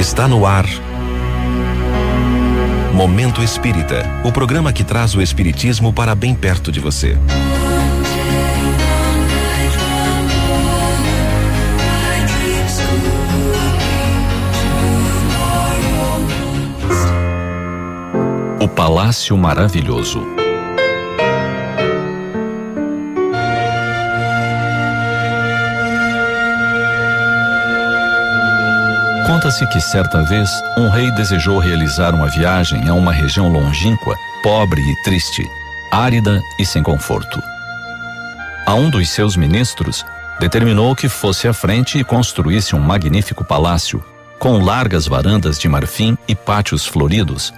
Está no ar. Momento Espírita o programa que traz o Espiritismo para bem perto de você. O Palácio Maravilhoso. Conta-se que certa vez um rei desejou realizar uma viagem a uma região longínqua, pobre e triste, árida e sem conforto. A um dos seus ministros determinou que fosse à frente e construísse um magnífico palácio, com largas varandas de marfim e pátios floridos,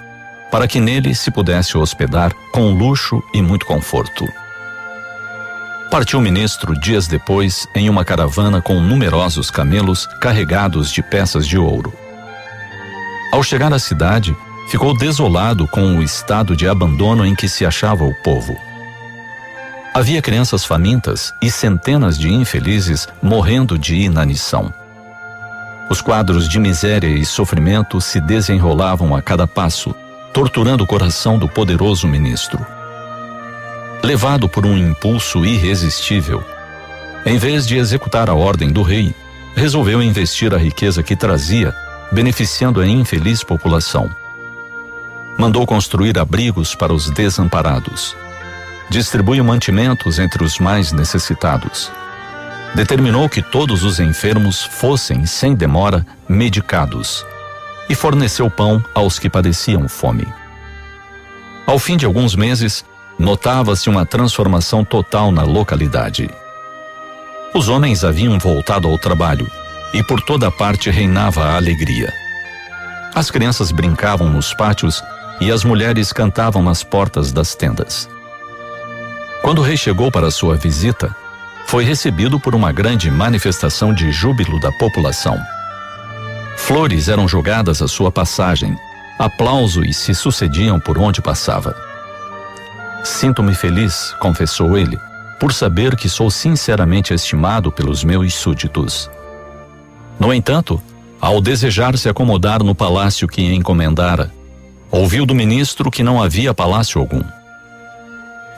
para que nele se pudesse hospedar com luxo e muito conforto. Partiu o ministro dias depois em uma caravana com numerosos camelos carregados de peças de ouro. Ao chegar à cidade, ficou desolado com o estado de abandono em que se achava o povo. Havia crianças famintas e centenas de infelizes morrendo de inanição. Os quadros de miséria e sofrimento se desenrolavam a cada passo, torturando o coração do poderoso ministro. Levado por um impulso irresistível, em vez de executar a ordem do rei, resolveu investir a riqueza que trazia, beneficiando a infeliz população. Mandou construir abrigos para os desamparados. Distribuiu mantimentos entre os mais necessitados. Determinou que todos os enfermos fossem, sem demora, medicados. E forneceu pão aos que padeciam fome. Ao fim de alguns meses, notava-se uma transformação total na localidade. Os homens haviam voltado ao trabalho e por toda parte reinava a alegria. As crianças brincavam nos pátios e as mulheres cantavam nas portas das tendas. Quando o rei chegou para sua visita, foi recebido por uma grande manifestação de júbilo da população. Flores eram jogadas à sua passagem, aplausos se sucediam por onde passava. Sinto-me feliz, confessou ele, por saber que sou sinceramente estimado pelos meus súditos. No entanto, ao desejar se acomodar no palácio que encomendara, ouviu do ministro que não havia palácio algum.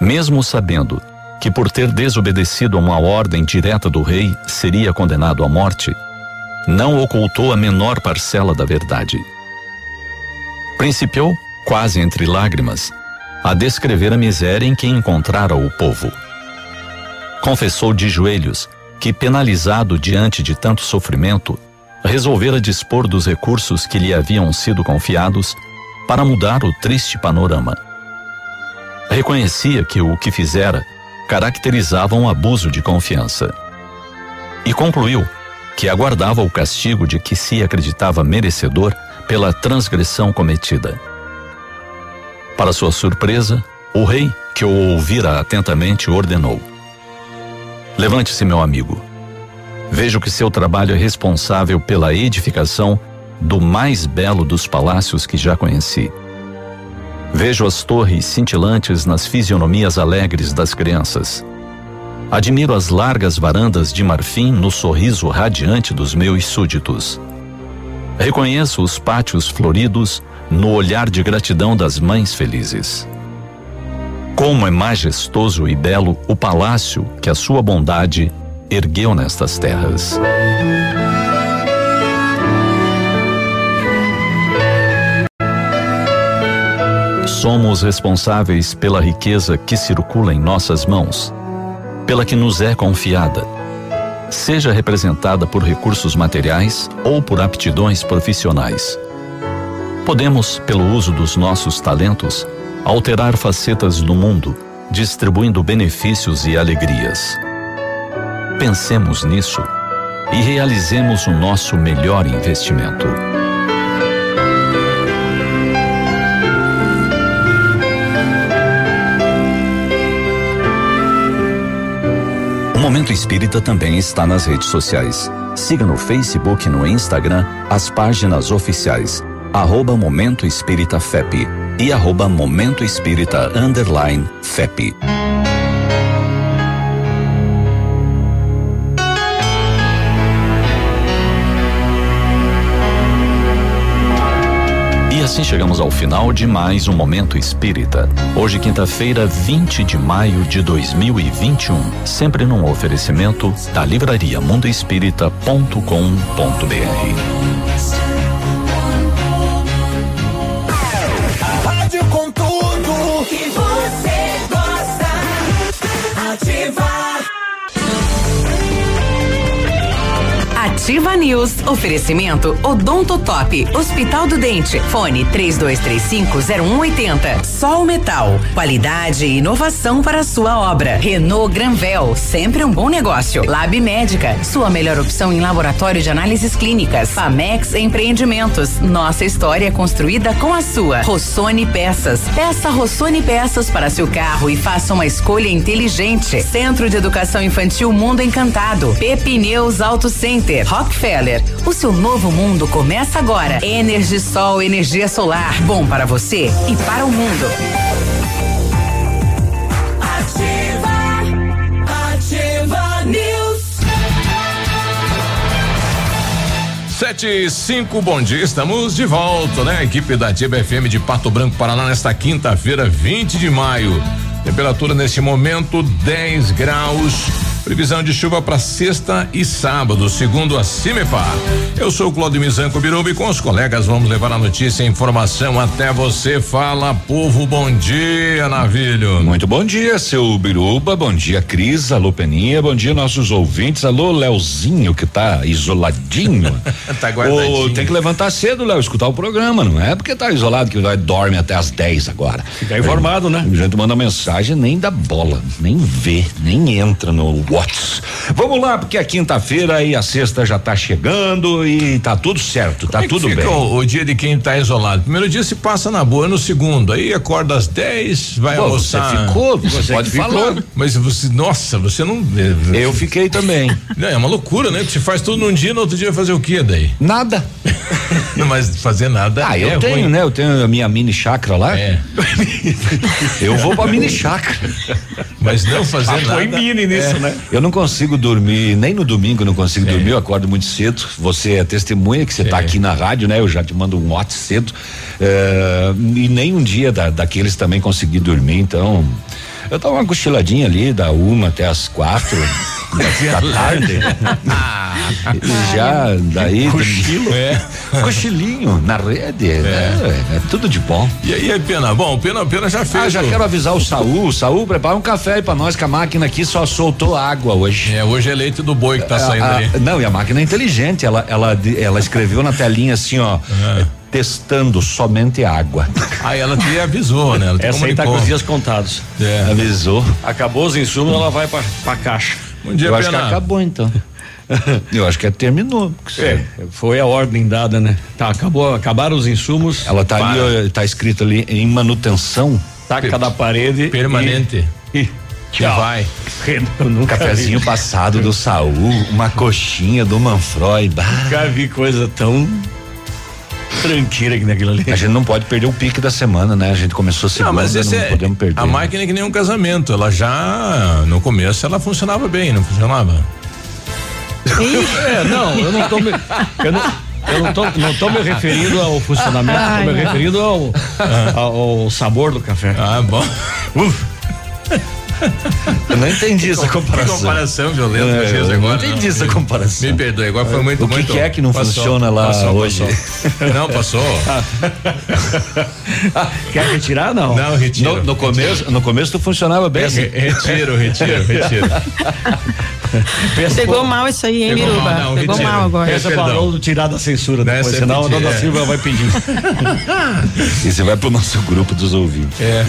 Mesmo sabendo que por ter desobedecido a uma ordem direta do rei seria condenado à morte, não ocultou a menor parcela da verdade. Principiou, quase entre lágrimas, a descrever a miséria em que encontrara o povo. Confessou de joelhos que, penalizado diante de tanto sofrimento, resolvera dispor dos recursos que lhe haviam sido confiados para mudar o triste panorama. Reconhecia que o que fizera caracterizava um abuso de confiança. E concluiu que aguardava o castigo de que se acreditava merecedor pela transgressão cometida. Para sua surpresa, o rei, que o ouvira atentamente, ordenou: Levante-se, meu amigo. Vejo que seu trabalho é responsável pela edificação do mais belo dos palácios que já conheci. Vejo as torres cintilantes nas fisionomias alegres das crianças. Admiro as largas varandas de marfim no sorriso radiante dos meus súditos. Reconheço os pátios floridos no olhar de gratidão das mães felizes. Como é majestoso e belo o palácio que a sua bondade ergueu nestas terras. Somos responsáveis pela riqueza que circula em nossas mãos, pela que nos é confiada, seja representada por recursos materiais ou por aptidões profissionais. Podemos, pelo uso dos nossos talentos, alterar facetas do mundo, distribuindo benefícios e alegrias. Pensemos nisso e realizemos o nosso melhor investimento. O Momento Espírita também está nas redes sociais. Siga no Facebook e no Instagram as páginas oficiais arroba Momento Espírita FEP e arroba Momento Espírita underline FEP. assim chegamos ao final de mais um Momento Espírita. Hoje, quinta-feira, 20 de maio de 2021. Sempre num oferecimento da livraria mundoespírita.com.br. Ativa News. Oferecimento Odonto Top. Hospital do Dente. Fone 32250180. Sol Metal. Qualidade e inovação para a sua obra. Renault Granvel. Sempre um bom negócio. Lab Médica. Sua melhor opção em laboratório de análises clínicas. Famex Empreendimentos. Nossa história construída com a sua. Rossoni Peças. Peça Rossoni Peças para seu carro e faça uma escolha inteligente. Centro de Educação Infantil Mundo Encantado. Pepineus Auto Center. Rockefeller. O seu novo mundo começa agora. Energisol, energia solar. Bom para você e para o mundo. Ativa, ativa News. Sete e cinco, bom dia, estamos de volta, né? A equipe da Ativa FM de Pato Branco, Paraná, nesta quinta-feira, 20 de maio. Temperatura neste momento 10 graus. Previsão de chuva para sexta e sábado, segundo a Cimepar. Eu sou o Claudio Mizanco Biruba e com os colegas vamos levar a notícia e informação até você. Fala, povo, bom dia, Navilho. Muito bom dia, seu Biruba, bom dia, Cris, alô, Peninha, bom dia, nossos ouvintes, alô, Leozinho, que tá isoladinho. tá guardadinho. tem que levantar cedo, Léo, escutar o programa, não é porque tá isolado que vai dorme até as 10 agora. Ficar informado, né? A gente manda mensagem, nem dá bola, nem vê, nem entra no Watts. Vamos lá, porque é quinta-feira e a sexta já tá chegando e tá tudo certo, tá Como é tudo bem. O, o, dia de quem tá isolado. Primeiro dia se passa na boa, no segundo. Aí acorda às 10, vai Pô, almoçar. Você ficou, você, Você pode ficou, falar. Mas você, nossa, você não. Eu fiquei também. Não, é uma loucura, né? Você faz tudo num dia, no outro dia vai fazer o quê daí? Nada. Não, mas fazer nada. Ah, eu é tenho, ruim. né? Eu tenho a minha mini chácara lá. É. eu vou pra mini chácara. Mas não fazer Ah, nada. põe mini nisso, é. né? Eu não consigo dormir, nem no domingo eu não consigo dormir, eu acordo muito cedo. Você é testemunha que você está É. aqui na rádio, né? Eu já te mando um WhatsApp cedo. eh, e nem um dia da, daqueles também consegui dormir, então. Eu tava uma cochiladinha ali, da uma até as quatro da, tarde. E já daí. Cochilo? É. Cochilinho na rede. né? É, tudo de bom. E aí, Pena? Bom, Pena, Pena já fez. Ah, já o- quero avisar o Saul. Saul, prepara um café aí pra nós, que a máquina aqui só soltou água hoje. É, hoje é leite do boi que tá A- saindo a- ali. Não, e a máquina é inteligente. Ela, ela, ela escreveu na telinha assim, ó. Ah. Testando somente água. Aí ela te avisou, né? Ela te Essa aí tá com comunicou. os dias contados. É. Avisou. Acabou os insumos, ela vai pra, pra caixa. Bom dia, Eu acho que acabou então. Eu acho que terminou. É, foi a ordem dada, né? Tá, acabou, acabaram os insumos. Ela tá ali, para, ó, tá escrito ali em manutenção. taca da parede. Permanente. E, e Que tchau. vai. Nunca Cafezinho vi, passado do Saul, uma coxinha do Manfroy. Bah, nunca vi coisa tão tranquila que naquilo ali. a gente não pode perder o pique da semana, né? A gente começou segunda, Não, mas esse não é. podemos perder. A máquina é que nem um casamento. Ela já, no começo, ela funcionava bem, não funcionava? É, não, eu não tô me. Eu não, eu não tô, não tô me referindo ao funcionamento, tô me referindo ao, ao, ao sabor do café. Ah, bom. Eu não entendi essa Que comparação. comparação violenta É, que eu agora. não entendi essa comparação. Me perdoe, agora foi muito, O que muito. que é que não funciona lá hoje? passou. Não, passou. Quer retirar? Não. Não, retiro. No, no começo, no começo tu funcionava bem. Re- Retiro, retiro, retiro. Pegou mal isso aí, hein, Pegou Biruba? mal, não, Pegou retiro. mal agora. Peça pro Perdão. Haroldo tirar da censura Nessa depois, é senão a dona é. Silva vai pedir. E você vai pro nosso grupo dos ouvintes. É.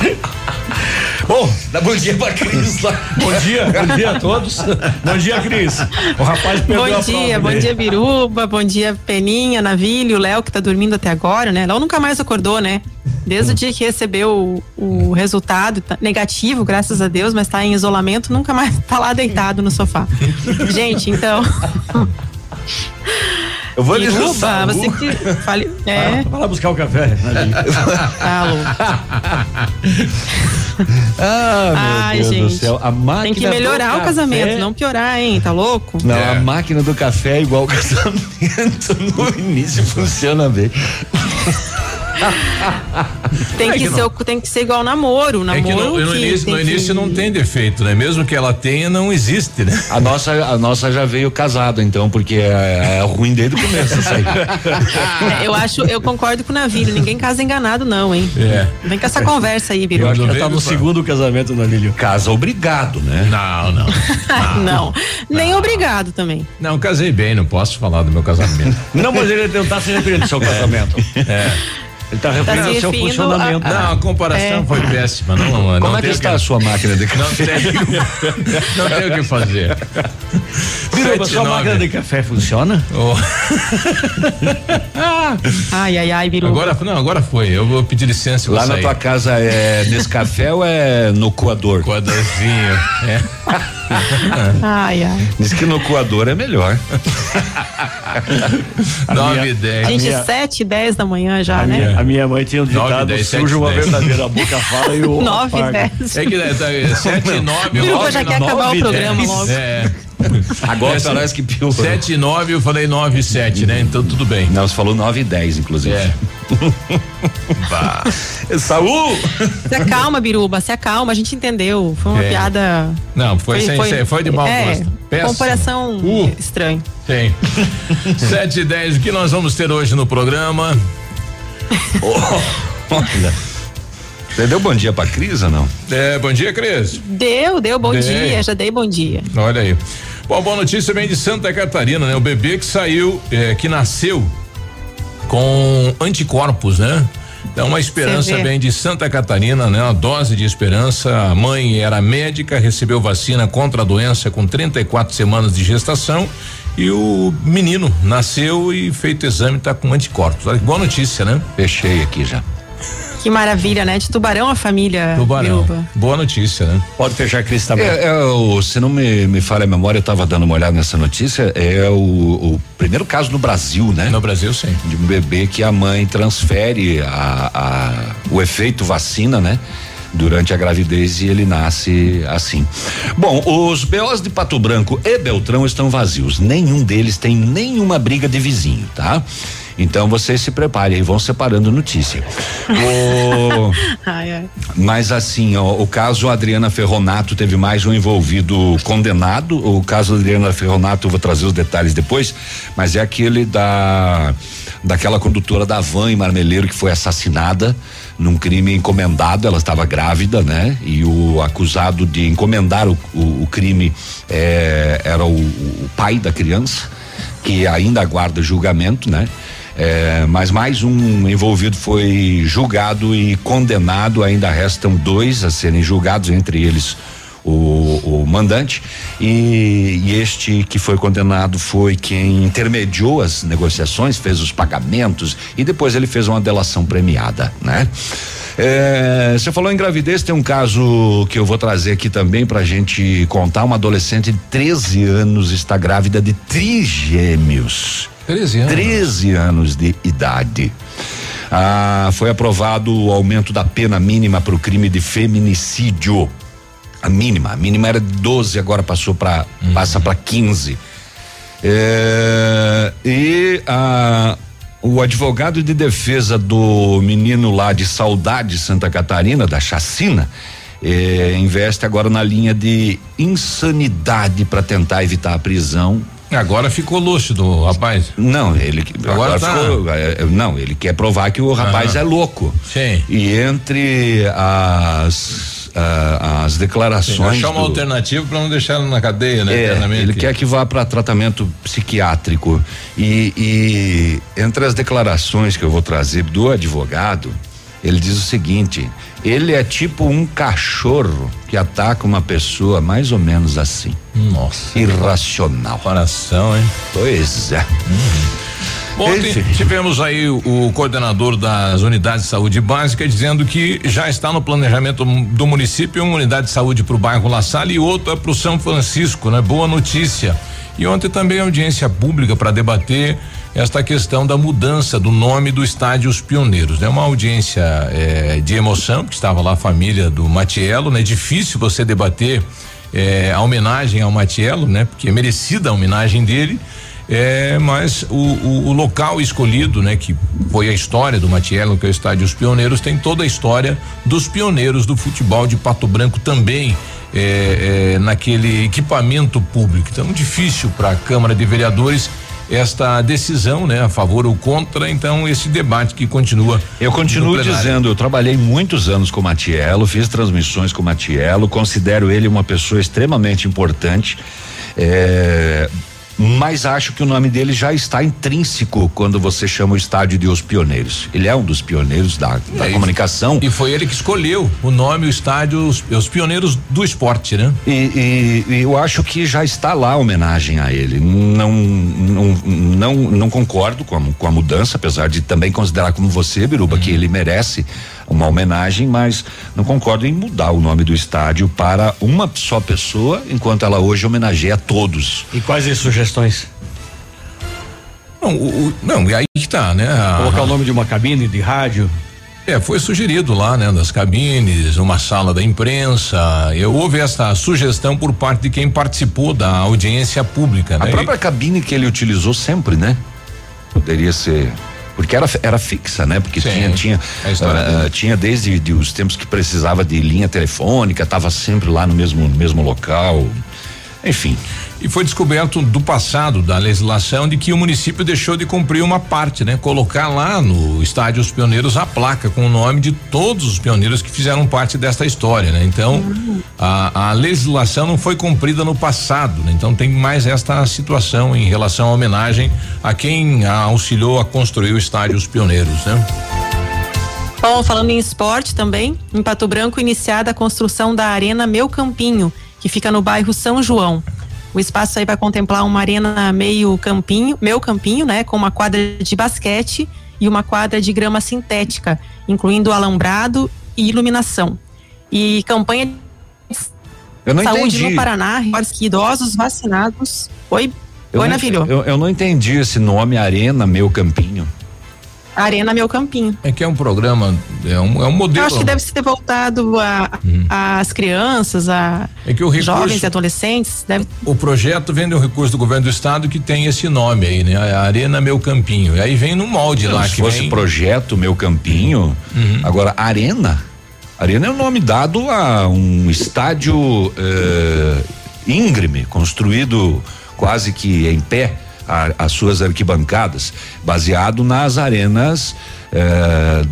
Bom, dá bom dia pra Cris lá. Bom dia, bom dia a todos. Bom dia, Cris. O rapaz perdeu Bom a dia, prova bom dele. dia, Biruba, bom dia, Peninha, Navilho, Léo, que tá dormindo até agora, né? Léo nunca mais acordou, né? Desde o dia que recebeu o, o resultado, tá negativo, graças a Deus, mas tá em isolamento, nunca mais tá lá deitado no sofá. Gente, então. Eu vou ali no Biruba, Sagu. você que fale. É. Vai lá buscar o café. ali. Alô. Ah, meu Ai, Deus do gente. céu. A máquina Tem que do melhorar o café- casamento, não piorar, hein? Tá louco? Não, É. a máquina do café é igual o casamento. No início funciona bem. Tem, É que que ser, o- tem que ser igual namoro. É Namoro que no, no que início, no que- início não tem defeito, né? Mesmo que ela tenha, não existe, né? A nossa, a nossa já veio casada, então, porque é, é ruim desde o começo isso aí. É, Eu acho, eu concordo com o Navírio. Ninguém casa enganado, não, hein? É. Vem com essa conversa aí, Eu Biru. acho que já tá no segundo casamento do Lílio. Casa obrigado, né? Não, não. Não, nem obrigado também. Não, casei bem, não posso falar do meu casamento. Não, mas ele não tá se referindo ao seu casamento. É. Ele tá referindo ao se seu funcionamento. a- Não, a comparação É. foi péssima. Não, não, Como não é que está a sua máquina de Não café? não tem o que fazer. Biruba, sua máquina de café funciona? Oh, Ai, ai, ai, Biru. agora, não, agora foi. Eu vou pedir licença. Lá na tua casa é nesse café ou é no coador? Coadorzinho. É. Ai, ai. Diz que no coador é melhor. 9 e 10. Gente, minha- 7 e 10 da manhã já, A né? Minha, a minha mãe tinha um ditado, dez, sujo sete, uma verdadeira boca fala e o 9 e apaga. 10. É que é, tá, 7 e 9. Biruba já quer acabar o programa logo. É. Agora Essa- parece que piorou. 7 e 9, eu falei 9 e 7, né? Então tudo bem. Não, você falou 9 e 10, inclusive. É. Saúl! Se acalma, Biruba, se acalma, a gente entendeu. Foi uma É. piada. Não, foi, sem, sem- foi de mau é, gosto. Comparação Uh. estranha. Tem. 7 e 10, o que nós vamos ter hoje no programa? Olha. Você deu bom dia pra Cris ou não? É, bom dia, Cris. Deu, deu bom Dei. dia, já dei bom dia. Olha aí. Bom, boa notícia vem de Santa Catarina, né? O bebê que saiu, é, que nasceu com anticorpos, né? Então, uma esperança vem de Santa Catarina, né? Uma dose de esperança. A mãe era médica, recebeu vacina contra a doença com 34 semanas de gestação. E o menino nasceu e feito o exame tá com anticorpos. Olha que boa notícia, né? Fechei aqui já. Que maravilha, né? De tubarão a família Tubarão. Biruba. Boa notícia, né? Pode fechar Cris também. É, é o- se não me, me falha a memória, eu estava dando uma olhada nessa notícia, é o, o primeiro caso no Brasil, né? No Brasil, sim. De um bebê que a mãe transfere a, a- o efeito vacina, né? Durante a gravidez e ele nasce assim. Bom, os BOs de Pato Branco e Beltrão estão vazios. Nenhum deles tem nenhuma briga de vizinho, tá? Então vocês se preparem aí, vão separando notícia. O- Ai, ai. mas assim, ó, o caso Adriana Ferronato teve mais um envolvido condenado. O caso Adriana Ferronato, eu vou trazer os detalhes depois, mas é aquele da daquela condutora da van em Marmeleiro que foi assassinada num crime encomendado. Ela estava grávida, né? E o acusado de encomendar o, o- o crime eh, era o, o pai da criança, que ainda aguarda julgamento, né? É, mas mais um envolvido foi julgado e condenado. Ainda restam dois a serem julgados, entre eles o, o mandante. E, e este que foi condenado foi quem intermediou as negociações, fez os pagamentos e depois ele fez uma delação premiada, né? É, você falou em gravidez, tem um caso que eu vou trazer aqui também pra gente contar. Uma adolescente de 13 anos está grávida de trigêmeos. 13 anos. 13 anos de idade. Ah, foi aprovado o aumento da pena mínima para o crime de feminicídio. A mínima, a mínima era de 12, agora passou para passa para 15. É, e a o advogado de defesa do menino lá de Saudade, Santa Catarina, da chacina, eh, investe agora na linha de insanidade para tentar evitar a prisão Agora ficou luxo do rapaz. não, ele Agora agora, tá. ficou, é, é, não, ele quer provar que o rapaz é louco. Sim. E entre as ah, as declarações Achar uma do- alternativa para não deixar ele na cadeia, né? é, ele quer que vá para tratamento psiquiátrico e, e entre as declarações que eu vou trazer do advogado, ele diz o seguinte: ele é tipo um cachorro que ataca uma pessoa mais ou menos assim, Nossa. irracional. Coração, hein? Pois é. Ontem Enfim. tivemos aí o, o coordenador das unidades de saúde básica dizendo que já está no planejamento do município uma unidade de saúde para o bairro La Salle e outra para o São Francisco, né? Boa notícia. E ontem também audiência pública para debater esta questão da mudança do nome do estádio Os Pioneiros. É né? uma audiência é, de emoção, que estava lá a família do Matiello, né? Difícil você debater é, a homenagem ao Matiello, né? Porque é merecida a homenagem dele. É, mas o, o, o, local escolhido, né, que foi a história do Matiello, que é o estádio Os Pioneiros, tem toda a história dos pioneiros do futebol de Pato Branco também. É, é, naquele equipamento público. Então, difícil para a Câmara de Vereadores esta decisão, né, a favor ou contra, então esse debate que continua. Eu continuo dizendo, eu trabalhei muitos anos com o Matiello, fiz transmissões com o Matiello, considero ele uma pessoa extremamente importante. É, mas acho que o nome dele já está intrínseco quando você chama o estádio de Os Pioneiros. Ele é um dos pioneiros da, da é, comunicação. E foi ele que escolheu o nome, o estádio, os, os pioneiros do esporte, né? E, e, eu acho que já está lá a homenagem a ele. Não, não, não, não concordo com a, com a mudança, apesar de também considerar como você, Biruba, hum. que ele merece uma homenagem, mas não concordo em mudar o nome do estádio para uma só pessoa, enquanto ela hoje homenageia todos. E quais as sugestões? Não, o, o, não, e aí que tá, né? A, Colocar o nome de uma cabine de rádio. É, foi sugerido lá, né, das cabines, uma sala da imprensa. Eu houve essa sugestão por parte de quem participou da audiência pública, né? A própria cabine que ele utilizou sempre, né? Poderia ser porque era, era fixa, né? Porque Sim, tinha tinha uh, tinha desde de os tempos que precisava de linha telefônica, estava sempre lá no mesmo mesmo local. Enfim. E foi descoberto do passado da legislação de que o município deixou de cumprir uma parte, né? Colocar lá no estádio Os Pioneiros a placa com o nome de todos os pioneiros que fizeram parte desta história, né? Então, a, a legislação não foi cumprida no passado, né? Então tem mais esta situação em relação à homenagem a quem auxiliou a construir o estádio Os Pioneiros, né? Bom, falando em esporte também, em Pato Branco iniciada a construção da Arena Meu Campinho, que fica no bairro São João. O espaço aí vai contemplar uma arena meio campinho, meu campinho, né, com uma quadra de basquete e uma quadra de grama sintética, incluindo alambrado e iluminação. E campanha eu não saúde entendi. no Paraná, que idosos vacinados. Oi, eu Oi, não, Navilho. Eu, eu não entendi esse nome Arena Meu Campinho. Arena Meu Campinho. É que é um programa, é um, é um modelo. Eu acho que deve ser voltado às uhum. crianças, a é que o recurso, jovens e adolescentes. Deve... O projeto vem de um recurso do governo do estado que tem esse nome aí, né? Arena Meu Campinho. E aí vem no molde Não, lá. Se fosse vem... projeto Meu Campinho, uhum. agora Arena. Arena é o nome dado a um estádio eh, íngreme, construído quase que em pé a, as suas arquibancadas, baseado nas arenas eh,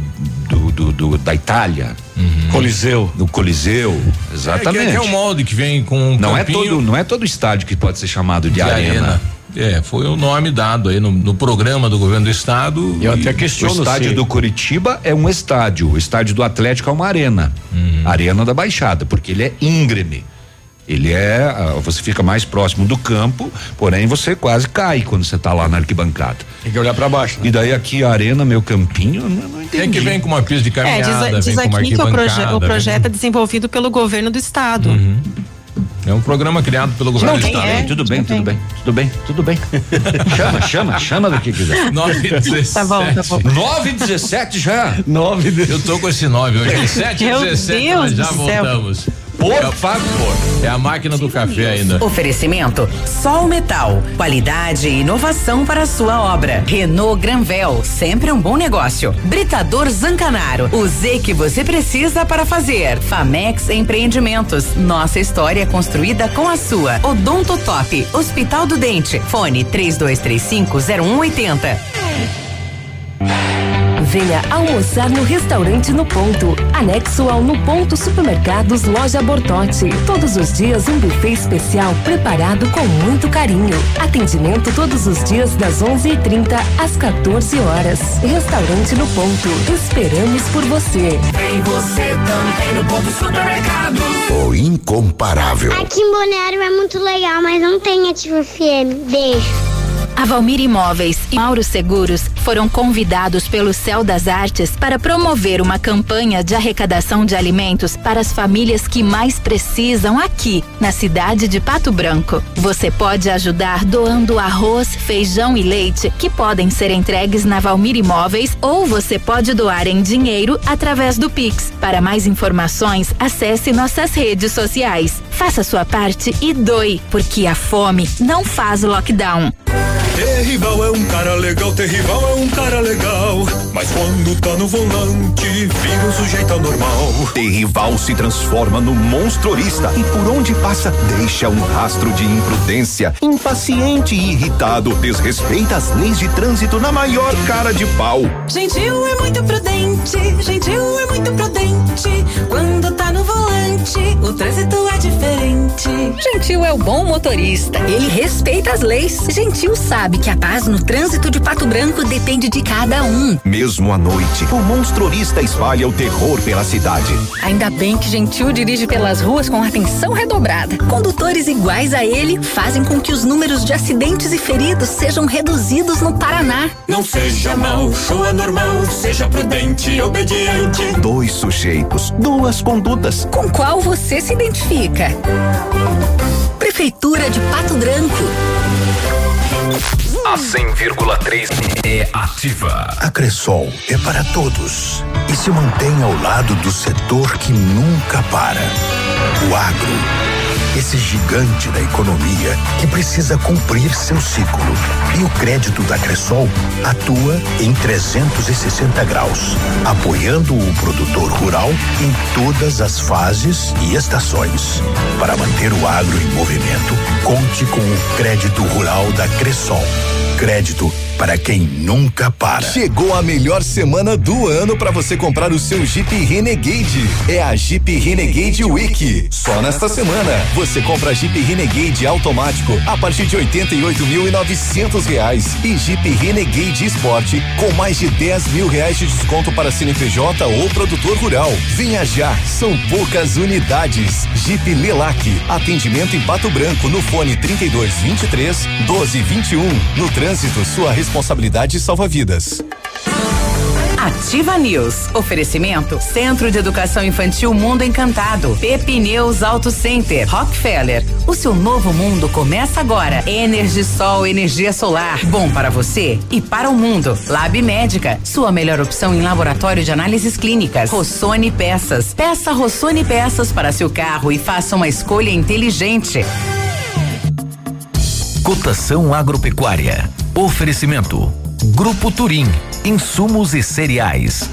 do, do, do, da Itália. Uhum. Coliseu. No Coliseu, exatamente. É, que, é, o molde que vem com um não é todo Não é todo estádio que pode ser chamado de, de arena. arena. É, foi o nome dado aí no, no programa do governo do estado. Eu até questiono. O estádio se... do Curitiba é um estádio, o estádio do Atlético é uma arena. Uhum. Arena da Baixada, porque ele é íngreme. Ele é, ah, você fica mais próximo do campo, porém você quase cai quando você está lá na arquibancada. Tem que olhar para baixo. Né? E daí aqui a arena, meu campinho, não, não entendi. Tem que vem com uma pista de caminhada, é, diz, diz aqui que o, proje o projeto é desenvolvido pelo governo do estado. Uhum. É um programa criado pelo governo não, do estado. É, tudo bem, tudo bem, tudo bem, tudo bem. chama, chama, chama do que quiser. 9 e 17. Tá bom, tá bom. 9 e 17 já. 9 Eu tô com esse 9 hoje. 7 e 17, nós já voltamos. Céu. Por é, favor. É a máquina do café ainda. Oferecimento Sol Metal. Qualidade e inovação para a sua obra. Renault Granvel. Sempre um bom negócio. Britador Zancanaro. O Z que você precisa para fazer. Famex Empreendimentos. Nossa história construída com a sua. Odonto Top. Hospital do Dente. Fone 3235 0180. Venha almoçar no restaurante No Ponto, anexo ao No Ponto Supermercados Loja Bortote. Todos os dias um buffet especial preparado com muito carinho. Atendimento todos os dias das 11:30 às 14 horas. Restaurante No Ponto. Esperamos por você. Vem você também no Ponto Supermercados. O incomparável. Aqui em Bonero é muito legal, mas não tem ativo FM. Beijo. A Valmir Imóveis e Mauro Seguros foram convidados pelo Céu das Artes para promover uma campanha de arrecadação de alimentos para as famílias que mais precisam aqui, na cidade de Pato Branco. Você pode ajudar doando arroz, feijão e leite, que podem ser entregues na Valmir Imóveis, ou você pode doar em dinheiro através do Pix. Para mais informações, acesse nossas redes sociais. Faça sua parte e doe, porque a fome não faz lockdown. Terrival é um cara legal, Terrival é um cara legal. Mas quando tá no volante, vira um sujeito anormal. Terrival se transforma no monstrorista e por onde passa deixa um rastro de imprudência. Impaciente e irritado, desrespeita as leis de trânsito na maior cara de pau. Gentil é muito prudente, gentil é muito prudente. Quando tá no volante, o trânsito é diferente. Gentil é o bom motorista, ele respeita as leis. Gentil sabe que a paz no trânsito de Pato Branco depende de cada um. Mesmo à noite, o monstrorista espalha o terror pela cidade. Ainda bem que Gentil dirige pelas ruas com atenção redobrada. Condutores iguais a ele fazem com que os números de acidentes e feridos sejam reduzidos no Paraná. Não seja mal, show anormal, seja prudente e obediente. Dois sujeitos, duas condutas. Com qual você se identifica? Prefeitura de Pato Branco. A 100,3 é ativa. A Cressol é para todos e se mantém ao lado do setor que nunca para. O agro. Esse gigante da economia que precisa cumprir seu ciclo. E o crédito da Cressol atua em 360 graus, apoiando o produtor rural em todas as fases e estações. Para manter o agro em movimento, conte com o crédito rural da Cressol. Crédito para quem nunca para. Chegou a melhor semana do ano para você comprar o seu Jeep Renegade. É a Jeep Renegade Week. Só nesta semana você compra Jeep Renegade automático a partir de 88.900 reais e Jeep Renegade Sport com mais de 10 mil reais de desconto para CNPJ ou produtor rural. Venha já, são poucas unidades. Jeep Lelac, atendimento em Pato Branco no fone 3223 1221. No trânsito, sua responsabilidade salva vidas. Ativa News. Oferecimento Centro de Educação Infantil Mundo Encantado. Pepineus Auto Center. Rockefeller. O seu novo mundo começa agora. Energisol, energia solar. Bom para você e para o mundo. Lab Médica. Sua melhor opção em laboratório de análises clínicas. Rossoni Peças. Peça Rossoni Peças para seu carro e faça uma escolha inteligente. Cotação agropecuária. Oferecimento. Grupo Turim. Insumos e cereais.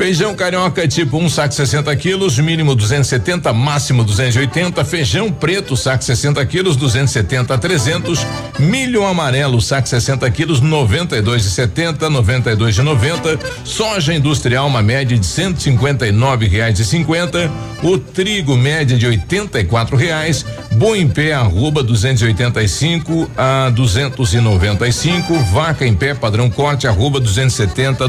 Feijão carioca tipo 1 um, saco 60 quilos, mínimo 270, máximo 280. Feijão preto saco 60 quilos, 270 a 300. Milho amarelo saco 60 quilos, 92 e 70, 92 e 90. Soja industrial uma média de 159 reais e 50. O trigo média de 84 reais. Boi em pé arroba 285 a 295. Vaca em pé padrão corte arroba 270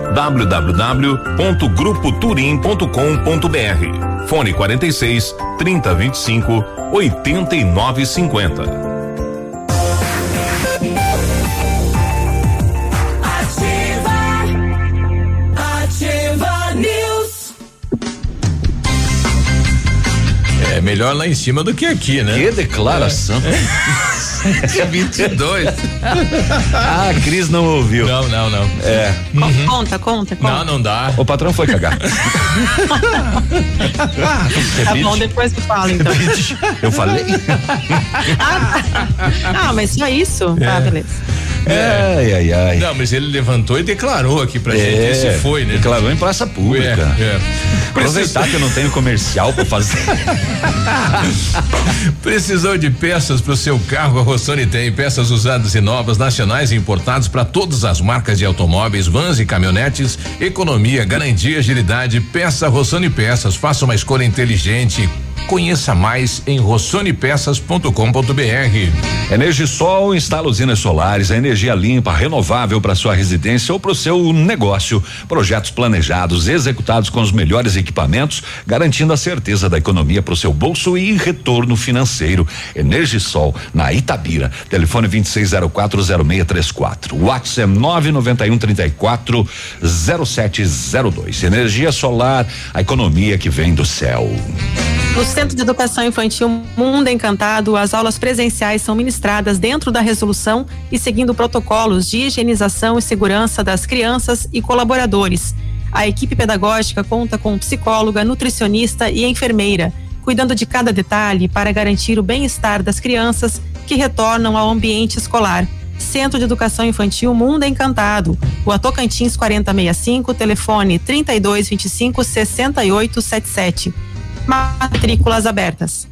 www.grupoturim.com.br. Fone 46 3025 8950. É melhor lá em cima do que aqui, né? Que declaração. É. 22. ah, a Cris não ouviu. Não, não, não. É. Uhum. Conta, conta, conta. Não, não dá. O patrão foi cagar. tá bom, depois tu fala então. Eu falei? ah, ah, mas só isso? É. Tá, beleza. Ai, ai, ai. Não, mas ele levantou e declarou aqui pra É, gente. Esse foi, né? Declarou em praça pública. É, é. Aproveitar que eu não tenho comercial pra fazer. Precisou de peças para o seu carro? A Rossoni tem peças usadas e novas, nacionais e importadas para todas as marcas de automóveis, vans e caminhonetes. Economia, garantia, agilidade. Peça Rossoni Peças. Faça uma escolha inteligente. Conheça mais em rossonepeças.com.br. Energisol instala usinas solares, a energia limpa, renovável para sua residência ou para o seu negócio. Projetos planejados, executados com os melhores equipamentos, garantindo a certeza da economia para o seu bolso e retorno financeiro. Energisol na Itabira. Telefone 26040634. WhatsApp 991 34 0702. Energia solar, a economia que vem do céu. Centro de Educação Infantil Mundo Encantado, as aulas presenciais são ministradas dentro da resolução e seguindo protocolos de higienização e segurança das crianças e colaboradores. A equipe pedagógica conta com psicóloga, nutricionista e enfermeira, cuidando de cada detalhe para garantir o bem-estar das crianças que retornam ao ambiente escolar. Centro de Educação Infantil Mundo Encantado, Rua Tocantins 4065, telefone 3225 6877. Matrículas abertas.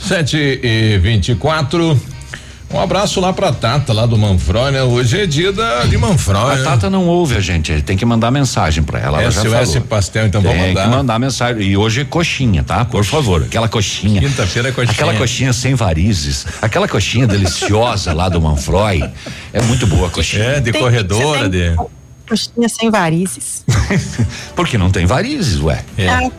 7 e 24 Um abraço lá pra Tata, lá do Manfroy, né? Hoje é dia da, de Manfroy. A né? Tata não ouve a gente, ele tem que mandar mensagem pra ela. ela já SOS falou. Pastel, então tem vamos mandar. que mandar mensagem. E hoje é coxinha, tá? Por favor, aquela coxinha. Quinta-feira é coxinha. Aquela coxinha sem varizes, aquela coxinha deliciosa lá do Manfroy. É muito boa a coxinha. É, de Tem- corredora, tem de. Coxinha sem varizes. Porque não tem varizes, ué. Ah,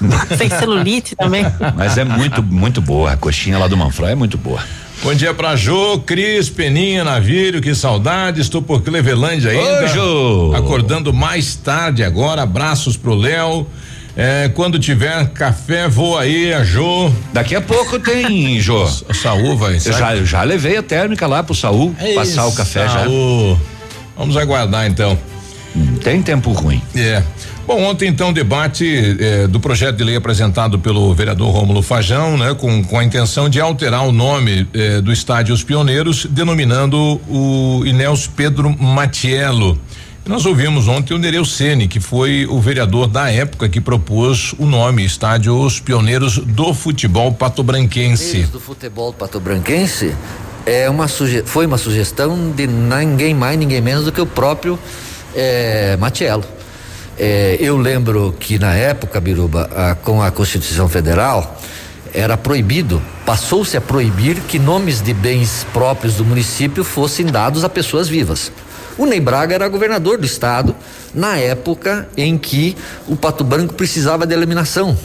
sem celulite também. Mas é muito, muito boa. A coxinha lá do Manfroy é muito boa. Bom dia pra Jô, Cris, Peninha, Navírio, que saudade, estou por Clevelândia ainda. Oi, Jô. Acordando mais tarde agora, abraços pro Léo. É, quando tiver café, vou aí, a Jô. Daqui a pouco tem, Jô. O Saúl vai, Eu já, eu já levei a térmica lá pro Saúl, Ei, passar o café já. Saúl. Vamos aguardar então. Tem tempo ruim. É. Bom, ontem então debate eh, do projeto de lei apresentado pelo vereador Rômulo Fajão, né, com, com a intenção de alterar o nome eh, do estádio Os Pioneiros, denominando o Inéus Pedro Matiello. Nós ouvimos ontem o Nereu Ceni, que foi o vereador da época que propôs o nome Estádio Os Pioneiros do Futebol Patobranquense. do futebol patobranquense é uma foi uma sugestão de ninguém mais, ninguém menos do que o próprio eh, Matiello. Eh, eu lembro que na época, Biruba, com a Constituição Federal, era proibido, passou-se a proibir que nomes de bens próprios do município fossem dados a pessoas vivas. O Ney Braga era governador do estado na época em que o Pato Branco precisava de eliminação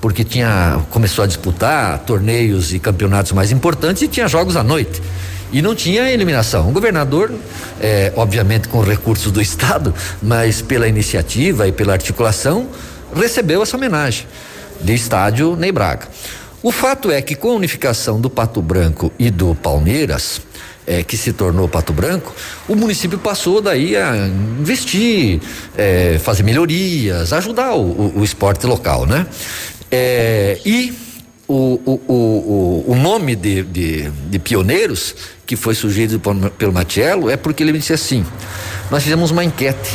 porque tinha começou a disputar torneios e campeonatos mais importantes e tinha jogos à noite e não tinha eliminação. O governador, eh, obviamente com recursos do estado, mas pela iniciativa e pela articulação, recebeu essa homenagem de estádio Ney Braga. O fato é que com a unificação do Pato Branco e do Palmeiras, eh, que se tornou Pato Branco, o município passou daí a investir, eh, fazer melhorias, ajudar o, o- o esporte local, né? Eh, e o, o, o, o, nome de, de, de pioneiros que foi sugerido por- pelo Matiello é porque ele me disse assim: nós fizemos uma enquete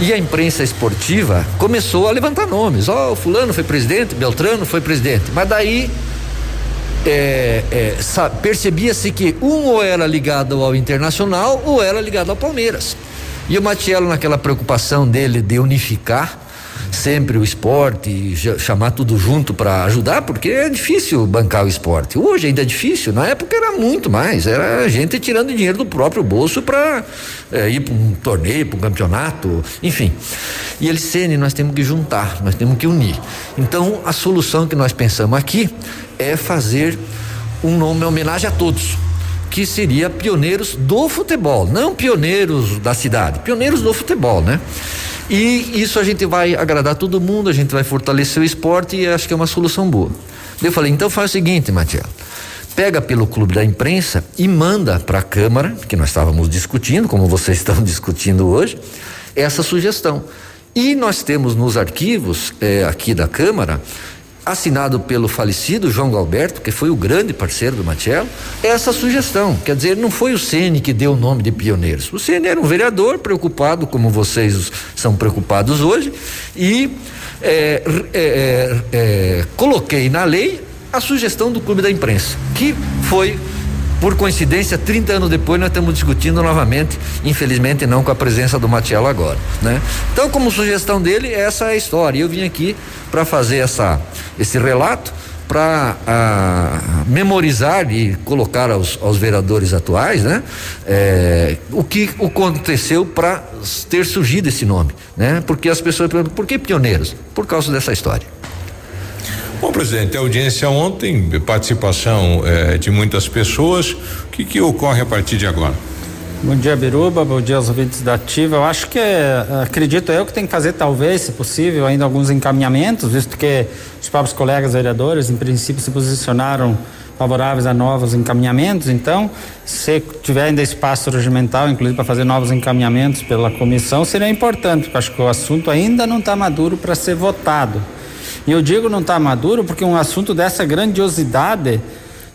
e a imprensa esportiva começou a levantar nomes. Ó, o fulano foi presidente, Beltrano foi presidente. Mas daí é, é, percebia-se que um ou era ligado ao Internacional ou era ligado ao Palmeiras. E o Matiello, naquela preocupação dele de unificar sempre o esporte chamar tudo junto para ajudar, porque é difícil bancar o esporte. Hoje ainda é difícil, na época era muito mais, era gente tirando dinheiro do próprio bolso para ir para um torneio, para um campeonato, enfim. E ele, Sene, nós temos que juntar, nós temos que unir. Então, a solução que nós pensamos aqui é fazer um nome em homenagem a todos que seria pioneiros do futebol, não pioneiros da cidade, pioneiros do futebol, né? E isso a gente vai agradar todo mundo, a gente vai fortalecer o esporte e acho que é uma solução boa. Eu falei, então faz o seguinte, Matielo, pega pelo clube da imprensa e manda para a Câmara, que nós estávamos discutindo, como vocês estão discutindo hoje, essa sugestão. E nós temos nos arquivos eh, aqui da Câmara assinado pelo falecido João Galberto, que foi o grande parceiro do Matiello, essa sugestão. Quer dizer, não foi o Ceni que deu o nome de pioneiros. O Ceni era um vereador preocupado, como vocês são preocupados hoje, e é, é, é, coloquei na lei a sugestão do Clube da Imprensa, que foi por coincidência, 30 anos depois nós estamos discutindo novamente, infelizmente não com a presença do Matiello agora, né? Então, como sugestão dele, essa é a história. Eu vim aqui para fazer essa esse relato para ah, memorizar e colocar aos, aos vereadores atuais, né? É, o que aconteceu para ter surgido esse nome, né? Porque as pessoas perguntam, por que pioneiros? Por causa dessa história. Bom, presidente, a audiência ontem, participação eh, de muitas pessoas. O que, que ocorre a partir de agora? Bom dia, Biruba. Bom dia aos ouvintes da Ativa. Eu acho que, eh, acredito eu, que tem que fazer, talvez, se possível, ainda alguns encaminhamentos, visto que os próprios colegas vereadores, em princípio, se posicionaram favoráveis a novos encaminhamentos. Então, se tiver ainda espaço regimental, inclusive para fazer novos encaminhamentos pela comissão, seria importante, porque acho que o assunto ainda não está maduro para ser votado. E eu digo não está maduro porque um assunto dessa grandiosidade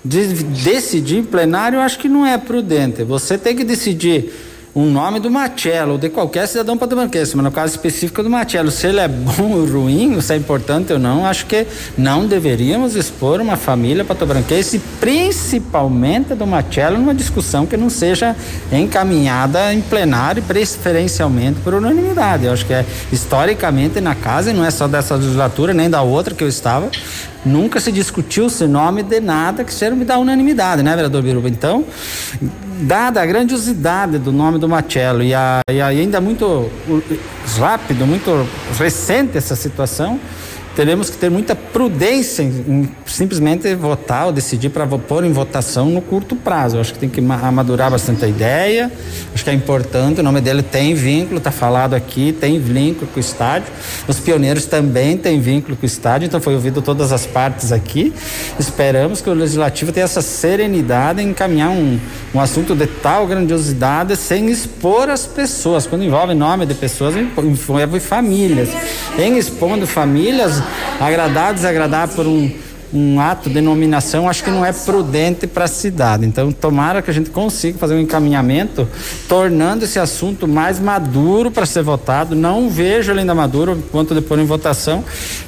de decidir em plenário eu acho que não é prudente. Você tem que decidir um nome do Machello, ou de qualquer cidadão patobanquense, mas no caso específico do Machello, se ele é bom ou ruim, se é importante ou não, acho que não deveríamos expor uma família patobranquense, principalmente do Machello, numa discussão que não seja encaminhada em plenário, preferencialmente por unanimidade. Eu acho que é historicamente na casa, e não é só dessa legislatura, nem da outra que eu estava, nunca se discutiu esse nome de nada que serve da unanimidade, né, vereador Biruba? Então, dada a grandiosidade do nome do Machello e, a, e ainda muito rápido, muito recente essa situação, teremos que ter muita prudência em, simplesmente votar ou decidir para pôr em votação no curto prazo. Eu acho que tem que amadurar bastante a ideia, acho que é importante, o nome dele tem vínculo, está falado aqui, tem vínculo com o estádio. Os pioneiros também têm vínculo com o estádio, então foi ouvido todas as partes aqui. Esperamos que o legislativo tenha essa serenidade em encaminhar um, um assunto de tal grandiosidade sem expor as pessoas. Quando envolve nome de pessoas, envolve famílias. Em expondo famílias, agradar, desagradar por um, um ato de nominação, acho que não é prudente para a cidade. Então, tomara que a gente consiga fazer um encaminhamento, tornando esse assunto mais maduro para ser votado. Não vejo ele ainda maduro enquanto depois em votação,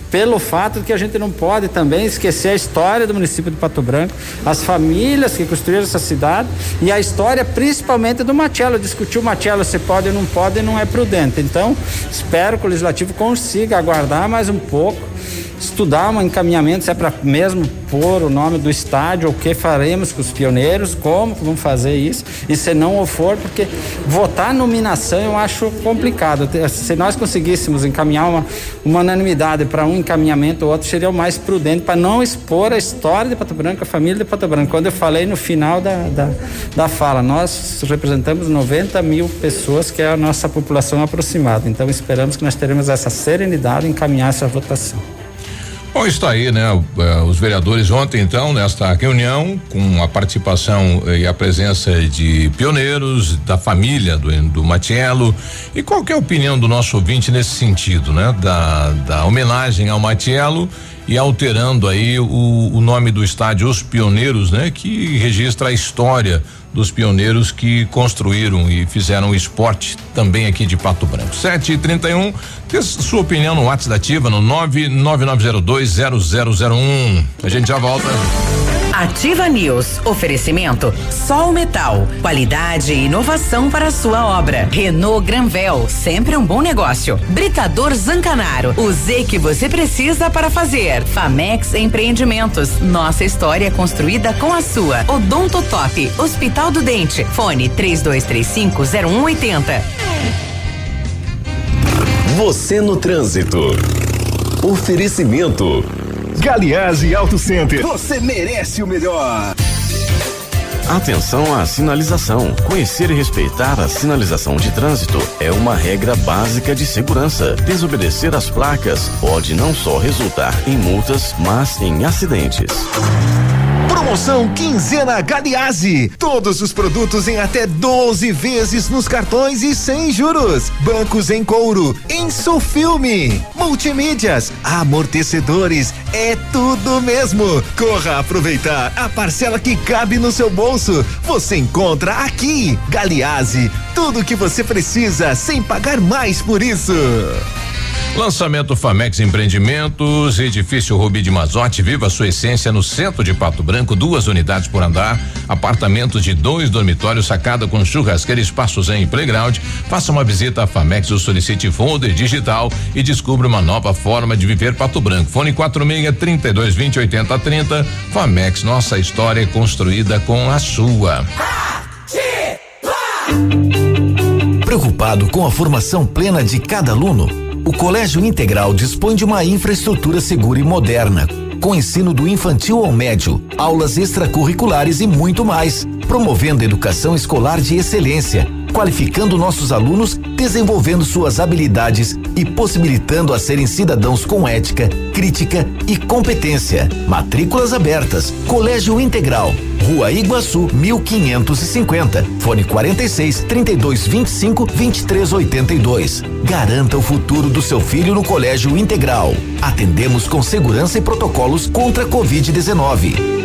pelo fato de que a gente não pode também esquecer a história do município de Pato Branco, as famílias que construíram essa cidade e a história principalmente do Machello. Discutir o Machello se pode ou não pode não é prudente. Então, espero que o legislativo consiga aguardar mais um pouco estudar um encaminhamento, se é para mesmo pôr o nome do estádio, o que faremos com os pioneiros, como vamos fazer isso, e se não for, porque votar nominação eu acho complicado. Se nós conseguíssemos encaminhar uma, uma unanimidade para um encaminhamento ou outro, seria o mais prudente para não expor a história de Pato Branco, a família de Pato Branco. Quando eu falei no final da, da, da fala, nós representamos 90 mil pessoas, que é a nossa população aproximada. Então esperamos que nós teremos essa serenidade em encaminhar essa votação. Bom, está aí, né? É, os vereadores ontem, então, nesta reunião, com a participação eh, e a presença de pioneiros, da família do, do Matiello. E qual é a opinião do nosso ouvinte nesse sentido, né? Da, da homenagem ao Matiello e alterando aí o, o nome do estádio Os Pioneiros, né? Que registra a história dos pioneiros que construíram e fizeram esporte também aqui de Pato Branco. 7 e 31 Dê sua opinião no WhatsApp da Ativa no 999020001. A gente já volta. Ativa News. Oferecimento Sol Metal. Qualidade e inovação para a sua obra. Renault Granvel. Sempre um bom negócio. Britador Zancanaro. O Z que você precisa para fazer. Famex Empreendimentos. Nossa história construída com a sua. Odonto Top. Hospital do Dente. Fone 32350180. Você no trânsito. Oferecimento. Galiage Auto Center. Você merece o melhor. Atenção à sinalização. Conhecer e respeitar a sinalização de trânsito é uma regra básica de segurança. Desobedecer as placas pode não só resultar em multas, mas em acidentes. Promoção Quinzena Galiase. Todos os produtos em até 12 vezes nos cartões e sem juros. Bancos em couro, Insufilme, multimídias, amortecedores, é tudo mesmo. Corra aproveitar a parcela que cabe no seu bolso. Você encontra aqui. Galiase, tudo que você precisa sem pagar mais por isso. Lançamento Famex Empreendimentos, edifício Rubi de Mazote, viva sua essência no centro de Pato Branco, duas unidades por andar, apartamentos de dois dormitórios, sacada com churrasqueira, espaços em playground. Faça uma visita à Famex ou solicite folder digital e descubra uma nova forma de viver Pato Branco. Fone 46 32 20 80 30. Famex, nossa história é construída com a sua. Preocupado com a formação plena de cada aluno, o Colégio Integral dispõe de uma infraestrutura segura e moderna, com ensino do infantil ao médio, aulas extracurriculares e muito mais, promovendo educação escolar de excelência, qualificando nossos alunos, desenvolvendo suas habilidades e possibilitando a serem cidadãos com ética, crítica e competência. Matrículas abertas. Colégio Integral. Rua Iguaçu, 1550. Fone 46 32 25 23 82. Garanta o futuro do seu filho no Colégio Integral. Atendemos com segurança e protocolos contra a Covid-19.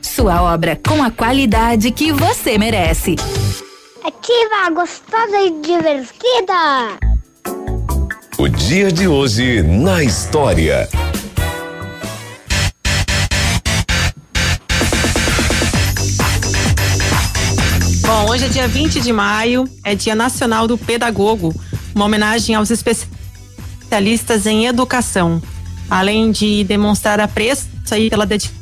Sua obra com a qualidade que você merece. Ativa, gostosa e divertida. O dia de hoje na história. Bom, hoje é dia 20 de maio, é Dia Nacional do Pedagogo, uma homenagem aos especialistas em educação. Além de demonstrar apreço aí pela dedicação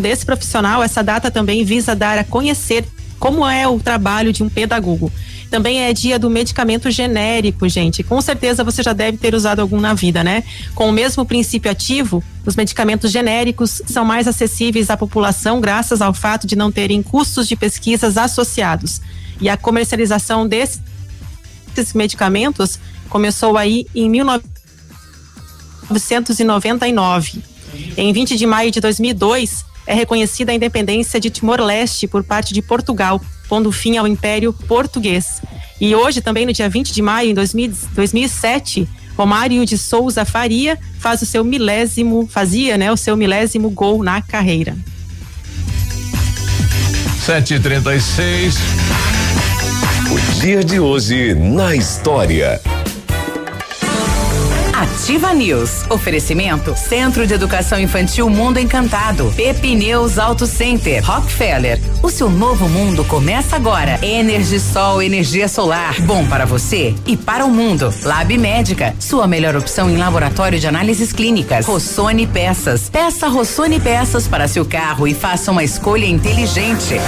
desse profissional, essa data também visa dar a conhecer como é o trabalho de um pedagogo. Também é dia do medicamento genérico, gente. Com certeza você já deve ter usado algum na vida, né? Com o mesmo princípio ativo, os medicamentos genéricos são mais acessíveis à população graças ao fato de não terem custos de pesquisas associados. E a comercialização desses medicamentos começou aí em 1999. Em 20 de maio de 2002, é reconhecida a independência de Timor-Leste por parte de Portugal, pondo fim ao Império Português. E hoje, também no dia 20 de maio de 2007, Romário de Souza Faria faz o seu milésimo, fazia, né, o seu milésimo gol na carreira. 7h36. O dia de hoje na história. Ativa News. Oferecimento Centro de Educação Infantil Mundo Encantado. Pepineus Auto Center. Rockefeller. O seu novo mundo começa agora. Energisol, energia solar. Bom para você e para o mundo. Lab Médica. Sua melhor opção em laboratório de análises clínicas. Rossoni Peças. Peça Rossoni Peças para seu carro e faça uma escolha inteligente.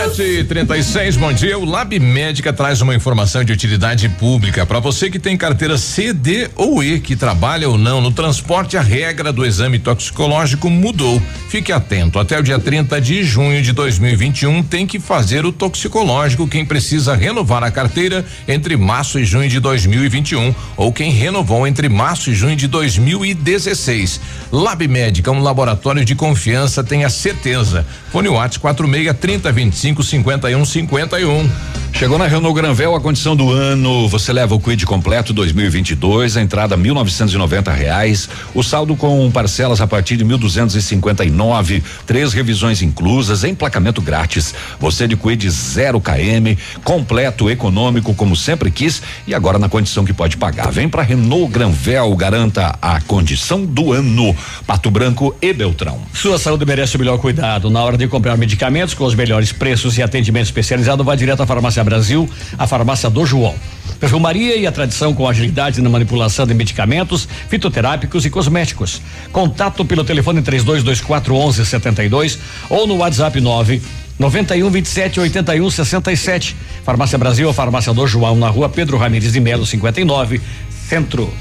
736, bom dia. O Lab Médica traz uma informação de utilidade pública para você que tem carteira C, D ou E, que trabalha ou não no transporte. A regra do exame toxicológico mudou. Fique atento. Até o dia 30 de junho de 2021 tem que fazer o toxicológico quem precisa renovar a carteira entre março e junho de 2021 ou quem renovou entre março e junho de 2016. Lab Médica, um laboratório de confiança, tenha certeza. Fone Whats 46 30 25 51 51. Chegou na Renault Granvel a condição do ano. Você leva o Quid completo 2022, a entrada 1.990 reais, o saldo com parcelas a partir de 1.259, três revisões inclusas, emplacamento grátis. Você de Quid 0 km, completo, econômico, como sempre quis e agora na condição que pode pagar. Vem para Renault Granvel, garanta a condição do ano. Pato Branco e Beltrão. Sua saúde merece o melhor cuidado. Na hora de comprar medicamentos com os melhores preços e atendimento especializado, vá direto à Farmácia Brasil, a farmácia do João. Perfumaria e a tradição com agilidade na manipulação de medicamentos, fitoterápicos e cosméticos. Contato pelo telefone 3224 1172 ou no WhatsApp 9 91 27 81 67. Farmácia Brasil, a Farmácia do João, na rua Pedro Ramirez de Melo, 59, Centro.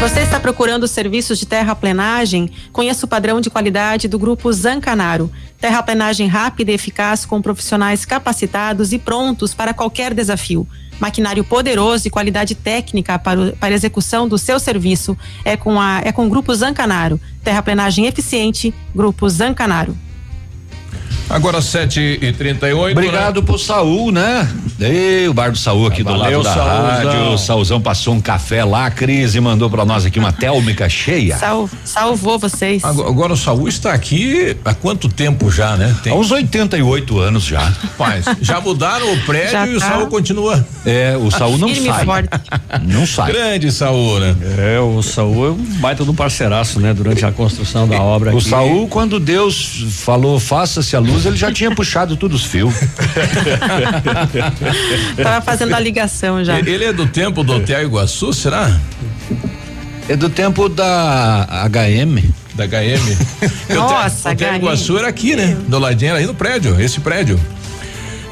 Você está procurando serviços de terraplenagem? Conheça o padrão de qualidade do grupo Zancanaro. Terraplenagem rápida e eficaz com profissionais capacitados e prontos para qualquer desafio. Maquinário poderoso e qualidade técnica para, o, para execução do seu serviço é com, a, é com o Grupo Zancanaro. Terraplenagem eficiente, Grupo Zancanaro. Agora 7 e 38 Obrigado né? pro Saul, né? Ei, o bar do Saul aqui do Valeu, lado da Saulzão. rádio. O Saulzão passou um café lá, a Cris, e mandou pra nós aqui uma télmica cheia. Sal, salvou vocês. Agora, agora o Saul está aqui há quanto tempo já, né? Tem... Há uns 88 anos já. Rapaz, já mudaram o prédio Já e o tá. Saul continua. É, o Saul não Firme sai. forte. Não sai. Grande Saul, né? É, o Saul é um baita de um parceiraço, né? Durante a construção da obra O aqui. Saul, quando Deus falou faça-se a luz, ele já tinha puxado todos os fios. Tava fazendo a ligação já. Ele é do tempo do Hotel Iguaçu, será? É do tempo da HM. Da HM. Nossa, o Hotel HM. Iguaçu era aqui, né? Do ladinho, aí no prédio, esse prédio.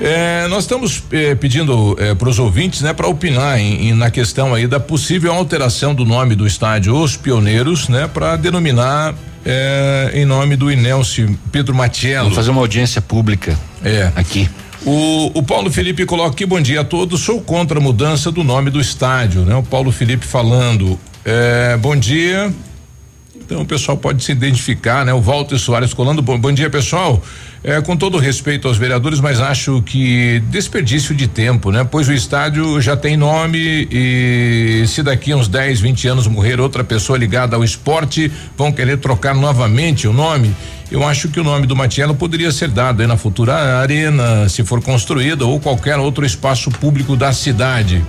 É, nós estamos eh, pedindo para os ouvintes, né, para opinar em, em- na questão aí da possível alteração do nome do estádio Os Pioneiros, né, para denominar eh, em nome do Inelce Pedro Matiello. Vamos fazer uma audiência pública É. aqui. O, o Paulo Felipe coloca aqui, bom dia a todos. Sou contra a mudança do nome do estádio, né? O Paulo Felipe falando. É, bom dia. Então o pessoal pode se identificar, né? O Walter Soares colando. Bom, bom dia, pessoal. É, com todo respeito aos vereadores, mas acho que desperdício de tempo, né? Pois o estádio já tem nome e se daqui a uns 10, 20 anos morrer outra pessoa ligada ao esporte, vão querer trocar novamente o nome. Eu acho que o nome do Matiello poderia ser dado na futura arena, se for construída, ou qualquer outro espaço público da cidade.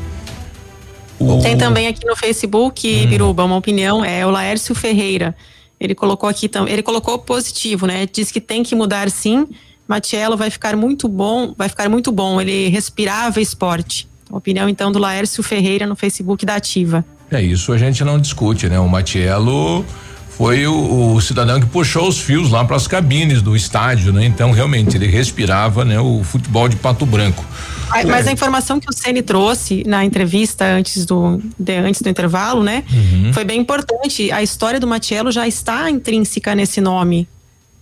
O- Tem também aqui no Facebook, Hum. Biruba, uma opinião, é o Laércio Ferreira. Ele colocou aqui também, ele colocou positivo, né? Diz que tem que mudar sim. Matiello vai ficar muito bom, vai ficar muito bom. Ele respirava esporte. Opinião então do Laércio Ferreira no Facebook da Ativa. É isso, a gente não discute, né? O Matiello foi o, o cidadão que puxou os fios lá para as cabines do estádio, né? Então, realmente, ele respirava, né? O futebol de Pato Branco. Mas É. a informação que o Ceni trouxe na entrevista antes do, de- antes do intervalo, né? Uhum. Foi bem importante. A história do Matiello já está intrínseca nesse nome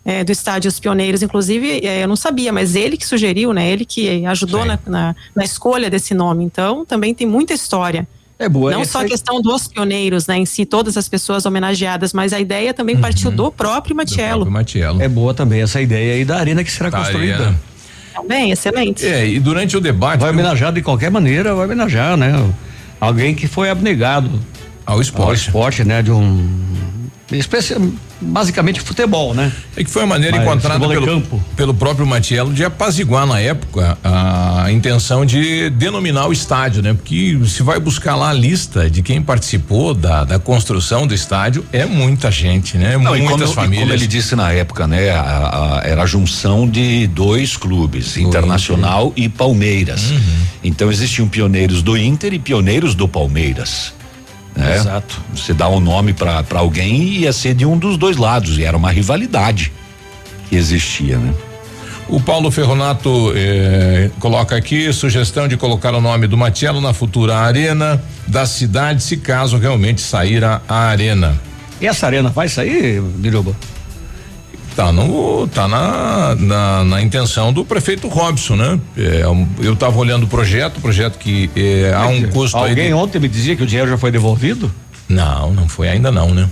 é, do estádio Os Pioneiros. Inclusive, é, eu não sabia, mas ele que sugeriu, né? Ele que ajudou na, na, na escolha desse nome. Então, também tem muita história. É boa. Não essa só a aí- questão dos pioneiros, né? Em si, todas as pessoas homenageadas, mas a ideia também Uhum. partiu do próprio Matiello. Do Matiello. É boa também essa ideia aí da arena que será Da construída. arena. Também, excelente. É, e durante o debate. Vai homenagear de qualquer maneira, vai homenagear, né? Alguém que foi abnegado ao esporte. Ao esporte, né? De um. Basicamente futebol, né? É que foi a maneira Mas encontrada é pelo, campo. pelo próprio Matiello de apaziguar na época a intenção de denominar o estádio, né? Porque se vai buscar lá a lista de quem participou da, da construção do estádio, é muita gente, né? Não, e Muitas como, e famílias. como ele disse na época, né? a- a- era a junção de dois clubes, Internacional e Palmeiras. Uhum. Então existiam pioneiros do Inter e pioneiros do Palmeiras. Né? Exato. Você dá um nome para alguém e ia ser de um dos dois lados, e era uma rivalidade que existia, né? O Paulo Ferronato eh, coloca aqui sugestão de colocar o nome do Matiello na futura arena da cidade, se caso realmente sair a, a arena. E essa arena vai sair, Biruba? Tá no, tá na, na, na intenção do prefeito Robson, né? É, eu estava olhando o projeto, projeto que é, há um custo aí. Alguém de- ontem me dizia que o dinheiro já foi devolvido? Não, não foi ainda não, né?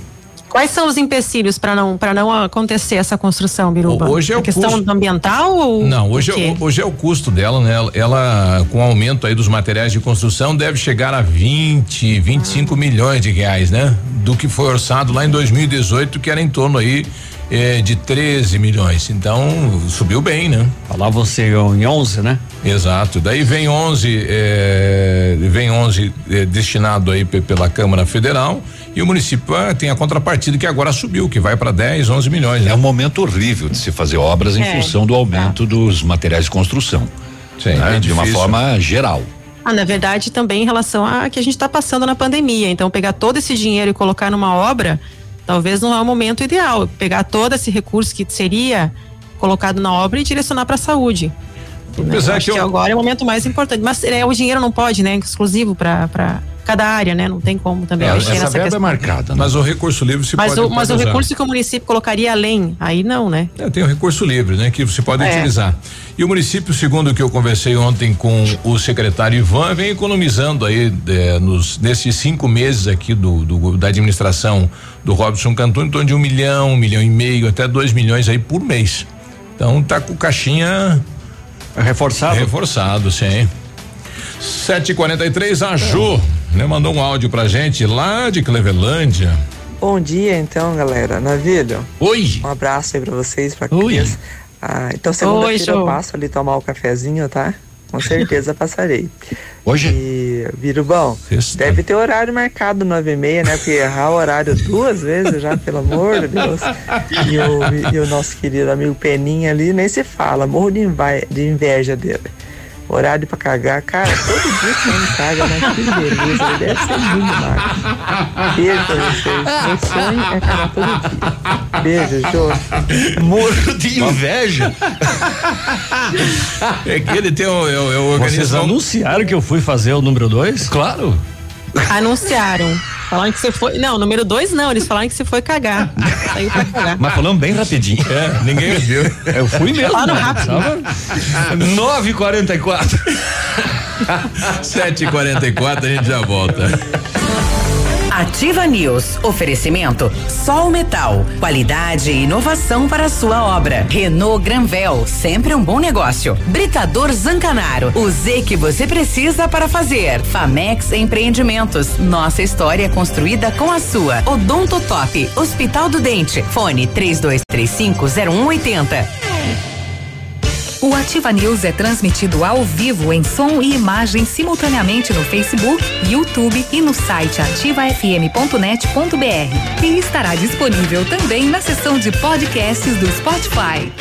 Quais são os empecilhos para não para não acontecer essa construção, Biruba? Hoje é a o questão custo- ambiental ou Não, hoje o é, hoje é o custo dela, né? Ela, ela, com o aumento aí dos materiais de construção, deve chegar a 20, 25 Ah. milhões de reais, né? Do que foi orçado lá em 2018, que era em torno aí eh, de 13 milhões. Então, subiu bem, né? Lá você em 11, né? Exato. Daí vem 11, eh, vem 11 eh, destinado aí pe- pela Câmara Federal e o município ah, tem a contrapartida que agora subiu, que vai para 10, 11 milhões. né? É um momento horrível de se fazer obras em É. função do aumento dos materiais de construção. Sim, né? é de uma forma geral. Ah, na verdade, também em relação a que a gente está passando na pandemia. Então, pegar todo esse dinheiro e colocar numa obra, talvez não é o momento ideal. Pegar todo esse recurso que seria colocado na obra e direcionar para a saúde. Apesar que, eu... que agora é o momento mais importante. Mas é, o dinheiro não pode, né? Exclusivo para cada área, né? Não tem como também é, essa nessa questão. é marcada. Né? Mas o recurso livre se mas pode. O, mas o recurso que o município colocaria além, aí não, né? É, tem o recurso livre, né? Que você pode é. utilizar. E o município, segundo o que eu conversei ontem com o secretário Ivan, vem economizando aí é, nos nesses cinco meses aqui do, do, da administração do Robson Canton em torno de um milhão, um milhão e meio, até dois milhões aí por mês. Então tá com caixinha reforçado. Reforçado, sim. 743 a Ju, né, mandou um áudio pra gente lá de Clevelândia. Bom dia então, galera. Navilho. Oi. Um abraço aí pra vocês, pra Cris. Ah, então segunda-feira eu passo ali tomar o um cafezinho, tá? Com certeza passarei. Hoje? E, Virubão, deve ter horário marcado nove e meia, né? Porque errar o horário duas vezes já, pelo amor de Deus. E o, e o nosso querido amigo Peninha ali nem se fala, morro de inveja dele. Horário pra cagar, cara, todo dia que não caga, mas que beleza, ele deve ser lindo, Marcos. Beijo pra vocês. Meu sonho é cagar todo dia. Beijo, Jô. Morro de inveja. é que ele tem o. É, é Vocês anunciaram que eu fui fazer o número dois? Claro. Anunciaram. Falaram que você foi. Não, número dois não, eles falaram que você foi cagar. Saiu pra cagar. Mas falando bem rapidinho. É, ninguém viu. Eu fui mesmo. Falaram rápido. 9h44. 7h44, a gente já volta. Ativa News. Oferecimento Sol Metal. Qualidade e inovação para a sua obra. Renault Granvel. Sempre um bom negócio. Britador Zancanaro. O Z que você precisa para fazer. Famex Empreendimentos. Nossa história construída com a sua. Odonto Top. Hospital do Dente. Fone 3235 0180. O Ativa News é transmitido ao vivo em som e imagem simultaneamente no Facebook, YouTube e no site ativafm.net.br. E estará disponível também na seção de podcasts do Spotify.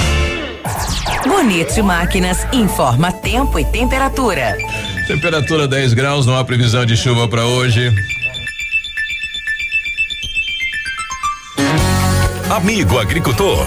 Bonito Máquinas informa tempo e temperatura. Temperatura 10 graus, não há previsão de chuva para hoje. Amigo agricultor,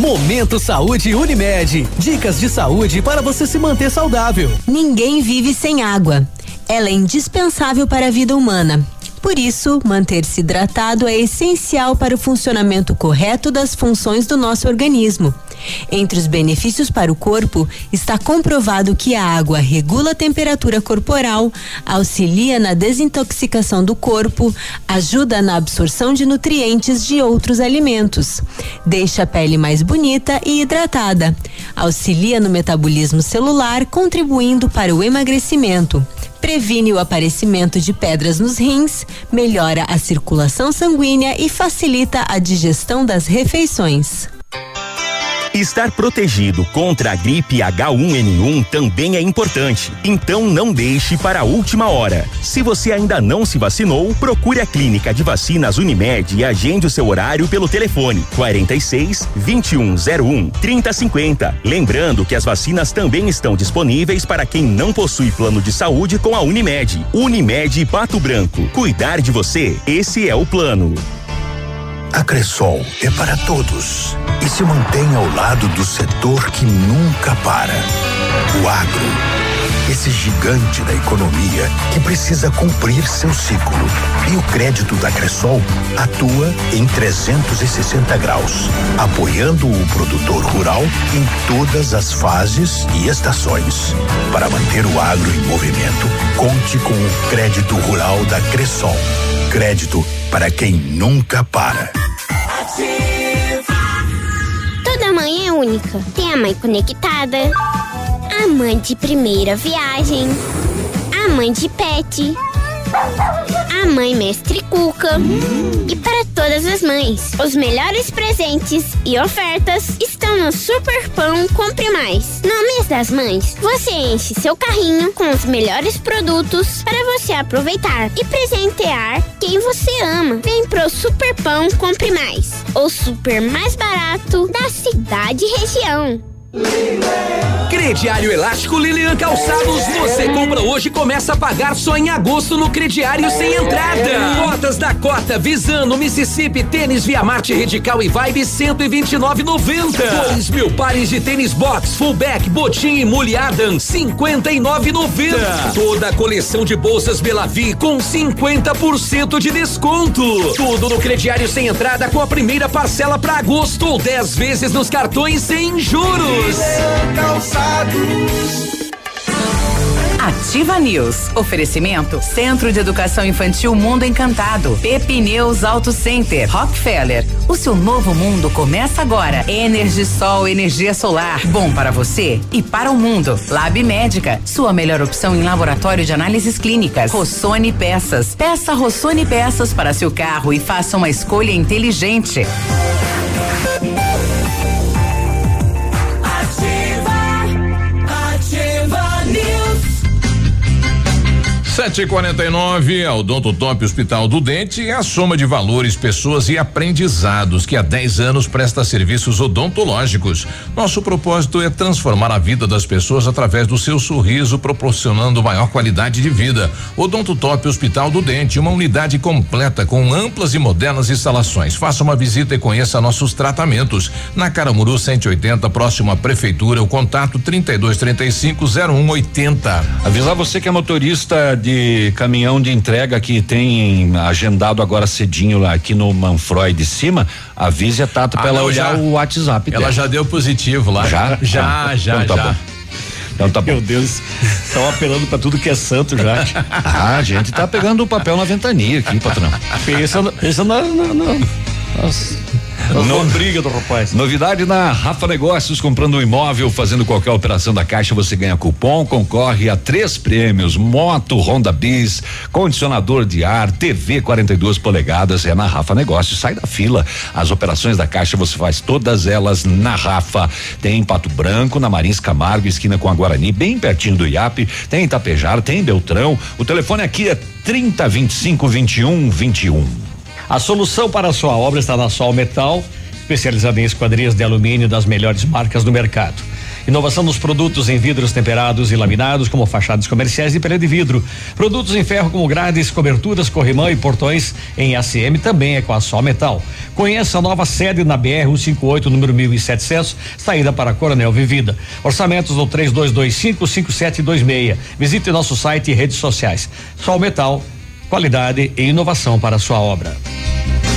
Momento Saúde Unimed. Dicas de saúde para você se manter saudável. Ninguém vive sem água. Ela é indispensável para a vida humana. Por isso, manter-se hidratado é essencial para o funcionamento correto das funções do nosso organismo. Entre os benefícios para o corpo, está comprovado que a água regula a temperatura corporal, auxilia na desintoxicação do corpo, ajuda na absorção de nutrientes de outros alimentos, deixa a pele mais bonita e hidratada, auxilia no metabolismo celular, contribuindo para o emagrecimento previne o aparecimento de pedras nos rins, melhora a circulação sanguínea e facilita a digestão das refeições. Estar protegido contra a gripe H1N1 também é importante. Então não deixe para a última hora. Se você ainda não se vacinou, procure a clínica de vacinas Unimed e agende o seu horário pelo telefone 46 2101 3050. Lembrando que as vacinas também estão disponíveis para quem não possui plano de saúde com a Unimed. Unimed Pato Branco. Cuidar de você, esse é o plano. A Cressol é para todos e se mantém ao lado do setor que nunca para. O agro. Esse gigante da economia que precisa cumprir seu ciclo. E o crédito da Cressol atua em 360 graus, apoiando o produtor rural em todas as fases e estações. Para manter o agro em movimento, conte com o crédito rural da Cressol. Crédito para quem nunca para. Toda mãe é única. Tem a mãe conectada, a mãe de primeira viagem, a mãe de pet, a mãe Mestre Cuca. E para todas as mães, os melhores presentes e ofertas estão no Super Pão Compre Mais. No mês das mães, você enche seu carrinho com os melhores produtos para você aproveitar e presentear quem você ama. Vem pro Super Pão Compre Mais, o super mais barato da cidade e região. Crediário Elástico Lilian Calçados, você compra hoje e começa a pagar só em agosto no crediário sem entrada. Cotas da Cota, Visano, Mississippi, tênis Via Marte Radical e Vibe 129,90. Dois mil pares de tênis box, fullback, botim e mule Adam 59,90. Toda a coleção de bolsas Belavi com 50% de desconto. Tudo no crediário sem entrada com a primeira parcela para agosto ou 10 vezes nos cartões sem juros. Calçados. Ativa News. Oferecimento Centro de Educação Infantil Mundo Encantado. Pepineus Auto Center. Rockefeller. O seu novo mundo começa agora. Energisol, energia solar. Bom para você e para o mundo. Lab Médica. Sua melhor opção em laboratório de análises clínicas. Rossoni Peças. Peça Rossoni Peças para seu carro e faça uma escolha inteligente. 749, a Odonto Top Hospital do Dente é a soma de valores, pessoas e aprendizados que há 10 anos presta serviços odontológicos. Nosso propósito é transformar a vida das pessoas através do seu sorriso, proporcionando maior qualidade de vida. Odonto Top Hospital do Dente, uma unidade completa com amplas e modernas instalações. Faça uma visita e conheça nossos tratamentos. Na Caramuru 180, próximo à prefeitura, o contato 3235 0180. Avisar você que é motorista de caminhão de entrega que tem agendado agora cedinho lá aqui no Manfroy de cima, avise a Tata Ah, pra ela olhar já. o WhatsApp Ela dela. já deu positivo lá. Já? Já, Ah, já, então tá já. bom. Então tá bom. Meu Deus, estão apelando pra tudo que é santo já. Ah, a gente tá pegando o papel na ventania aqui, patrão. Pensa, pensa na, na, na, nas, nas No- lombrigas do rapaz. Novidade na Rafa Negócios, comprando um imóvel, fazendo qualquer operação da Caixa, você ganha cupom, concorre a três prêmios: moto Honda Bis, condicionador de ar, TV 42 polegadas, é na Rafa Negócios. Sai da fila. As operações da Caixa você faz todas elas na Rafa. Tem em Pato Branco, na Marins Camargo, esquina com a Guarani, bem pertinho do IAP. Tem em Tapejar, tem em Beltrão. O telefone aqui é 30 25 21 21. A solução para a sua obra está na Sol Metal, especializada em esquadrias de alumínio das melhores marcas do mercado. Inovação nos produtos em vidros temperados e laminados, como fachadas comerciais e parede de vidro. Produtos em ferro, como grades, coberturas, corrimão e portões em ACM, também é com a Sol Metal. Conheça a nova sede na BR 158, número 1700, saída para Coronel Vivida. Orçamentos no 32255726. Visite nosso site e redes sociais. Sol Metal, qualidade e inovação para sua obra.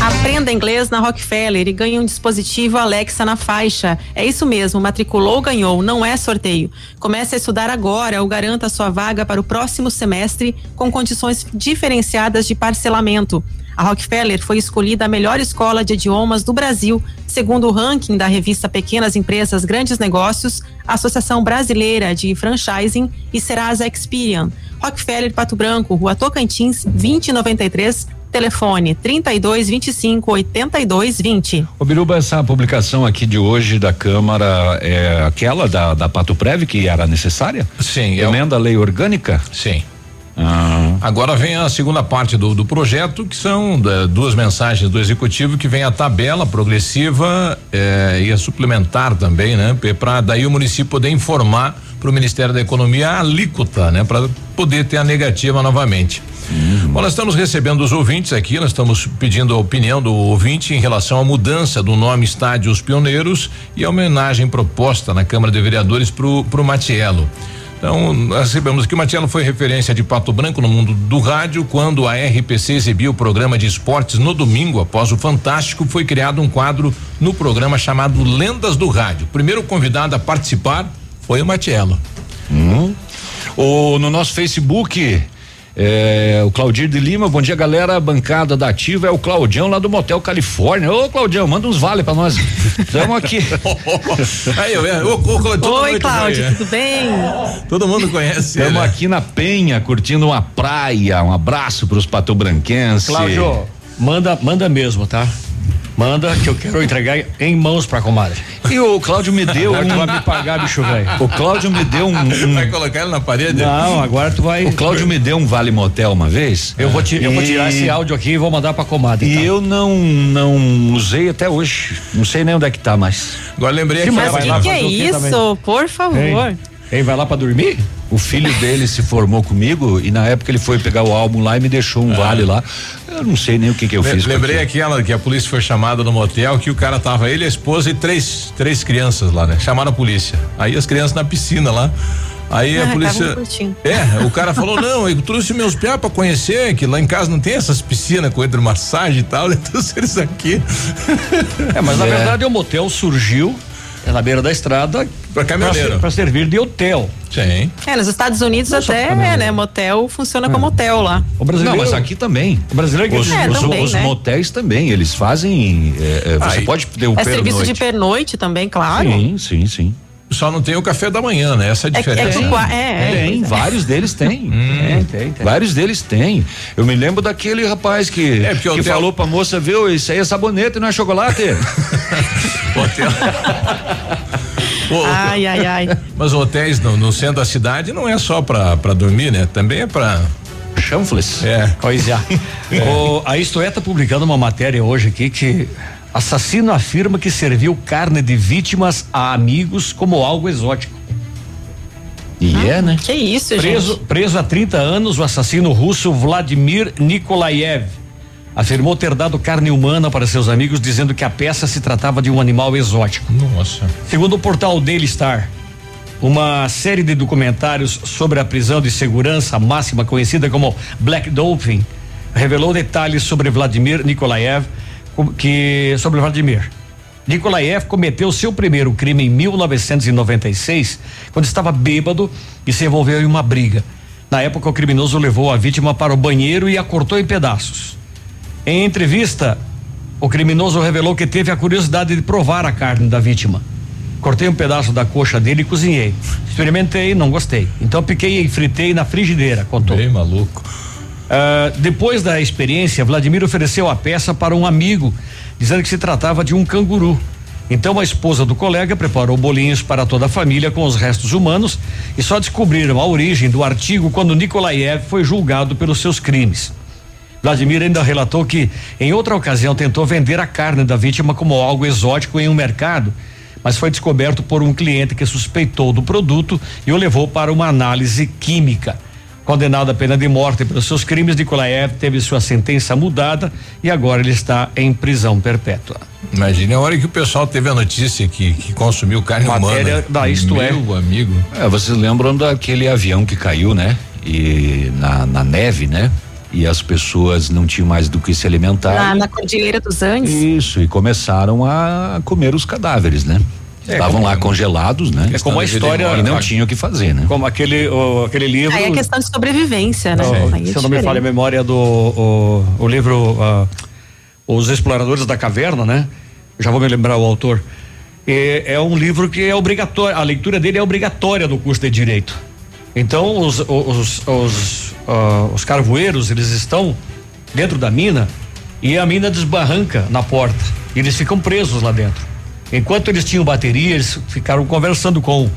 Aprenda inglês na Rockefeller e ganhe um dispositivo Alexa na faixa. É isso mesmo, matriculou, ganhou, não é sorteio. Comece a estudar agora ou garanta sua vaga para o próximo semestre com condições diferenciadas de parcelamento. A Rockefeller foi escolhida a melhor escola de idiomas do Brasil, segundo o ranking da revista Pequenas Empresas Grandes Negócios, Associação Brasileira de Franchising e Serasa Experian. Rockefeller Pato Branco, Rua Tocantins, 2093, telefone 32 25 82 20. Ô Biruba, essa publicação aqui de hoje da Câmara é aquela da, da Pato Prev que era necessária? Sim. Emenda à lei orgânica? Sim. Ah. Agora vem a segunda parte do, do projeto, que são da- duas mensagens do executivo, que vem a tabela progressiva eh, e a suplementar também, né? Para daí o município poder informar para o Ministério da Economia a alíquota, né? Para poder ter a negativa novamente. Bom, nós estamos recebendo os ouvintes aqui, nós estamos pedindo a opinião do ouvinte em relação à mudança do nome Estádio Os Pioneiros e a homenagem proposta na Câmara de Vereadores para o Matiello. Então, nós recebemos que o Matiello foi referência de Pato Branco no mundo do rádio. Quando a RPC exibiu o programa de esportes no domingo, após o Fantástico, foi criado um quadro no programa chamado Lendas do Rádio. O primeiro convidado a participar foi o Matiello. Hum. O, no nosso Facebook, É, o Claudir de Lima, bom dia galera, bancada da Ativa é o Claudião lá do Motel Califórnia. Ô Claudião, manda uns vale pra nós. Estamos aqui. Aí, eu, eu, eu, Oi, Cláudio, tudo bem? Todo mundo conhece. Estamos aqui na Penha, curtindo uma praia. Um abraço pros patobranquenses. Cláudio, manda, manda mesmo, tá? Manda que eu quero entregar em mãos pra comadre. E o Cláudio me deu. Agora um... tu vai me pagar, bicho velho. O Cláudio me deu um, um. Vai colocar ele na parede? Não, agora tu vai. O Cláudio me deu um vale motel uma vez. Eu vou, ti, eu vou E- tirar esse áudio aqui e vou mandar pra comadre. E tá? eu não não usei até hoje. Não sei nem onde é que tá mais. Agora lembrei Que mais? vai Que lá que é o isso? também? Por favor. Hein? Hein, vai lá pra dormir? O filho dele se formou comigo e na época ele foi pegar o álbum lá e me deixou um vale lá. Eu não sei nem o que que eu Le- fiz. com Lembrei aquela que a polícia foi chamada no motel, que o cara tava ele, a esposa e três, três crianças lá, né? Chamaram a polícia. Aí as crianças na piscina lá. Aí Ah, a polícia. É, o cara falou: não, eu trouxe meus piá pra conhecer, que lá em casa não tem essas piscinas com hidromassagem e tal, eu trouxe eles aqui. É, mas na É. verdade o motel surgiu é, na beira da estrada Pra pra, caminhoneiro. pra servir de hotel. Sim. É, nos Estados Unidos Não até, caminhão. né, motel funciona como hotel lá. O brasileiro. Não, mas aqui também. O brasileiro Os, É, os- também, os né? motéis também, eles fazem. é, é, você Aí. pode ter o É serviço de pernoite. também, claro. Sim, sim, sim. Só não tem o café da manhã, né? Essa é a É, que- é, diferença. que qua- é, é, Tem, é. vários deles têm. Tem, tem, tem. Vários deles têm. Eu me lembro daquele rapaz que, É, que hotel- falou pra moça, viu, isso aí é sabonete, não é chocolate. Hotel. Ai, ai, ai. Mas hotéis no, no centro da cidade não é só pra, pra dormir, né? Também é pra. Chanfles. É. Pois é. O, a Isto É tá publicando uma matéria hoje aqui que assassino afirma que serviu carne de vítimas a amigos como algo exótico. E é, né? Que isso, Preso, gente. preso há 30 anos, o assassino russo Vladimir Nikolaev afirmou ter dado carne humana para seus amigos, dizendo que a peça se tratava de um animal exótico. Nossa. Segundo o portal Daily Star, uma série de documentários sobre a prisão de segurança máxima conhecida como Black Dolphin revelou detalhes sobre Vladimir Nikolaev, que sobre Vladimir. Nikolaev cometeu seu primeiro crime em 1996, quando estava bêbado e se envolveu em uma briga. Na época, o criminoso levou a vítima para o banheiro e a cortou em pedaços. Em entrevista, o criminoso revelou que teve a curiosidade de provar a carne da vítima. Cortei um pedaço da coxa dele e cozinhei. Experimentei, não gostei. Então piquei e fritei na frigideira, contou. Bem maluco. Ah, depois da experiência, Vladimir ofereceu a peça para um amigo, dizendo que se tratava de um canguru. Então a esposa do colega preparou bolinhos para toda a família com os restos humanos e só descobriram a origem do artigo quando Nikolaev foi julgado pelos seus crimes. Vladimir ainda relatou que, em outra ocasião, tentou vender a carne da vítima como algo exótico em um mercado, mas foi descoberto por um cliente que suspeitou do produto e o levou para uma análise química. Condenado à pena de morte pelos seus crimes, Nikolaev teve sua sentença mudada e agora ele está em prisão perpétua. Imagine a hora que o pessoal teve a notícia que, que consumiu carne Matéria humana. da Isto É. Meu amigo. É, vocês lembram daquele avião que caiu, né? E na, na neve, né? E as pessoas não tinham mais do que se alimentar. Lá na Cordilheira dos Andes. Isso, e começaram a comer os cadáveres, né? É, Estavam como- lá congelados, né? É como a história- E não tinham o que fazer, né? Como aquele, o- aquele livro. Aí é questão de sobrevivência, né? É se eu não me falha a memória do o, o livro ah, Os Exploradores da Caverna, né? Já vou me lembrar o autor. E é um livro que é obrigatório, a leitura dele é obrigatória no curso de direito. Então os os, os, ah, os carvoeiros eles estão dentro da mina e a mina desbarranca na porta e eles ficam presos lá dentro. Enquanto eles tinham bateria, eles ficaram conversando com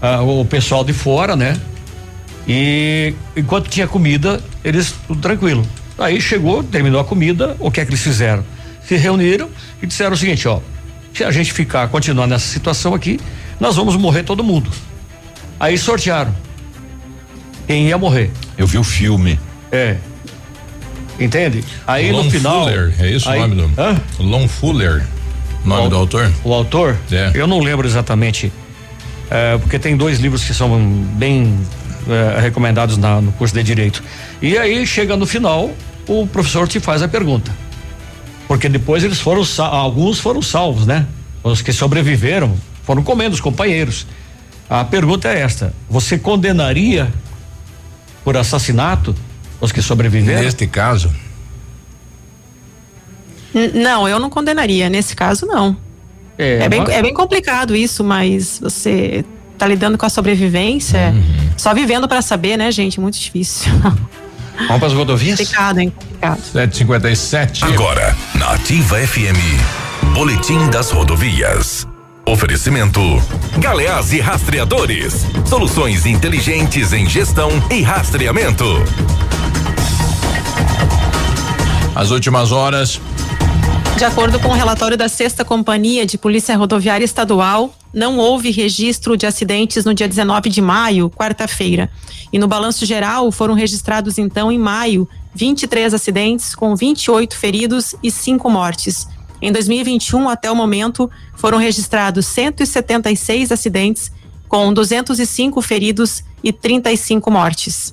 ah, o pessoal de fora, né? E enquanto tinha comida, eles tudo tranquilo. Aí chegou, terminou a comida, o que é que eles fizeram? Se reuniram e disseram o seguinte, ó, se a gente ficar, continuar nessa situação aqui, nós vamos morrer todo mundo. Aí sortearam quem ia morrer. Eu vi o filme. É. Entende? Aí Lon no final. Fuller, é isso aí, o nome do. Hã? Lon Fuller. Nome O- do autor? O autor? É. Eu não lembro exatamente. é, porque tem dois livros que são bem é, recomendados na- no curso de Direito. E aí chega no final, o professor te faz a pergunta. Porque depois eles foram, alguns foram salvos, né? Os que sobreviveram foram comendo os companheiros. A pergunta é esta: você condenaria por assassinato Os que sobreviveram? Neste caso. N- Não, eu não condenaria. Nesse caso, não. É, É, bem, mas- é bem complicado isso, mas você tá lidando com a sobrevivência. Só vivendo pra saber, né, gente? Muito difícil. Vamos para as rodovias? complicado, hein? Complicado. 757. Agora, na Ativa FM, Boletim das Rodovias. Oferecimento: Galeás e Rastreadores. Soluções inteligentes em gestão e rastreamento. As últimas horas. De acordo com o relatório da Sexta Companhia de Polícia Rodoviária Estadual, não houve registro de acidentes no dia 19 de maio, quarta-feira. E no balanço geral, foram registrados então em maio 23 acidentes, com 28 feridos e 5 mortes. Em 2021, até o momento, foram registrados 176 acidentes, com 205 feridos e 35 mortes.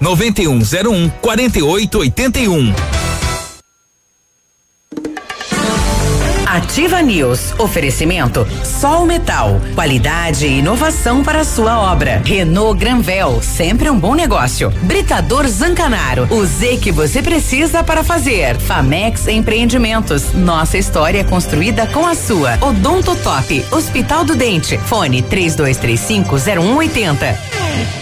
9101 4881. Ativa News. Oferecimento Sol Metal. Qualidade e inovação para a sua obra. Renault Granvel. Sempre um bom negócio. Britador Zancanaro. O Z que você precisa para fazer. Famex Empreendimentos. Nossa história é construída com a sua. Odonto Top. Hospital do Dente. Fone 3235 0180.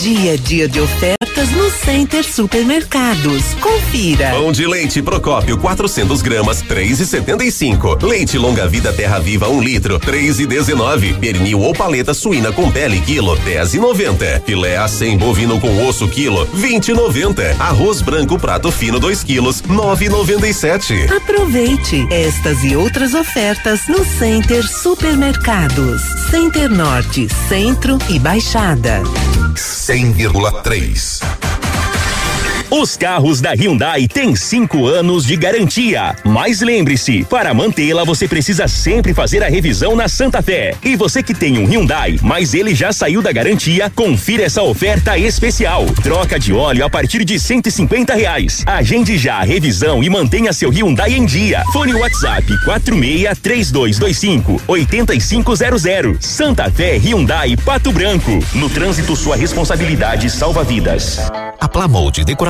Dia é dia de ofertas no Center Supermercados. Confira. Pão de leite Procópio 400 gramas 3,75. Leite longa vida Terra Viva 1 litro 3,19. Pernil ou paleta suína com pele quilo 10,90. Filé a 100 bovino com osso quilo 20,90. Arroz branco prato fino 2 quilos 9,97. Aproveite estas e outras ofertas no Center Supermercados. Center Norte, Centro e Baixada. 100,3. Os carros da Hyundai têm cinco anos de garantia. Mas lembre-se, para mantê-la você precisa sempre fazer a revisão na Santa Fé. E você que tem um Hyundai, mas ele já saiu da garantia, confira essa oferta especial. Troca de óleo a partir de 150 reais. Agende já a revisão e mantenha seu Hyundai em dia. Fone WhatsApp 46 3225 8500. Santa Fé Hyundai Pato Branco. No trânsito, sua responsabilidade salva vidas. A Plamold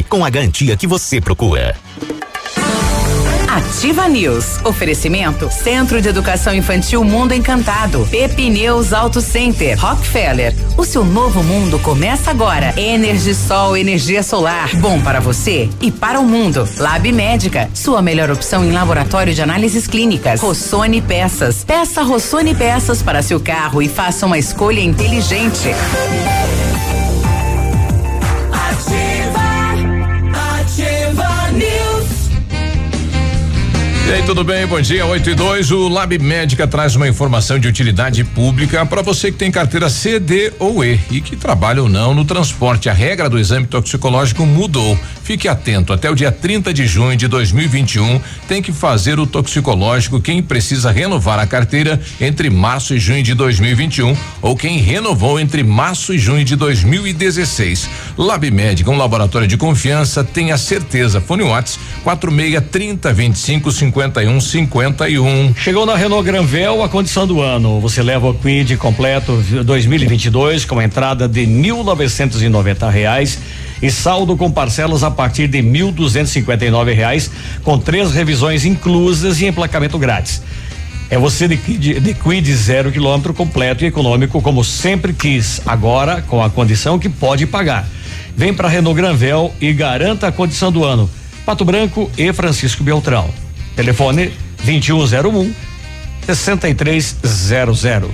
com a garantia que você procura. Ativa News. Oferecimento Centro de Educação Infantil Mundo Encantado. Pepineus Auto Center. Rockefeller. O seu novo mundo começa agora. Energisol, energia solar. Bom para você e para o mundo. Lab Médica. Sua melhor opção em laboratório de análises clínicas. Rossoni Peças. Peça Rossoni Peças para seu carro e faça uma escolha inteligente. E aí, tudo bem? Bom dia, 8 e 2. O Lab Médica traz uma informação de utilidade pública para você que tem carteira C, D ou E e que trabalha ou não no transporte. A regra do exame toxicológico mudou. Fique atento, até o dia 30 de junho de 2021 tem que fazer o toxicológico quem precisa renovar a carteira entre março e junho de 2021 ou quem renovou entre março e junho de 2016. Lab Médica, um laboratório de confiança, tenha certeza. Fone Whats 46 30 25 51 51. Chegou na Renault Granvel a condição do ano. Você leva o Quid completo 2022 com entrada de mil novecentos e noventa reais saldo com parcelas a partir de nove reais com três revisões inclusas e emplacamento grátis. É você de, de, de Quid zero quilômetro completo e econômico como sempre quis. Agora com a condição que pode pagar. Vem para Renault Granvel e garanta a condição do ano. Pato Branco e Francisco Beltrão. Telefone 2101 6300.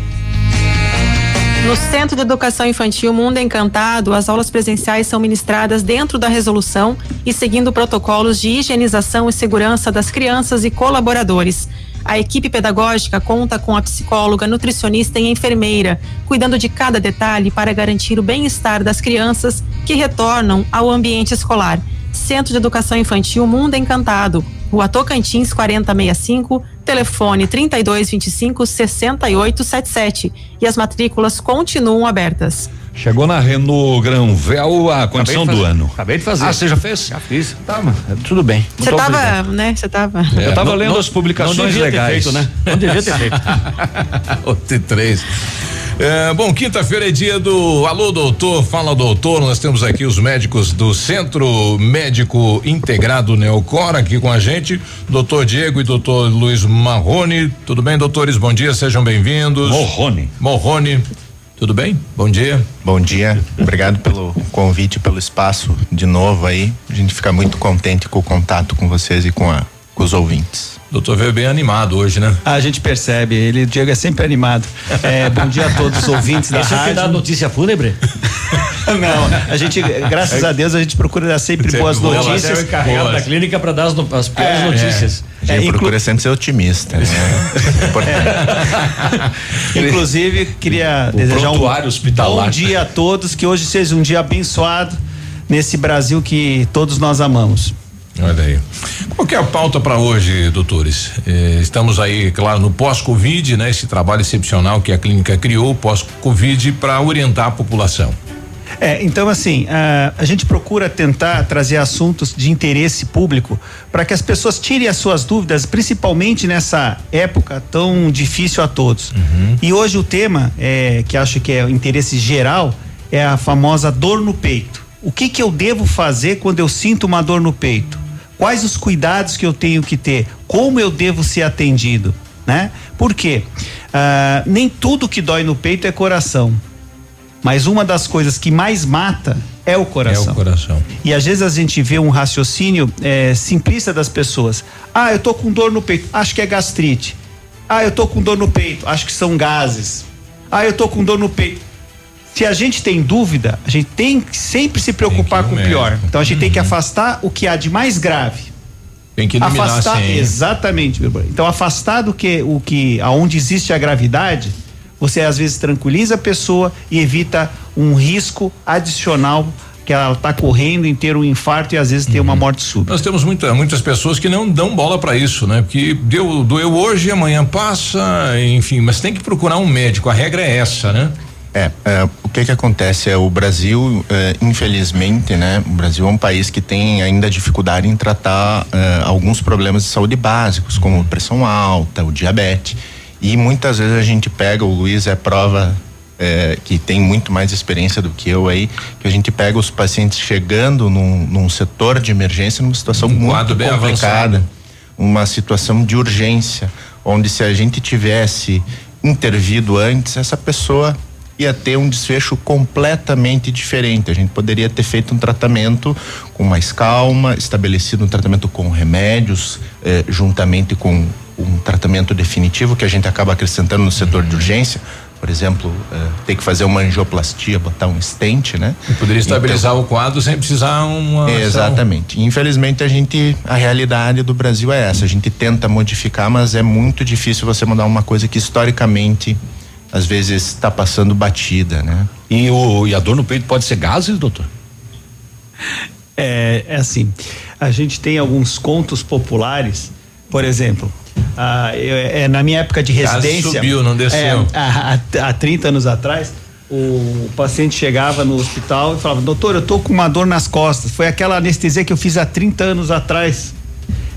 No Centro de Educação Infantil Mundo Encantado, as aulas presenciais são ministradas dentro da resolução e seguindo protocolos de higienização e segurança das crianças e colaboradores. A equipe pedagógica conta com a psicóloga, nutricionista e enfermeira, cuidando de cada detalhe para garantir o bem-estar das crianças que retornam ao ambiente escolar. Centro de Educação Infantil Mundo Encantado, Rua Tocantins 4065, telefone 3225 6877 e as matrículas continuam abertas. Chegou na Renault Granvel a condição do ano. Acabei de fazer. Ah, você já fez? Já fiz. Tá, mas tudo bem. Você tava, obrigado. né? Você tava. Eu tava não- lendo não- as publicações não devia ter legais. feito, né? Não devia ter feito. 8 e 3. É, bom, quinta-feira é dia do Alô Doutor, fala doutor. Nós temos aqui os médicos do Centro Médico Integrado Neocor aqui com a gente, doutor Diego e doutor Luiz Marrone. Tudo bem, doutores? Bom dia, sejam bem-vindos. Morrone. Morrone. Tudo bem? Bom dia. Bom dia, obrigado pelo convite, pelo espaço de novo aí. A gente fica muito contente com o contato com vocês e com, a, com os ouvintes. Doutor veio bem animado hoje, né? A gente percebe, ele, o Diego é sempre animado. É, bom dia a todos os ouvintes da Esse é o que dá rádio. notícia fúnebre? Não, a gente, graças a Deus, a gente procura dar sempre Sempre boas boa, notícias. Você é o da clínica para dar as, no- as piores É, notícias. A gente É, inclu- procura sempre ser otimista, né? É importante. Inclusive, queria O desejar um hospitalar. bom dia a todos, que hoje seja um dia abençoado nesse Brasil que todos nós amamos. Olha aí. Qual que é a pauta para hoje, doutores? Eh, estamos aí, claro, no pós-Covid, né? Esse trabalho excepcional que a clínica criou, pós-Covid, para orientar a população. É, então assim, a, a gente procura tentar trazer assuntos de interesse público para que as pessoas tirem as suas dúvidas, principalmente nessa época tão difícil a todos. E hoje o tema, é, que acho que é o interesse geral, é a famosa dor no peito. O que que eu devo fazer quando eu sinto uma dor no peito? Quais os cuidados que eu tenho que ter? Como eu devo ser atendido? Né? Por quê? Ah, nem tudo que dói no peito é coração. Mas uma das coisas que mais mata é o coração. É o coração. E às vezes a gente vê um raciocínio é, simplista das pessoas. Ah, eu tô com dor no peito, acho que é gastrite. Ah, eu tô com dor no peito, acho que são gases. Ah, eu tô com dor no peito. Se a gente tem dúvida, a gente tem que sempre se preocupar com o pior. Então a gente tem que afastar o que há de mais grave. Tem que eliminar afastar, sim. exatamente. Então afastar do que o que aonde existe a gravidade, você às vezes tranquiliza a pessoa e evita um risco adicional que ela está correndo em ter um infarto e às vezes ter uma morte súbita. Nós temos muita, muitas pessoas que não dão bola para isso, né? Porque deu, doeu hoje, amanhã passa, enfim, mas tem que procurar um médico. A regra é essa, né? É, é, o que que acontece é o Brasil, é, infelizmente, né? O Brasil é um país que tem ainda dificuldade em tratar é, alguns problemas de saúde básicos, como pressão alta, o diabetes. E muitas vezes a gente pega, o Luiz é prova é, que tem muito mais experiência do que eu aí, que a gente pega os pacientes chegando num, num setor de emergência numa situação muito quadro bem complicada, avançado. uma situação de urgência, onde se a gente tivesse intervido antes, essa pessoa ia ter um desfecho completamente diferente. A gente poderia ter feito um tratamento com mais calma, estabelecido um tratamento com remédios, eh, juntamente com um tratamento definitivo que a gente acaba acrescentando no setor de urgência, por exemplo, eh, ter que fazer uma angioplastia, botar um estente, né? E poderia estabilizar o quadro sem precisar uma. ação. Exatamente. Infelizmente a gente, a realidade do Brasil é essa. A gente tenta modificar, mas é muito difícil você mudar uma coisa que historicamente às vezes está passando batida, né? E o e a dor no peito pode ser gases, doutor? É, é assim, a gente tem alguns contos populares, por exemplo, ah, eu- é, na minha época de residência. subiu, não desceu. é, há 30 anos atrás, o paciente chegava no hospital e falava: Doutor, eu tô com uma dor nas costas. Foi aquela anestesia que eu fiz há 30 anos atrás.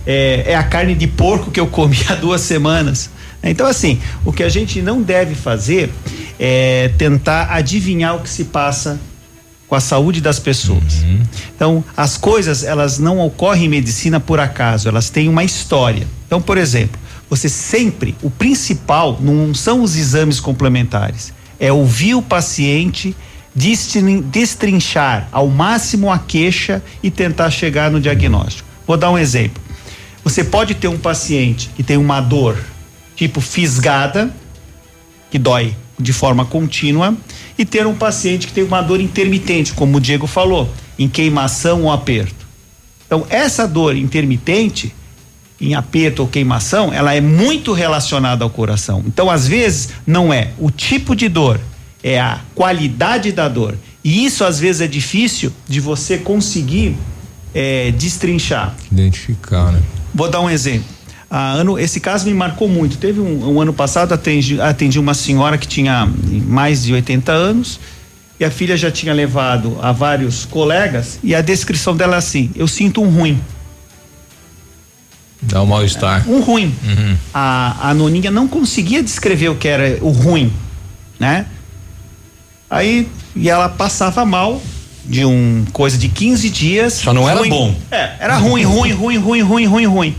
É, é a carne de porco que eu comi há duas semanas. Então, assim, o que a gente não deve fazer é tentar adivinhar o que se passa com a saúde das pessoas. Então, as coisas, elas não ocorrem em medicina por acaso, elas têm uma história. Então, por exemplo, você sempre, o principal não são os exames complementares, é ouvir o paciente, destrin- destrinchar ao máximo a queixa e tentar chegar no diagnóstico. Vou dar um exemplo. Você pode ter um paciente que tem uma dor tipo fisgada, que dói de forma contínua, e ter um paciente que tem uma dor intermitente, como o Diego falou, em queimação ou aperto. Então, essa dor intermitente, em aperto ou queimação, ela é muito relacionada ao coração. Então, às vezes, não é o tipo de dor, é a qualidade da dor. E isso, às vezes, é difícil de você conseguir eh, destrinchar. Identificar, né? Vou dar um exemplo. Ah, ano, esse caso me marcou muito. Teve um, um ano passado, atendi, atendi uma senhora que tinha mais de 80 anos e a filha já tinha levado a vários colegas e a descrição dela é assim: eu sinto um ruim, Dá um mal-estar. um ruim. Uhum. A, a noninha não conseguia descrever o que era o ruim, né? Aí, e ela passava mal de um coisa de 15 dias. Só não era ruim. bom. É, era ruim, ruim, ruim, ruim, ruim, ruim, ruim.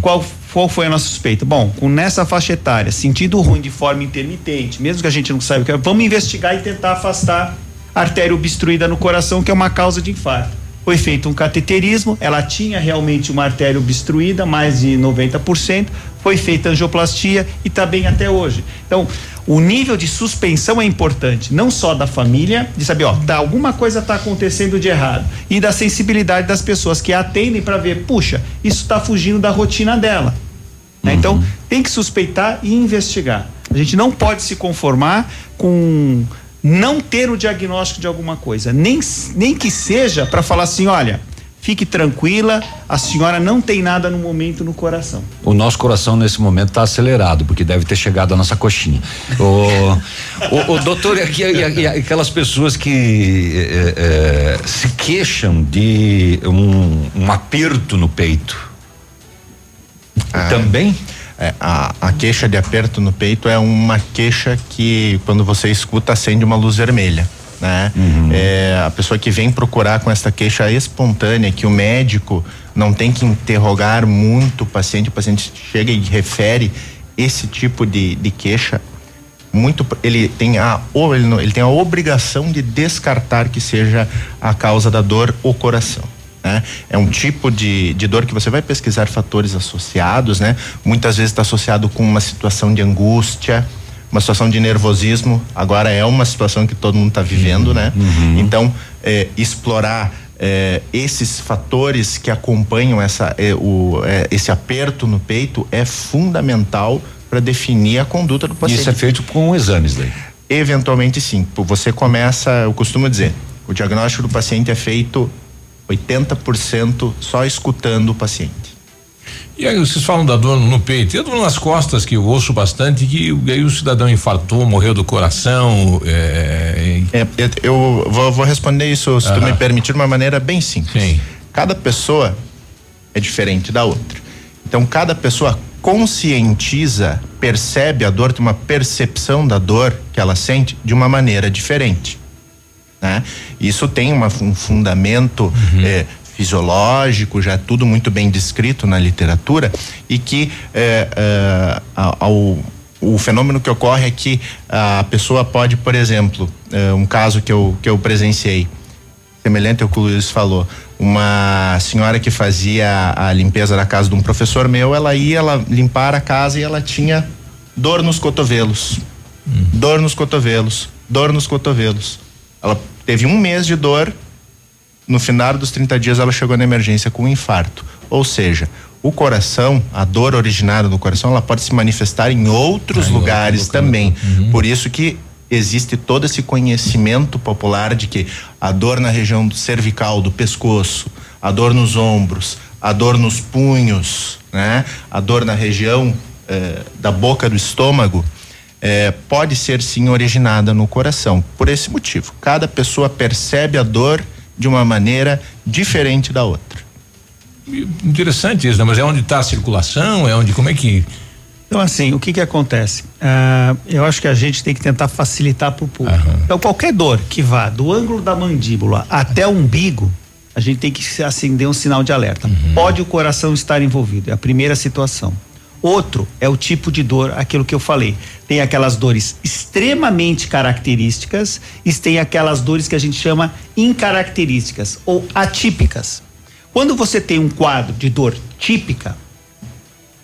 Qual, qual foi a nossa suspeita? Bom, com nessa faixa etária, sentido ruim de forma intermitente, mesmo que a gente não saiba o que é, vamos investigar e tentar afastar a artéria obstruída no coração, que é uma causa de infarto. Foi feito um cateterismo, ela tinha realmente uma artéria obstruída, mais de 90%, foi feita angioplastia e está bem até hoje. Então, o nível de suspensão é importante, não só da família, de saber, ó, tá, alguma coisa está acontecendo de errado, e da sensibilidade das pessoas que atendem para ver, puxa, isso está fugindo da rotina dela. né? Então, tem que suspeitar e investigar. A gente não pode se conformar com não ter o diagnóstico de alguma coisa, nem, nem que seja para falar assim, olha, fique tranquila, a senhora não tem nada no momento no coração. O nosso coração nesse momento está acelerado, porque deve ter chegado a nossa coxinha. O, o, o doutor, e, aqui- e- e aquelas pessoas que eh, eh, se queixam de um, um aperto no peito. Também? É, a, a queixa de aperto no peito é uma queixa que quando você escuta acende uma luz vermelha. Né? É, a pessoa que vem procurar com essa queixa espontânea, que o médico não tem que interrogar muito o paciente, o paciente chega e refere esse tipo de, de queixa, muito ele tem a ou ele, ele tem a obrigação de descartar que seja a causa da dor o coração né? É um tipo de, de dor que você vai pesquisar fatores associados, né? Muitas vezes está associado com uma situação de angústia, uma situação de nervosismo. Agora é uma situação que todo mundo está vivendo, né? Então, é, explorar é, esses fatores que acompanham essa, é, o, é, esse aperto no peito é fundamental para definir a conduta do paciente. Isso é feito com exames daí. Eventualmente sim. Você começa, eu costumo dizer, o diagnóstico do paciente é feito 80% só escutando o paciente. E aí vocês falam da dor no peito, e a dor nas costas, que eu ouço bastante, que aí o cidadão infartou, morreu do coração. É, É, eu- vou, vou responder isso, se tu me permitir, de uma maneira bem simples. Cada pessoa é diferente da outra. Então, cada pessoa conscientiza, percebe a dor, tem uma percepção da dor que ela sente de uma maneira diferente. Né? Isso tem uma- um fundamento eh, fisiológico, já é tudo muito bem descrito na literatura, e que eh, a- ao- o fenômeno que ocorre é que a pessoa pode, por exemplo, eh, um caso que eu, que eu presenciei, semelhante ao que o Luiz falou, uma senhora que fazia a limpeza da casa de um professor meu, ela ia ela limpar a casa e ela tinha dor nos cotovelos. Dor nos cotovelos, dor nos cotovelos. Ela teve um mês de dor, no final dos 30 dias ela chegou na emergência com um infarto. Ou seja, o coração, a dor originada do coração, ela pode se manifestar em outros Ah, em lugares outro também. Uhum. Por isso que existe todo esse conhecimento popular de que a dor na região do cervical, do pescoço, a dor nos ombros, a dor nos punhos, né? A dor na região eh, da boca do estômago eh, pode ser sim originada no coração. Por esse motivo, cada pessoa percebe a dor de uma maneira diferente da outra. Interessante isso, né? Mas é onde está a circulação? É onde, como é que. Então, assim, o que que acontece? Ah, eu acho que a gente tem que tentar facilitar para o público. Então, qualquer dor que vá do ângulo da mandíbula até o umbigo, a gente tem que acender um sinal de alerta. Pode o coração estar envolvido, é a primeira situação. Outro é o tipo de dor, aquilo que eu falei. Tem aquelas dores extremamente características e tem aquelas dores que a gente chama incaracterísticas ou atípicas. Quando você tem um quadro de dor típica,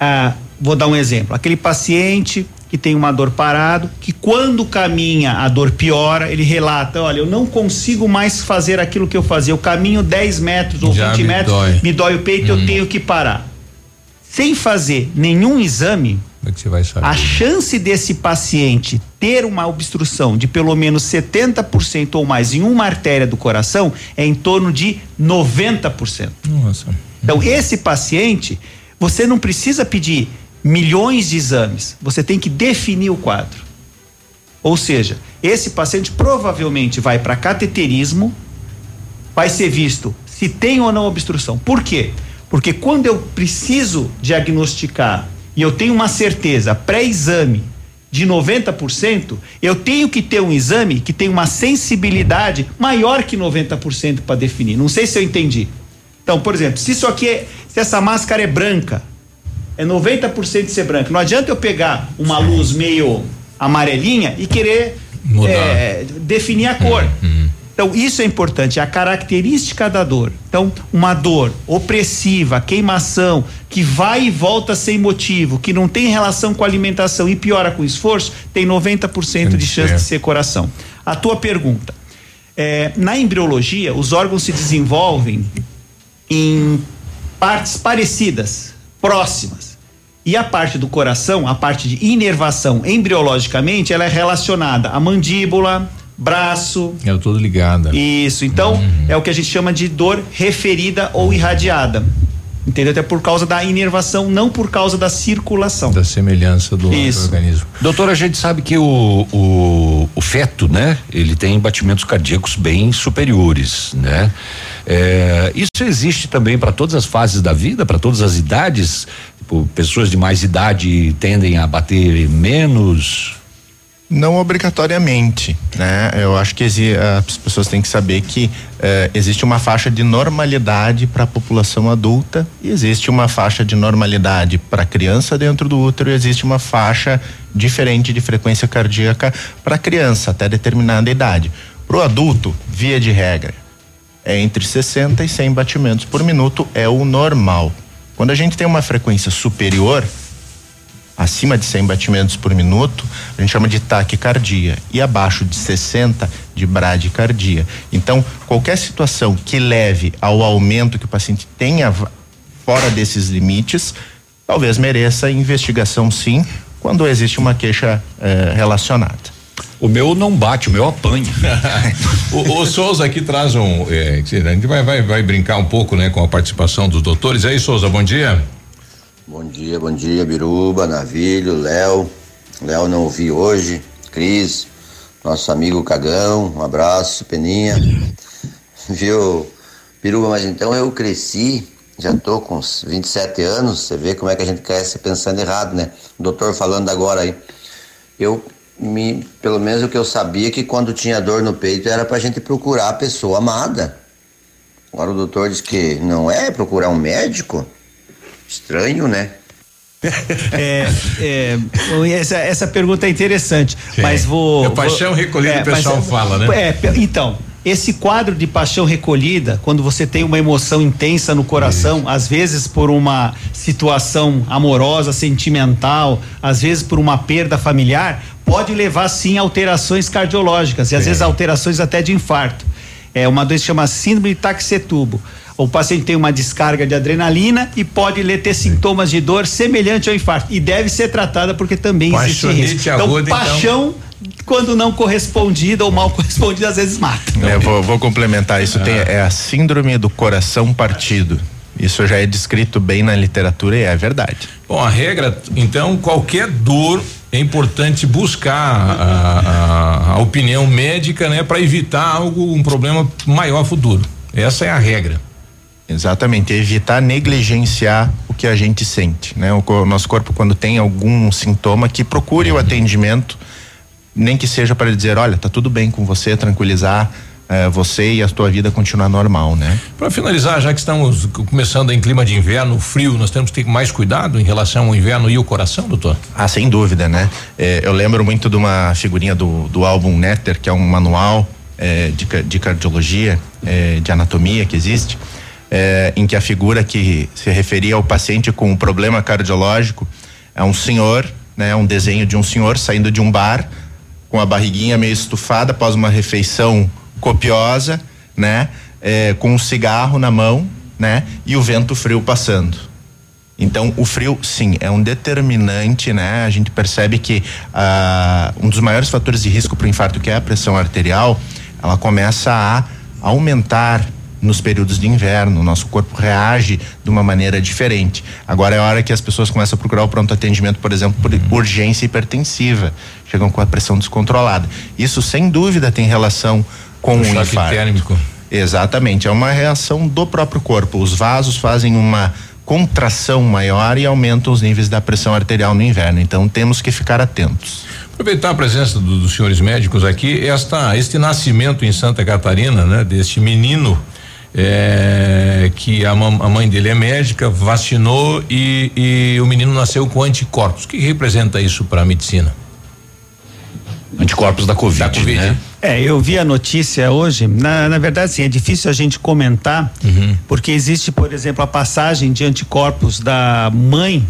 ah, vou dar um exemplo. Aquele paciente que tem uma dor parado, que quando caminha a dor piora, ele relata: olha, eu não consigo mais fazer aquilo que eu fazia. Eu caminho 10 metros ou Já 20 me metros, dói. me dói o peito, eu tenho que parar. Sem fazer nenhum exame, é a chance desse paciente ter uma obstrução de pelo menos 70% ou mais em uma artéria do coração é em torno de 90%. Nossa. Então, esse paciente, você não precisa pedir milhões de exames, você tem que definir o quadro. Ou seja, esse paciente provavelmente vai para cateterismo, vai ser visto se tem ou não obstrução. Por quê? Porque quando eu preciso diagnosticar e eu tenho uma certeza pré-exame de 90%, eu tenho que ter um exame que tem uma sensibilidade maior que 90% para definir. Não sei se eu entendi. Então, por exemplo, se isso aqui é, se essa máscara é branca, é 90% de ser branca. Não adianta eu pegar uma luz meio amarelinha e querer é, definir a cor. Então, isso é importante, a característica da dor. Então, uma dor opressiva, queimação, que vai e volta sem motivo, que não tem relação com a alimentação e piora com esforço, tem 90% de chance de ser coração. A tua pergunta. É, na embriologia, os órgãos se desenvolvem em partes parecidas, próximas. E a parte do coração, a parte de inervação embriologicamente, ela é relacionada à mandíbula, braço. É tudo ligado. Isso, então é o que a gente chama de dor referida ou irradiada. Entendeu? Até por causa da inervação, não por causa da circulação. Da semelhança do, do Isso. organismo. Doutor, a gente sabe que o, o, o feto, né? Ele tem batimentos cardíacos bem superiores, né? É, isso existe também para todas as fases da vida, para todas as idades? Tipo, pessoas de mais idade tendem a bater menos? Não obrigatoriamente, né? Eu acho que exi- as pessoas têm que saber que eh, existe uma faixa de normalidade para a população adulta e existe uma faixa de normalidade para a criança dentro do útero e existe uma faixa diferente de frequência cardíaca para a criança até determinada idade. Para o adulto, via de regra, é entre 60 e 100 batimentos por minuto é o normal. Quando a gente tem uma frequência superior, acima de 100 batimentos por minuto, a gente chama de taquicardia e abaixo de 60 de bradicardia. Então, qualquer situação que leve ao aumento que o paciente tenha fora desses limites, talvez mereça investigação sim, quando existe uma queixa eh, relacionada. O meu não bate, o meu apanha. o, o Souza aqui traz um. é, que a gente vai, vai, vai brincar um pouco, né, com a participação dos doutores. E aí, Souza, bom dia. Bom dia, bom dia, Biruba, Navilho, Léo. Léo não ouvi hoje, Cris, nosso amigo Cagão, um abraço, Peninha. Viu, Biruba, mas então eu cresci, já tô com uns 27 anos, você vê como é que a gente cresce pensando errado, né? O doutor falando agora aí. Eu me, pelo menos o que eu sabia que quando tinha dor no peito era pra gente procurar a pessoa amada. Agora o doutor diz que não é procurar um médico. Estranho, né? É, é, essa, essa pergunta é interessante, mas vou. É paixão vou- recolhida, o pessoal mas, fala, né? É, então, esse quadro de paixão recolhida, quando você tem uma emoção intensa no coração, às vezes por uma situação amorosa, sentimental, às vezes por uma perda familiar, pode levar sim a alterações cardiológicas e às vezes alterações até de infarto. É uma doença que chama síndrome de taxetubo. O paciente tem uma descarga de adrenalina e pode ler, ter sintomas de dor semelhante ao infarto e deve ser tratada porque também existe Paixonite risco. aguda, então, então. paixão quando não correspondida ou mal correspondida às vezes mata. É, vou, vou complementar isso. Tem, é a síndrome do coração partido. Isso já é descrito bem na literatura e é verdade. Bom, a regra, então, qualquer dor é importante buscar a, a- a opinião médica, né, para evitar algo, um problema maior futuro. Essa é a regra. Exatamente, evitar negligenciar o que a gente sente, né? O, o nosso corpo quando tem algum sintoma que procure o atendimento, nem que seja para dizer, olha, tá tudo bem com você, tranquilizar eh, você e a tua vida continuar normal, né? Para finalizar, já que estamos começando em clima de inverno, frio, nós temos que ter mais cuidado em relação ao inverno e o coração, doutor? Ah, sem dúvida, né? Eh, eu lembro muito de uma figurinha do, do álbum Netter, que é um manual eh, de, de cardiologia, eh, de anatomia que existe, eh, em que a figura que se referia ao paciente com um problema cardiológico é um senhor, né? Um desenho de um senhor saindo de um bar com a barriguinha meio estufada após uma refeição copiosa, né? Eh, com um cigarro na mão, né? E o vento frio passando. Então, o frio, sim, é um determinante, né? A gente percebe que ah, um dos maiores fatores de risco para o infarto, que é a pressão arterial, ela começa a aumentar nos períodos de inverno. O nosso corpo reage de uma maneira diferente. Agora é a hora que as pessoas começam a procurar o pronto atendimento, por exemplo, por urgência hipertensiva. Chegam com a pressão descontrolada. Isso, sem dúvida, tem relação com O o, choque infarto. térmico. Exatamente, é uma reação do próprio corpo. Os vasos fazem uma contração maior e aumentam os níveis da pressão arterial no inverno. Então temos que ficar atentos. Aproveitar a presença do- dos senhores médicos aqui, esta, este nascimento em Santa Catarina, né, deste menino, é, que a, mam- a mãe dele é médica, vacinou e, e o menino nasceu com anticorpos. O que representa isso para a medicina? Anticorpos da Covid, né? É, eu vi a notícia hoje. Na, na verdade, sim, é difícil a gente comentar, porque existe, por exemplo, a passagem de anticorpos da mãe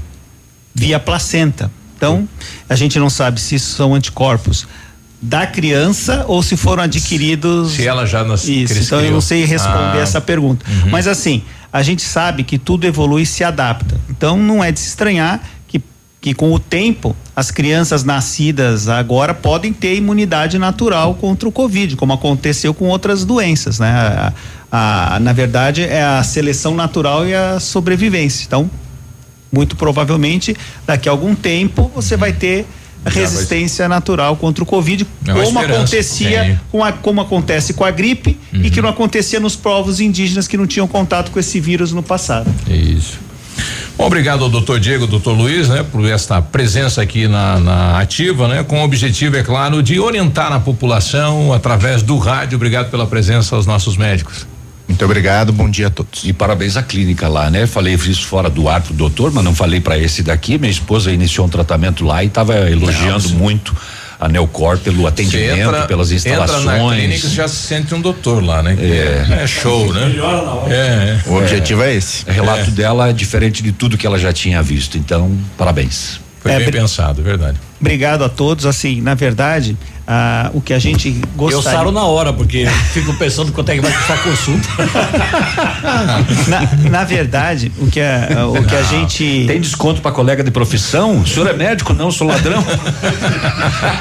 via placenta. Então, a gente não sabe se isso são anticorpos da criança ou se foram adquiridos. Se ela já nas, Isso, então eu não sei responder Ah, essa pergunta. uhum. Mas assim, a gente sabe que tudo evolui e se adapta. Então não é de se estranhar que, que com o tempo as crianças nascidas agora podem ter imunidade natural contra o Covid, como aconteceu com outras doenças, né? A- a- na verdade, é a seleção natural e a sobrevivência. Então, muito provavelmente, daqui a algum tempo, você vai ter resistência natural contra o Covid, É como acontecia com a- como acontece com a gripe e que não acontecia nos povos indígenas que não tinham contato com esse vírus no passado. Isso. Bom, obrigado ao doutor Diego, doutor Luiz, né, por esta presença aqui na, na ativa, né, com o objetivo, é claro, de orientar a população através do rádio. Obrigado pela presença aos nossos médicos. Muito obrigado, bom dia a todos. E parabéns à clínica lá, né? Falei isso fora do ar pro doutor, mas não falei para esse daqui. Minha esposa iniciou um tratamento lá e estava elogiando muito a Neocor pelo atendimento, pelas instalações. Entra na clínica já se sente um doutor lá, né? É. É, show, né? É, é. O objetivo é esse. O relato dela é diferente de tudo que ela já tinha visto. Então, parabéns. Foi É, bem pensado, verdade. Obrigado a todos. Assim, na verdade, ah, o que a gente Eu gostaria. saro na hora, porque fico pensando quanto é que vai custar a consulta. na, na verdade, o que a, o que a gente. Tem desconto para colega de profissão? O senhor é médico? Não, sou ladrão.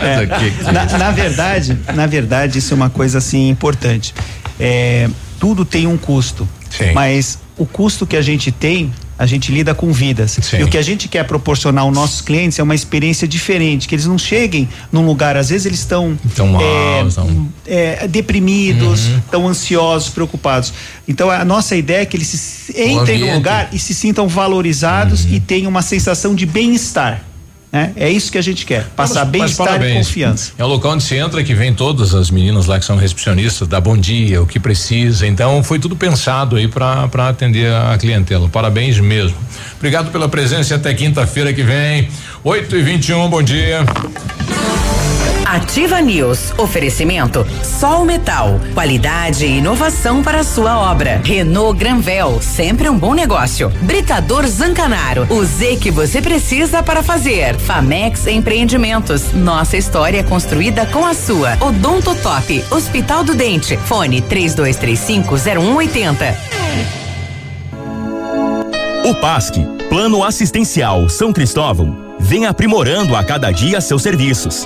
É, é na, na verdade, na verdade, isso é uma coisa assim importante. É, tudo tem um custo, mas o custo que a gente tem, a gente lida com vidas. E o que a gente quer proporcionar aos nossos clientes é uma experiência diferente, que eles não cheguem num lugar, às vezes eles estão Tão mal, é, tão- é, deprimidos, Uhum. estão ansiosos, preocupados. Então a nossa ideia é que eles se- entrem no lugar e se sintam valorizados e tenham uma sensação de bem-estar. Né? É isso que a gente quer, passar bem-estar e confiança. É o local onde você entra que vem todas as meninas lá que são recepcionistas, dá bom dia, o que precisa. Então foi tudo pensado aí para atender a clientela. Parabéns mesmo. Obrigado pela presença e até quinta-feira que vem. 8 e 21 bom dia. Ativa News. Oferecimento Sol Metal. Qualidade e inovação para a sua obra. Renault Granvel. Sempre um bom negócio. Britador Zancanaro. O Z que você precisa para fazer. Famex Empreendimentos. Nossa história é construída com a sua. Odonto Top. Hospital do Dente. Fone 3235 0180. O PASC, Plano Assistencial São Cristóvão, vem aprimorando a cada dia seus serviços.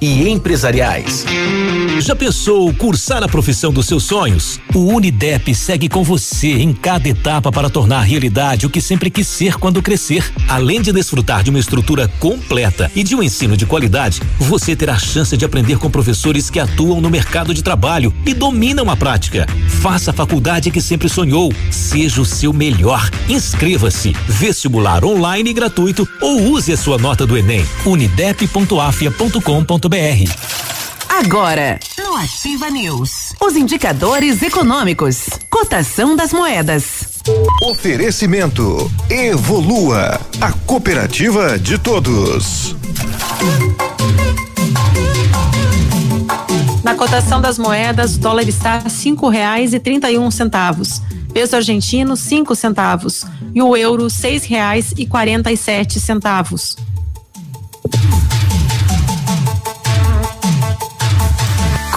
e empresariais. Já pensou cursar a profissão dos seus sonhos? O Unidep segue com você em cada etapa para tornar realidade o que sempre quis ser quando crescer. Além de desfrutar de uma estrutura completa e de um ensino de qualidade, você terá a chance de aprender com professores que atuam no mercado de trabalho e dominam a prática. Faça a faculdade que sempre sonhou. Seja o seu melhor. Inscreva-se. Vestibular online gratuito ou use a sua nota do Enem. unidep.afia.com.br Agora, no Ativa News, os indicadores econômicos, cotação das moedas. Oferecimento Evolua, a cooperativa de todos. Na cotação das moedas, o dólar está a cinco reais e trinta e um centavos. Peso argentino, cinco centavos. E o euro, seis reais e quarenta e sete centavos.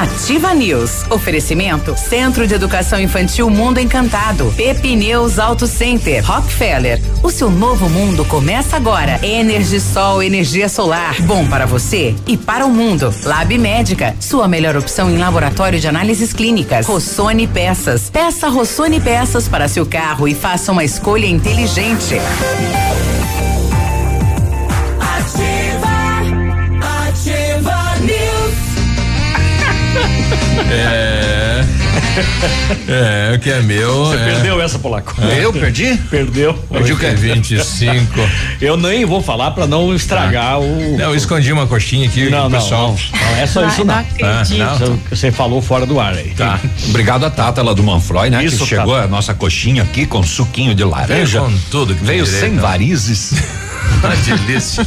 Ativa News. Oferecimento Centro de Educação Infantil Mundo Encantado. Pepineus Auto Center. Rockefeller. O seu novo mundo começa agora. Energisol, energia solar. Bom para você e para o mundo. Lab Médica. Sua melhor opção em laboratório de análises clínicas. Rossoni Peças. Peça Rossoni Peças para seu carro e faça uma escolha inteligente. Ativa, É. É, o que é meu. Você é. perdeu essa, Polaco. Eu perdi? Perdeu. Perdi o quê? 25. Eu nem vou falar pra não estragar o. Não, eu escondi uma coxinha aqui Não, não, pessoal. não, não é só isso não. Ah, não? Você falou fora do ar aí. Tá. Obrigado a Tata lá do Manfroy, né? Isso, que chegou Tata. a nossa coxinha aqui com suquinho de laranja. Veio com tudo que Veio tem sem direito. varizes. Uma delícia.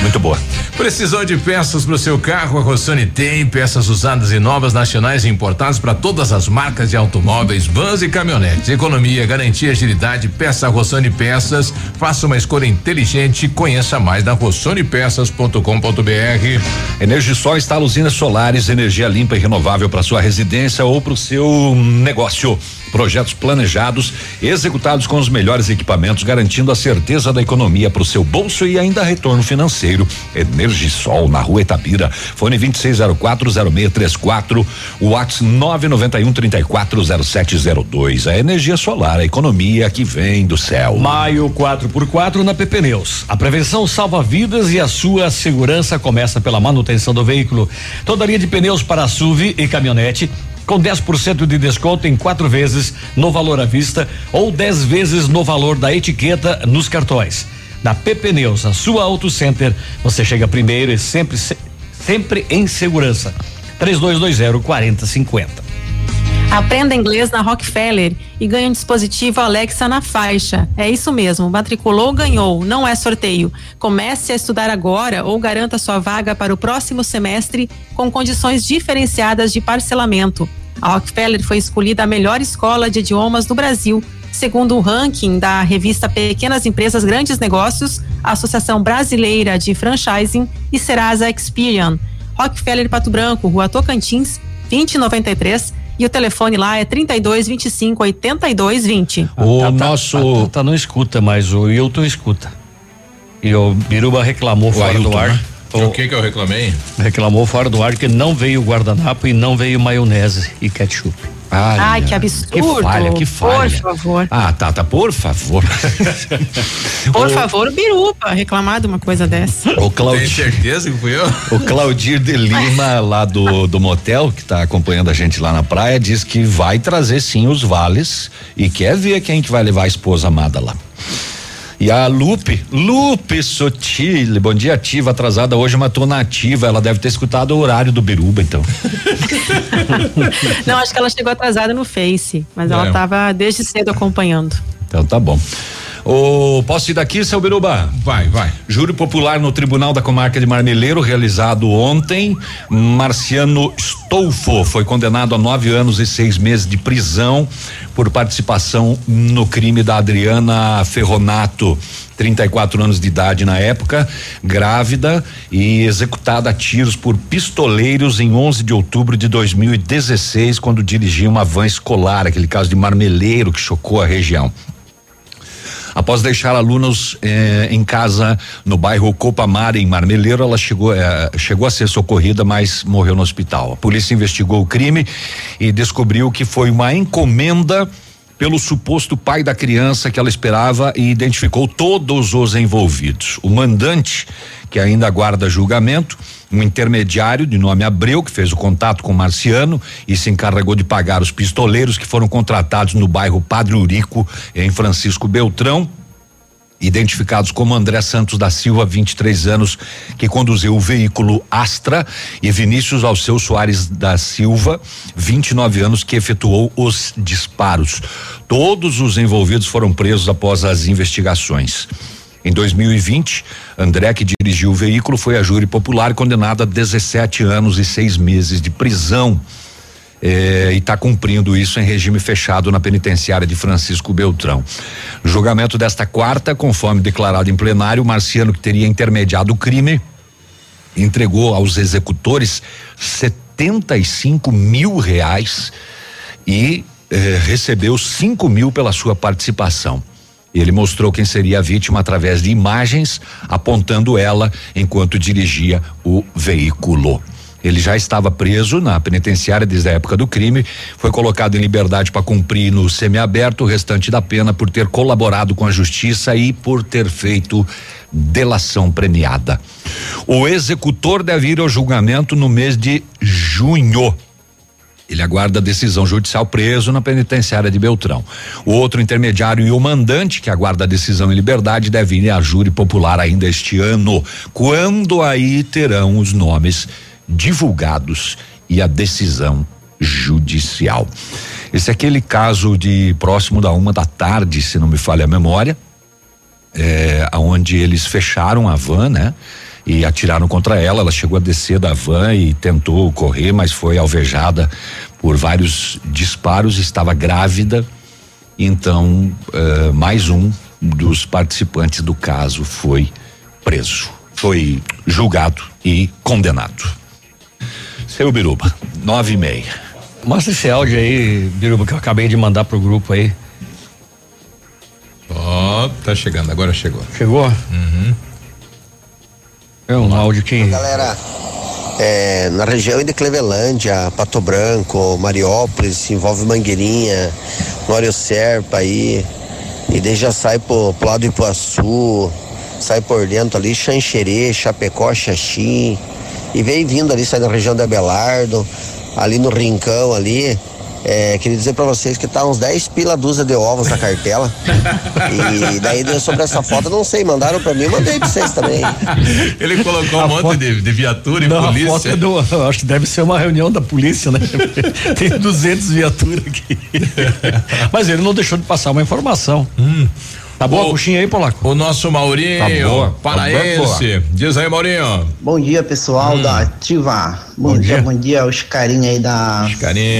Muito boa. Precisou de peças para o seu carro? A Rossoni tem peças usadas e novas, nacionais e importadas para todas as marcas de automóveis, vans e caminhonetes. Economia, garantia, agilidade, peça Rossoni Peças. Faça uma escolha inteligente. Conheça mais na rossonepeças.com.br. Energisol instala usinas solares, energia limpa e renovável para sua residência ou para o seu negócio. Projetos planejados, executados com os melhores equipamentos, garantindo a certeza da economia para o seu bolso e ainda retorno financeiro. Energisol na rua Itapira. Fone 26040634, WhatsApp 991340702. A energia solar, a economia que vem do céu. Maio 4x4 na PP Neus. A prevenção salva vidas e a sua segurança começa pela manutenção do veículo. Toda linha de pneus para SUV e caminhonete com 10% de desconto em quatro vezes no valor à vista ou 10 vezes no valor da etiqueta nos cartões. Da PP Neus, a sua Auto Center, você chega primeiro e sempre sempre em segurança. 3220 4050. Aprenda inglês na Rockefeller e ganhe um dispositivo Alexa na faixa. É isso mesmo, matriculou, ganhou, não é sorteio. Comece a estudar agora ou garanta sua vaga para o próximo semestre com condições diferenciadas de parcelamento. A Rockefeller foi escolhida a melhor escola de idiomas do Brasil, segundo o ranking da revista Pequenas Empresas Grandes Negócios, a Associação Brasileira de Franchising e Serasa Experian. Rockefeller Pato Branco, Rua Tocantins, 2093 e o telefone lá é 32 25 82 20. O tá, nosso. Tá, não escuta, mas o Hilton escuta. E o Biruba reclamou o fora Ailton, do ar. Né? O que que eu reclamei? Reclamou fora do ar que não veio guardanapo e não veio maionese e ketchup. Ai, Ai que absurdo. Que falha, que falha. Por favor. Ah, Tata, por favor. por o, favor, o Birupa reclamar de uma coisa dessa. O Claudir. Tem certeza que fui eu? O Claudir de Lima, lá do, do motel, que está acompanhando a gente lá na praia, diz que vai trazer sim os vales e quer ver quem que vai levar a esposa amada lá. E a Lupe, Lupe Sotile, bom dia ativa, atrasada hoje, mas tô nativa, ela deve ter escutado o horário do Biruba, então. Não, acho que ela chegou atrasada no Face, mas é. ela estava desde cedo acompanhando. Então tá bom. O, posso ir daqui, seu Biruba? Vai, vai. Júri popular no Tribunal da Comarca de Marmeleiro, realizado ontem. Marciano Stolfo foi condenado a nove anos e seis meses de prisão por participação no crime da Adriana Ferronato. 34 anos de idade na época, grávida e executada a tiros por pistoleiros em 11 de outubro de 2016, quando dirigia uma van escolar, aquele caso de marmeleiro que chocou a região. Após deixar alunos eh, em casa no bairro Copamar, em Marmeleiro, ela chegou, eh, chegou a ser socorrida, mas morreu no hospital. A polícia investigou o crime e descobriu que foi uma encomenda pelo suposto pai da criança que ela esperava e identificou todos os envolvidos. O mandante, que ainda aguarda julgamento, um intermediário de nome Abreu, que fez o contato com Marciano e se encarregou de pagar os pistoleiros que foram contratados no bairro Padre Urico, em Francisco Beltrão, identificados como André Santos da Silva, 23 anos, que conduziu o veículo Astra, e Vinícius Alceu Soares da Silva, 29 anos, que efetuou os disparos. Todos os envolvidos foram presos após as investigações. Em 2020, André, que dirigiu o veículo, foi a júri popular condenado a 17 anos e seis meses de prisão eh, e está cumprindo isso em regime fechado na penitenciária de Francisco Beltrão. No julgamento desta quarta, conforme declarado em plenário, Marciano, que teria intermediado o crime, entregou aos executores 75 mil reais e eh, recebeu 5 mil pela sua participação. Ele mostrou quem seria a vítima através de imagens, apontando ela enquanto dirigia o veículo. Ele já estava preso na penitenciária desde a época do crime, foi colocado em liberdade para cumprir no semiaberto o restante da pena por ter colaborado com a justiça e por ter feito delação premiada. O executor deve ir ao julgamento no mês de junho. Ele aguarda a decisão judicial preso na penitenciária de Beltrão. O outro intermediário e o mandante, que aguarda a decisão em liberdade, deve ir à júri popular ainda este ano. Quando aí terão os nomes divulgados e a decisão judicial. Esse é aquele caso de próximo da uma da tarde, se não me falha a memória, é, onde eles fecharam a van, né? E atiraram contra ela. Ela chegou a descer da van e tentou correr, mas foi alvejada por vários disparos. Estava grávida. Então, eh, mais um dos participantes do caso foi preso, foi julgado e condenado. Seu Biruba, nove e meia. Mostra esse áudio aí, Biruba, que eu acabei de mandar pro grupo aí. Ó, tá chegando, agora chegou. Chegou? Uhum. É um áudio que. Galera, é, na região de Clevelândia, Pato Branco, Mariópolis, envolve Mangueirinha, Nório Serpa aí, e daí já sai pro, pro lado do Ipuaçu, sai por dentro ali, Xanxerê, Chapecó, Xaxim, e vem vindo ali, sai da região de Abelardo, ali no Rincão ali. É, queria dizer pra vocês que tá uns 10 pila dúzia de ovos na cartela. e daí sobre essa foto, não sei, mandaram pra mim, mandei pra vocês também. Ele colocou um monte de, de viatura e Não, a polícia. foto é do, eu acho que deve ser uma reunião da polícia, né? Tem 200 viaturas aqui. Mas ele não deixou de passar uma informação. Tá boa a coxinha aí, Polaco? O nosso Maurinho, Tá boa, tá paraense. Diz aí, Maurinho. Bom dia, pessoal Hum. da Ativa. Bom, Bom dia, dia. bom dia aos carinha aí da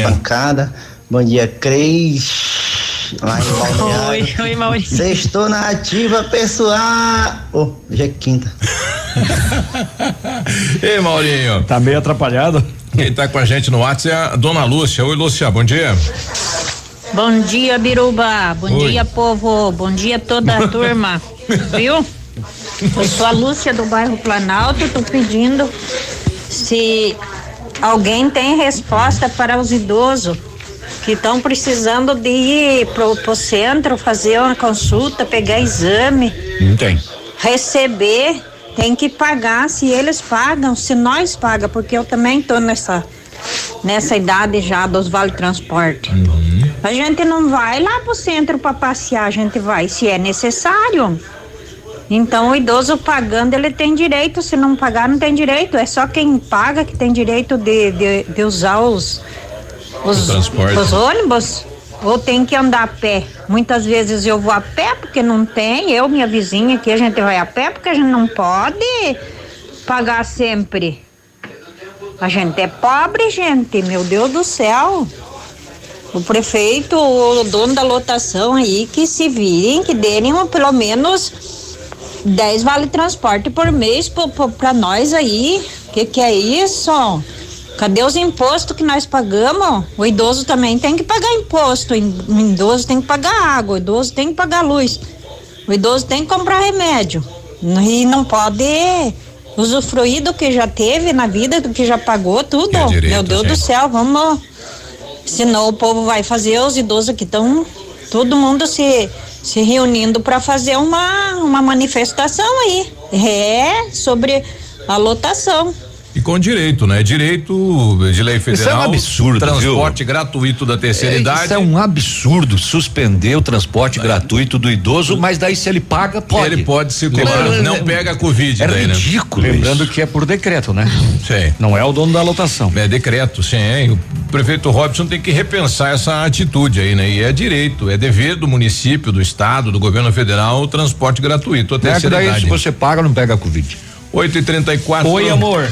bancada. Bom dia, Cris. Lá em Balneário. Oi, oi, Maurício. Sextou na ativa, pessoal. Oh, hoje é quinta. Ei, Maurinho. Tá meio atrapalhado. Quem tá com a gente no WhatsApp é a dona Lúcia. Oi, Lúcia, bom dia. Bom dia, Biruba. Bom Oi. dia, povo. Bom dia, toda a turma. Viu? Eu sou a Lúcia do bairro Planalto. Tô pedindo se alguém tem resposta para os idosos que estão precisando de ir pro, pro centro fazer uma consulta, pegar exame, Não tem. receber, tem que pagar. Se eles pagam, se nós paga, porque eu também tô nessa nessa idade já dos vale transporte. A gente não vai lá pro centro para passear, a gente vai se é necessário. Então o idoso pagando ele tem direito, se não pagar não tem direito. É só quem paga que tem direito de, de, de usar os, os, os ônibus. Ou tem que andar a pé. Muitas vezes eu vou a pé porque não tem. Eu, minha vizinha aqui, a gente vai a pé porque a gente não pode pagar sempre. A gente é pobre, gente. Meu Deus do céu. O prefeito, o dono da lotação aí, que se virem, que derem pelo menos 10 vale transporte por mês pra nós aí. Que que é isso? Cadê os impostos que nós pagamos? O idoso também tem que pagar imposto. O idoso tem que pagar água, o idoso tem que pagar luz. O idoso tem que comprar remédio. E não pode usufruir do que já teve na vida, do que já pagou, tudo. É direito, Meu Deus do céu, vamos. Senão o povo vai fazer, os idosos aqui estão todo mundo se, se reunindo para fazer uma, uma manifestação aí. É sobre a lotação. E com direito, né? Direito de lei Isso é um federal. absurdo, Transporte gratuito da terceira É, idade. Isso é um absurdo suspender o transporte gratuito do idoso, mas daí se ele paga, pode. Ele pode circular, Lembra- não pega a Covid É daí, né? ridículo Lembrando isso. que é por decreto, né? Sim. Não é o dono da lotação. É decreto, sim. hein? O prefeito Robson tem que repensar essa atitude aí, né? E é direito, é dever do município, do estado, do governo federal o transporte gratuito até É daí idade. se você paga, não pega a Covid. 8 e 34 Oi, amor.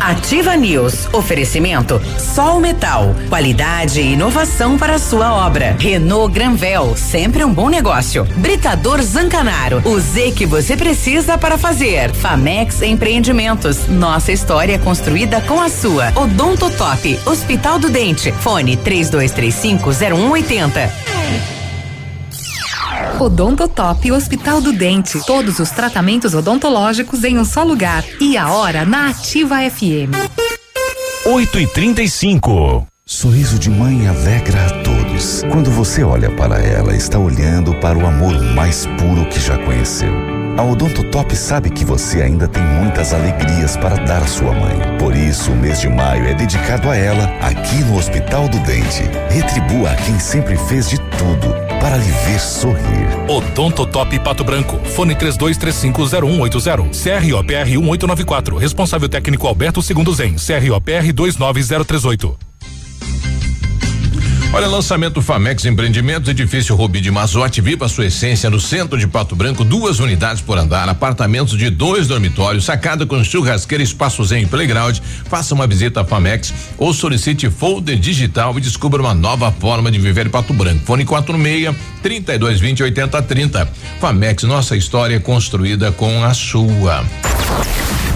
Ativa News. Oferecimento Sol Metal. Qualidade e inovação para a sua obra. Renault Granvel. Sempre um bom negócio. Britador Zancanaro. O Z que você precisa para fazer. Famex Empreendimentos. Nossa história construída com a sua. Odonto Top. Hospital do Dente. Fone 32350180. Odontotop Hospital do Dente. Todos os tratamentos odontológicos em um só lugar. E a hora na Ativa FM. 8 e 35 Sorriso de mãe alegra a todos. Quando você olha para ela, está olhando para o amor mais puro que já conheceu. A Odontotop sabe que você ainda tem muitas alegrias para dar à sua mãe. Por isso, o mês de maio é dedicado a ela aqui no Hospital do Dente. Retribua a quem sempre fez de tudo para lhe ver sorrir. Odonto Top Pato Branco. Fone 32350180. CROPR 1894. Responsável técnico Alberto Segundo Zen. CROPR 29038. Olha, lançamento Famex Empreendimentos, edifício Rubi de Mazote, viva sua essência no centro de Pato Branco, duas unidades por andar, apartamentos de dois dormitórios, sacada com churrasqueira, espaços em playground. Faça uma visita à Famex ou solicite folder digital e descubra uma nova forma de viver em Pato Branco. Fone 46 3220 8030. Famex, nossa história construída com a sua.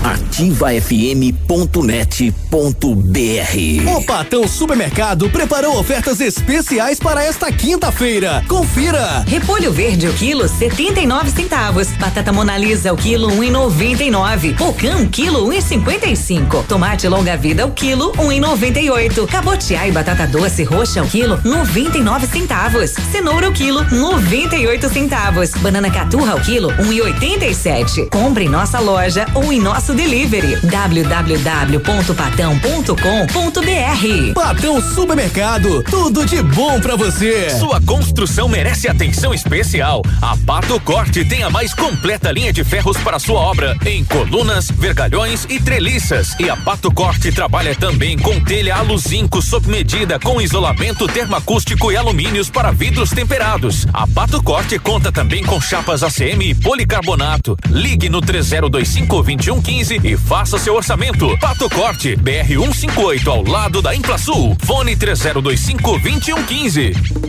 ativafm.net.br O Patão Supermercado preparou ofertas especiais para esta quinta-feira. Confira! Repolho verde o quilo 79 centavos. Batata Monalisa o quilo 1,99. Pocã o quilo 1,55. Tomate longa vida o quilo 1,98. Cabotiá e batata doce roxa o quilo 99 centavos. Cenoura o quilo 98 centavos. Banana caturra o quilo 1,87. Compre em nossa loja ou em nosso delivery www.patão.com.br. Patão Supermercado, tudo de bom pra você. Sua construção merece atenção especial. A Pato Corte tem a mais completa linha de ferros para sua obra, em colunas, vergalhões e treliças. E a Pato Corte trabalha também com telha aluzinco sob medida, com isolamento termoacústico e alumínios para vidros temperados. A Pato Corte conta também com chapas ACM e policarbonato. Ligue no 3025 2115 e faça seu orçamento. Pato Corte, BR 158 ao lado da Implasul. Fone 3025 2115.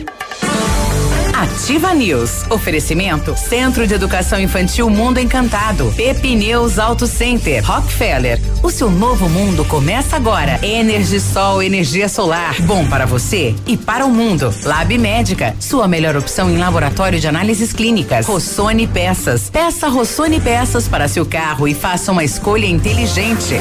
Ativa News. Oferecimento Centro de Educação Infantil Mundo Encantado. Pepineus Auto Center. Rockefeller. O seu novo mundo começa agora. Energisol, energia solar. Bom para você e para o mundo. Lab Médica. Sua melhor opção em laboratório de análises clínicas. Rossoni Peças. Peça Rossoni Peças para seu carro e faça uma escolha inteligente.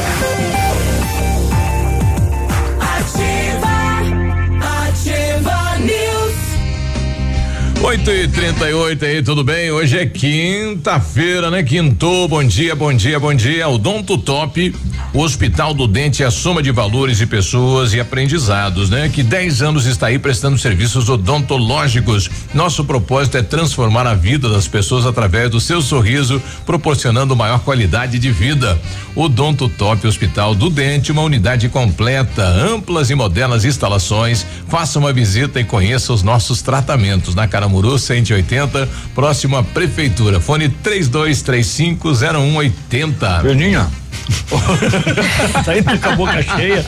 8 e 38 aí, tudo bem? Hoje é quinta-feira, né? Quintou, bom dia, bom dia, bom dia. O Donto Top, o Hospital do Dente é a soma de valores e pessoas e aprendizados, né? Que 10 anos está aí prestando serviços odontológicos. Nosso propósito é transformar a vida das pessoas através do seu sorriso, proporcionando maior qualidade de vida. O Donto Top Hospital do Dente, uma unidade completa, amplas e modernas instalações. Faça uma visita e conheça os nossos tratamentos na Caramuru 180, próximo à prefeitura. Fone 32350180. Perninha. Tá indo com a boca cheia.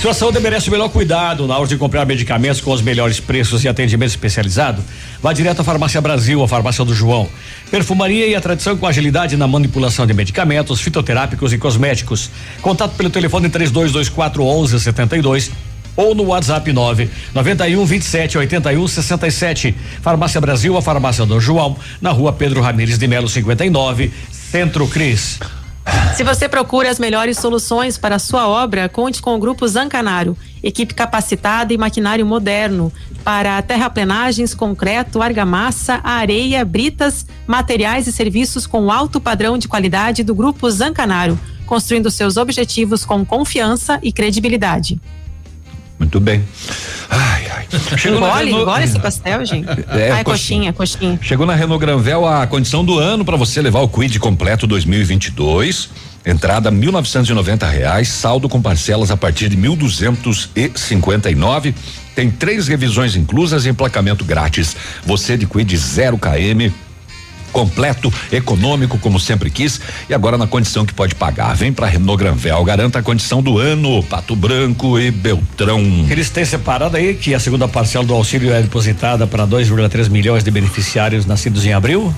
Sua saúde merece o melhor cuidado na hora de comprar medicamentos com os melhores preços e atendimento especializado. Vá direto à Farmácia Brasil, a farmácia do João. Perfumaria e a tradição com agilidade na manipulação de medicamentos, fitoterápicos e cosméticos. Contato pelo telefone 3224 1172 ou no WhatsApp 9 91 27 81 67. Farmácia Brasil, a farmácia do João, na rua Pedro Ramires de Melo 59, Centro Cris. Se você procura as melhores soluções para a sua obra, conte com o Grupo Zancanaro. Equipe capacitada e maquinário moderno para terraplenagens, concreto, argamassa, areia, britas, materiais e serviços com alto padrão de qualidade do Grupo Zancanaro, construindo seus objetivos com confiança e credibilidade. Muito bem. Chegou na Engole, Renault- engole esse pastel, gente. É, Ai, coxinha, coxinha. Chegou na Renault Granvel a condição do ano para você levar o Quid completo 2022. Entrada 1.990 reais, saldo com parcelas a partir de 1.259. Tem três revisões inclusas e emplacamento grátis. Você de Quid 0 km completo, econômico, como sempre quis, e agora na condição que pode pagar. Vem pra Renault Granvel, garanta a condição do ano, Pato Branco e Beltrão. Eles têm separado aí que a segunda parcela do auxílio é depositada para 2,3 milhões de beneficiários nascidos em abril?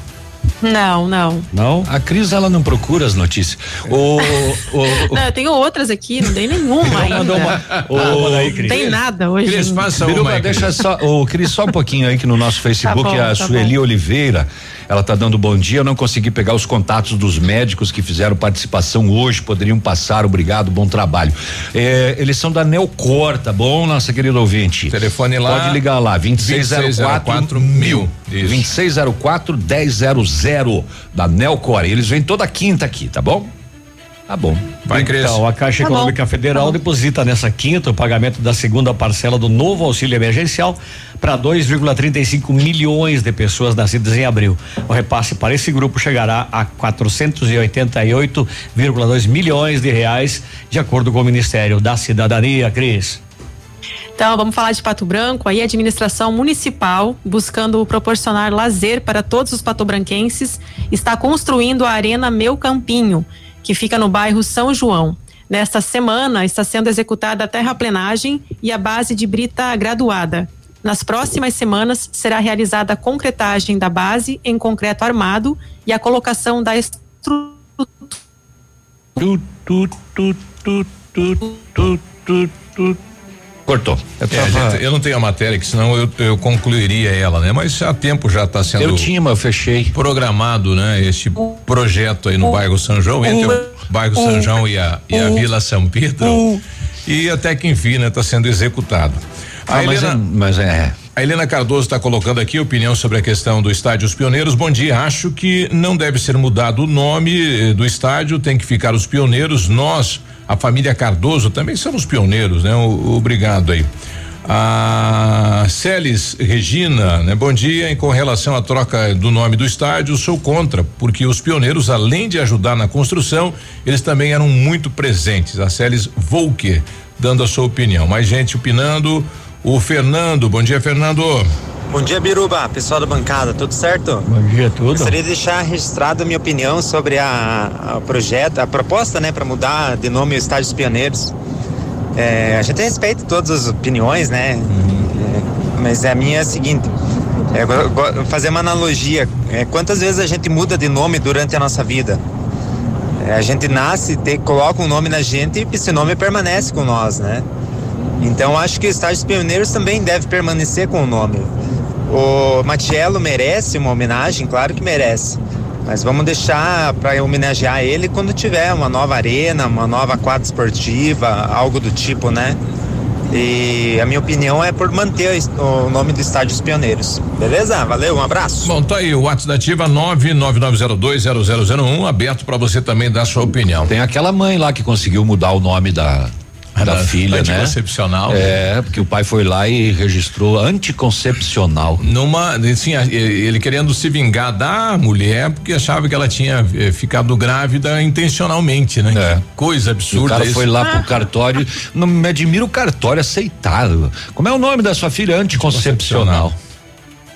Não, não. Não? A Cris, ela não procura as notícias. O, o, Não, eu tenho outras aqui, não tem nenhuma ainda. mandou uma- Ô, Não tem nada hoje. Biruba, deixa só, ô Cris, só um pouquinho aí que no nosso Facebook Tá bom, a tá Sueli bom. Oliveira, ela tá dando bom dia, eu não consegui pegar os contatos dos médicos que fizeram participação hoje, poderiam passar, obrigado, bom trabalho. É, eles são da Neocor, tá bom, nossa querida ouvinte? Telefone lá. Pode ligar lá, 2604 mil. Isso. 2604 1000 da Neocor. Eles vêm toda quinta aqui, tá bom? Tá bom. Vai, Cris. Então, a Caixa Tá bom. Econômica Federal deposita nessa quinta o pagamento da segunda parcela do novo auxílio emergencial para 2,35 milhões de pessoas nascidas em abril. O repasse para esse grupo chegará a 488,2 milhões de reais, de acordo com o Ministério da Cidadania, Cris. Então, vamos falar de Pato Branco, aí a administração municipal, buscando proporcionar lazer para todos os patobranquenses, está construindo a Arena Meu Campinho, que fica no bairro São João. Nesta semana está sendo executada a terraplenagem e a base de brita graduada. Nas próximas semanas será realizada a concretagem da base em concreto armado e a colocação da estrutura. Cortou. É, gente, eu não tenho a matéria, que senão eu, eu concluiria ela, né? Mas há tempo já está sendo. Eu tinha, mas eu fechei. Programado, né? Este projeto aí no bairro São João, entre o bairro São João e a, e a Vila São Pedro. E até que enfim, né? Está sendo executado. Ah, mas é, mas é. A Helena Cardoso está colocando aqui opinião sobre a questão do estádio Os Pioneiros. Bom dia. Acho que não deve ser mudado o nome eh, do estádio, tem que ficar os pioneiros. Nós, a família Cardoso, também somos pioneiros, né? O, obrigado aí. A Celes Regina, né? Bom dia. E com relação à troca do nome do estádio, sou contra, porque os pioneiros, além de ajudar na construção, eles também eram muito presentes. A Celes Volker, dando a sua opinião. Mais gente opinando. O Fernando, bom dia, Fernando. Bom dia, Biruba, pessoal da bancada, tudo certo? Bom dia, tudo. Gostaria de deixar registrado a minha opinião sobre a, a projeto, a proposta, né, para mudar de nome o Estádio dos Pioneiros. É, a gente respeita todas as opiniões, né? Uhum. É, mas a minha é a seguinte: é, fazer uma analogia. É, quantas vezes a gente muda de nome durante a nossa vida? É, a gente nasce, te, coloca um nome na gente e esse nome permanece com nós, né? Então acho que o Estádio Pioneiros também deve permanecer com o nome. O Matiello merece uma homenagem, claro que merece. Mas vamos deixar para homenagear ele quando tiver uma nova arena, uma nova quadra esportiva, algo do tipo, né? E a minha opinião é por manter o nome do Estádio dos Pioneiros. Beleza? Valeu, um abraço. Bom, tá aí o WhatsApp da Ativa 999020001 aberto para você também dar sua opinião. Tem aquela mãe lá que conseguiu mudar o nome da da, filha, né? Anticoncepcional. É, porque o pai foi lá e registrou anticoncepcional. Numa, assim, ele querendo se vingar da mulher porque achava que ela tinha eh, ficado grávida intencionalmente, né? É. Coisa absurda. O cara isso. foi lá pro cartório, não me admira o cartório aceitado. Como é o nome da sua filha? Anticoncepcional.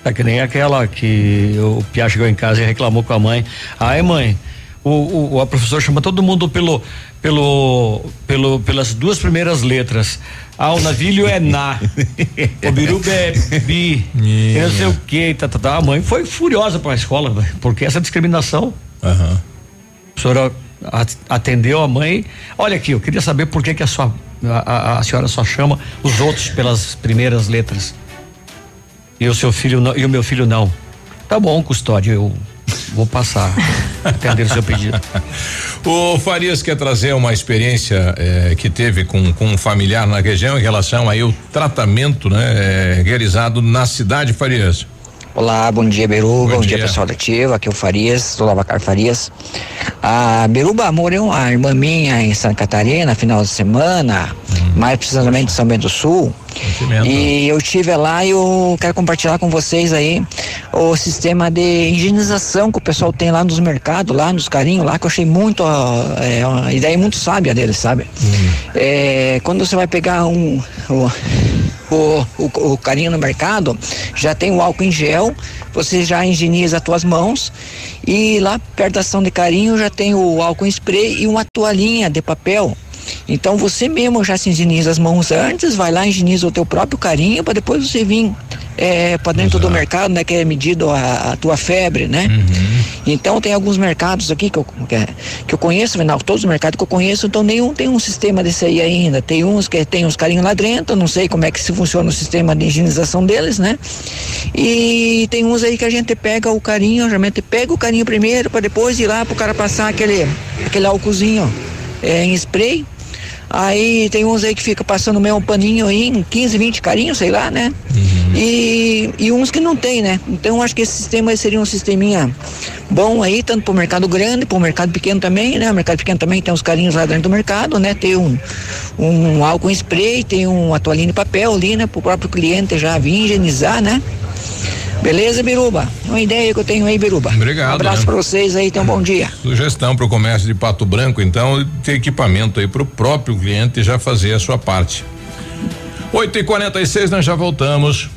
É que nem aquela que o Pia chegou em casa e reclamou com a mãe. Ai, mãe, o, o, a professora chama todo mundo pelo, pelo, pelo, pelas duas primeiras letras. Ah, o navilho é na, o biruba é bi, eu não sei o que, tá, tá, tá. A mãe foi furiosa para a escola, porque essa discriminação. Uhum. A senhora atendeu a mãe. Olha aqui, eu queria saber por que, que a, sua, a, a, a senhora só chama os outros pelas primeiras letras. E o seu filho não, e o meu filho não. Tá bom, custódio, eu Vou passar, atender o seu pedido. O Farias quer trazer uma experiência eh, que teve com, com um familiar na região em relação aí o tratamento, né, eh, realizado na cidade, Farias. Olá, bom dia, Beruba. Bom, bom dia. dia. pessoal da Ativa. Aqui é o Farias, do Lavacar Farias. A Beruba morreu uma irmã minha em Santa Catarina, final de semana, hum. mais precisamente em São Bento do Sul. E eu estive lá e eu quero compartilhar com vocês aí o sistema de higienização que o pessoal tem lá nos mercados, lá nos carinhos, lá, que eu achei muito, é, uma ideia muito sábia deles, sabe? Hum. É, quando você vai pegar um, um o, o, o carinho no mercado, já tem o álcool em gel, você já higieniza as tuas mãos e lá perto da ação de carinho já tem o álcool em spray e uma toalhinha de papel. Então você mesmo já se higieniza as mãos antes, vai lá higieniza o teu próprio carinho para depois você vir é, para dentro Exato. do mercado, né, que é medido a, a tua febre, né? Uhum. Então tem alguns mercados aqui que eu, que, eu conheço, não, todos os mercados que eu conheço, então nenhum tem um sistema desse aí ainda. Tem uns que tem uns carinhos lá dentro, não sei como é que se funciona o sistema de higienização deles, né? E tem uns aí que a gente pega o carinho, geralmente pega o carinho primeiro para depois ir lá pro cara passar aquele aquele álcoolzinho é, em spray Aí tem uns aí que fica passando meio um paninho aí, em 15, 20 carinhos, sei lá, né? Uhum. E, e uns que não tem, né? Então acho que esse sistema aí seria um sisteminha bom aí, tanto pro mercado grande, pro mercado pequeno também, né? O mercado pequeno também tem uns carinhos lá dentro do mercado, né? Tem um, um álcool em spray, tem uma toalhinha de papel ali, né? Pro próprio cliente já vir higienizar, né? Beleza, Biruba? Uma ideia que eu tenho aí, Biruba. Obrigado. Um abraço né? para vocês aí, tenham um bom dia. Sugestão para o comércio de Pato Branco, então, ter equipamento aí para o próprio cliente já fazer a sua parte. 8 e 46 nós já voltamos.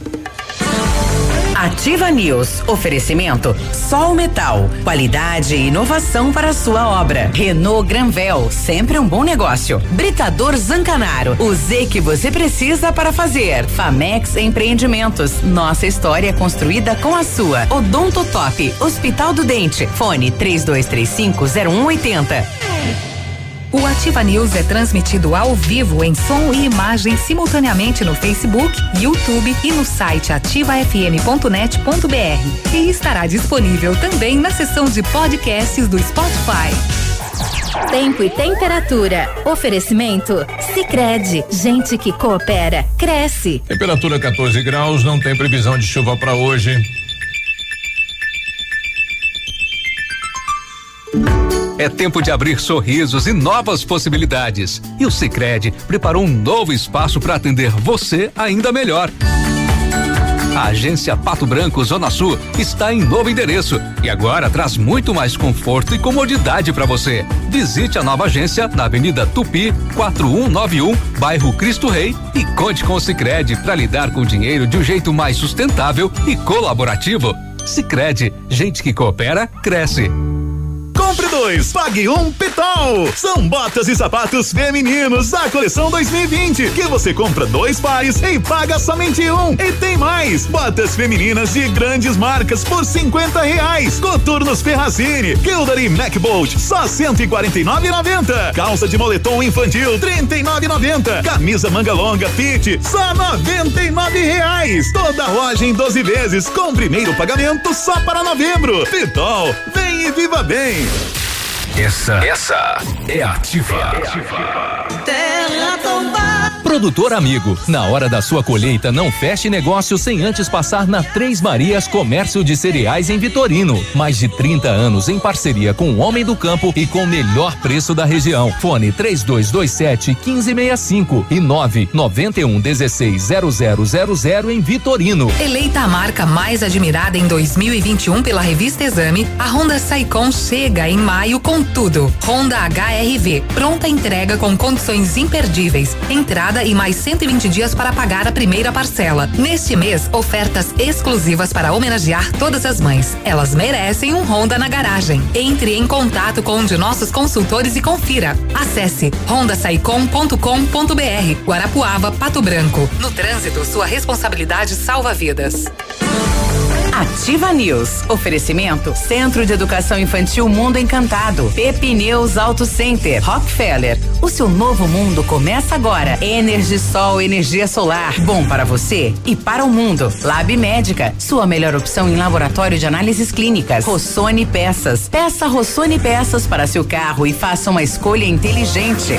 Ativa News. Oferecimento Sol Metal. Qualidade e inovação para a sua obra. Renault Granvel. Sempre um bom negócio. Britador Zancanaro. O Z que você precisa para fazer. Famex Empreendimentos. Nossa história construída com a sua. Odonto Top. Hospital do Dente. Fone 3235 0180. O Ativa News é transmitido ao vivo em som e imagem simultaneamente no Facebook, YouTube e no site ativafm.net.br. E estará disponível também na seção de podcasts do Spotify. Tempo e temperatura. Oferecimento? Sicredi Gente que coopera, cresce. Temperatura 14 graus, não tem previsão de chuva para hoje. É tempo de abrir sorrisos e novas possibilidades. E o Sicredi preparou um novo espaço para atender você ainda melhor. A agência Pato Branco Zona Sul está em novo endereço e agora traz muito mais conforto e comodidade para você. Visite a nova agência na Avenida Tupi, 4191, bairro Cristo Rei e conte com o Sicredi para lidar com o dinheiro de um jeito mais sustentável e colaborativo. Sicredi, gente que coopera cresce. Compre dois, pague um Pitol. São botas e sapatos femininos da coleção 2020 que você compra dois pares e paga somente um. E tem mais, botas femininas de grandes marcas por 50 reais. Coturnos Ferracini, Kildare MacBolt só 149,90. Calça de moletom infantil 39,90. Camisa manga longa Fit só 99 reais. Toda loja em 12 vezes com primeiro pagamento só para novembro. Pitol, vem e viva bem. Essa, essa é ativa. É ativa. Terra tombada. Produtor amigo, na hora da sua colheita, não feche negócio sem antes passar na Três Marias Comércio de Cereais em Vitorino. Mais de 30 anos em parceria com o Homem do Campo e com o melhor preço da região. Fone 3227 1565 e 991 16 0000 em Vitorino. Eleita a marca mais admirada em 2021 pela revista Exame, a Honda Saicon chega em maio com tudo. Honda HRV, pronta entrega com condições imperdíveis. Entrada e mais 120 dias para pagar a primeira parcela. Neste mês, ofertas exclusivas para homenagear todas as mães. Elas merecem um Honda na garagem. Entre em contato com um de nossos consultores e confira. Acesse hondasaicom.com.br. Guarapuava, Pato Branco. No trânsito, sua responsabilidade salva vidas. Ativa News. Oferecimento Centro de Educação Infantil Mundo Encantado. Pepineus Auto Center. Rockefeller. O seu novo mundo começa agora. Energisol, energia solar. Bom para você e para o mundo. Lab Médica. Sua melhor opção em laboratório de análises clínicas. Rossoni Peças. Peça Rossoni Peças para seu carro e faça uma escolha inteligente.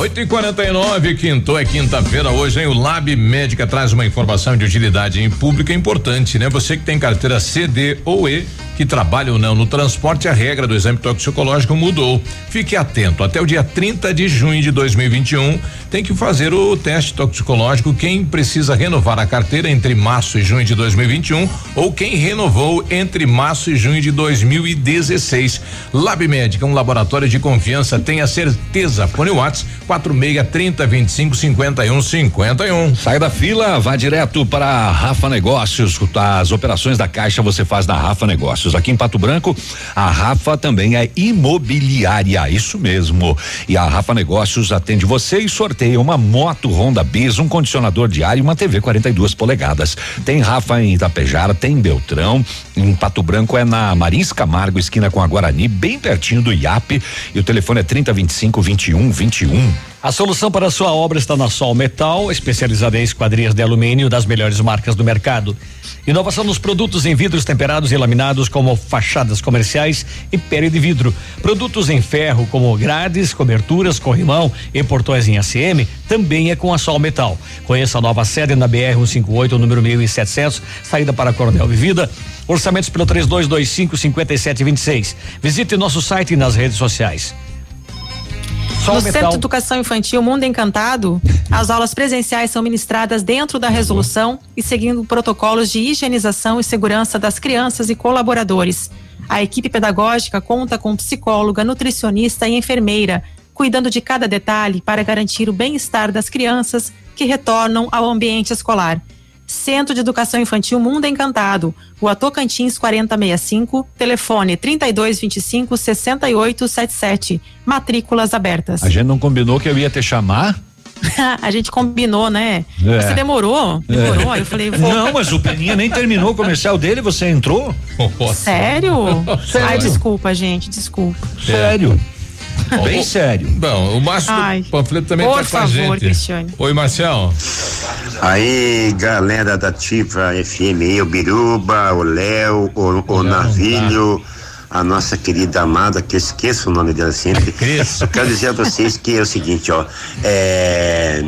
8 e 49 quinto é quinta-feira hoje, hein? O Lab Médica traz uma informação de utilidade em público importante, né? Você que tem carteira CD ou E que trabalha ou não no transporte, a regra do exame toxicológico mudou. Fique atento, até o dia 30 de junho de 2021 tem que fazer o teste toxicológico quem precisa renovar a carteira entre março e junho de 2021 ou quem renovou entre março e junho de 2016. Lab Médica, um laboratório de confiança, tenha certeza. Fone Whats 46 30 25 51 51. Sai da fila, vá direto para a Rafa Negócios. As operações da Caixa você faz na Rafa Negócios. Aqui em Pato Branco, a Rafa também é imobiliária, isso mesmo. E a Rafa Negócios atende você e sorteia uma moto Honda Bis, um condicionador de ar e uma TV 42 polegadas. Tem Rafa em Itapejara, tem em Beltrão, em Pato Branco é na Marins Camargo, esquina com a Guarani, bem pertinho do IAP. E o telefone é 3025 21 21. A solução para a sua obra está na Sol Metal, especializada em esquadrias de alumínio das melhores marcas do mercado. Inovação nos produtos em vidros temperados e laminados, como fachadas comerciais e pele de vidro. Produtos em ferro, como grades, coberturas, corrimão e portões em ACM, também é com a Sol Metal. Conheça a nova sede na BR 158, número 1700, saída para Coronel Vivida. Orçamentos pelo 3225 5726. Visite nosso site e nas redes sociais. Sol no. Centro de Educação Infantil Mundo Encantado, as aulas presenciais são ministradas dentro da resolução e seguindo protocolos de higienização e segurança das crianças e colaboradores. A equipe pedagógica conta com psicóloga, nutricionista e enfermeira, cuidando de cada detalhe para garantir o bem-estar das crianças que retornam ao ambiente escolar. Centro de Educação Infantil Mundo Encantado, Rua Tocantins 4065, telefone 3225 6877, matrículas abertas. A gente não combinou que eu ia te chamar? a gente combinou, né? É. Você demorou? Demorou? É. Eu falei, vou. Não, mas o Peninha nem terminou o comercial dele, você entrou? Sério? Sério. Ai, desculpa, gente, desculpa. Sério. Bem sério. Bom, o Márcio Ai, Panfleto também por tá com a favor, gente. Cristiane. Oi, Marcel. Aí, galera da Ativa FM, o Biruba, o Léo, o, o Navilho, a nossa querida amada, que eu esqueço o nome dela sempre. Eu quero dizer a vocês que é o seguinte, ó, é,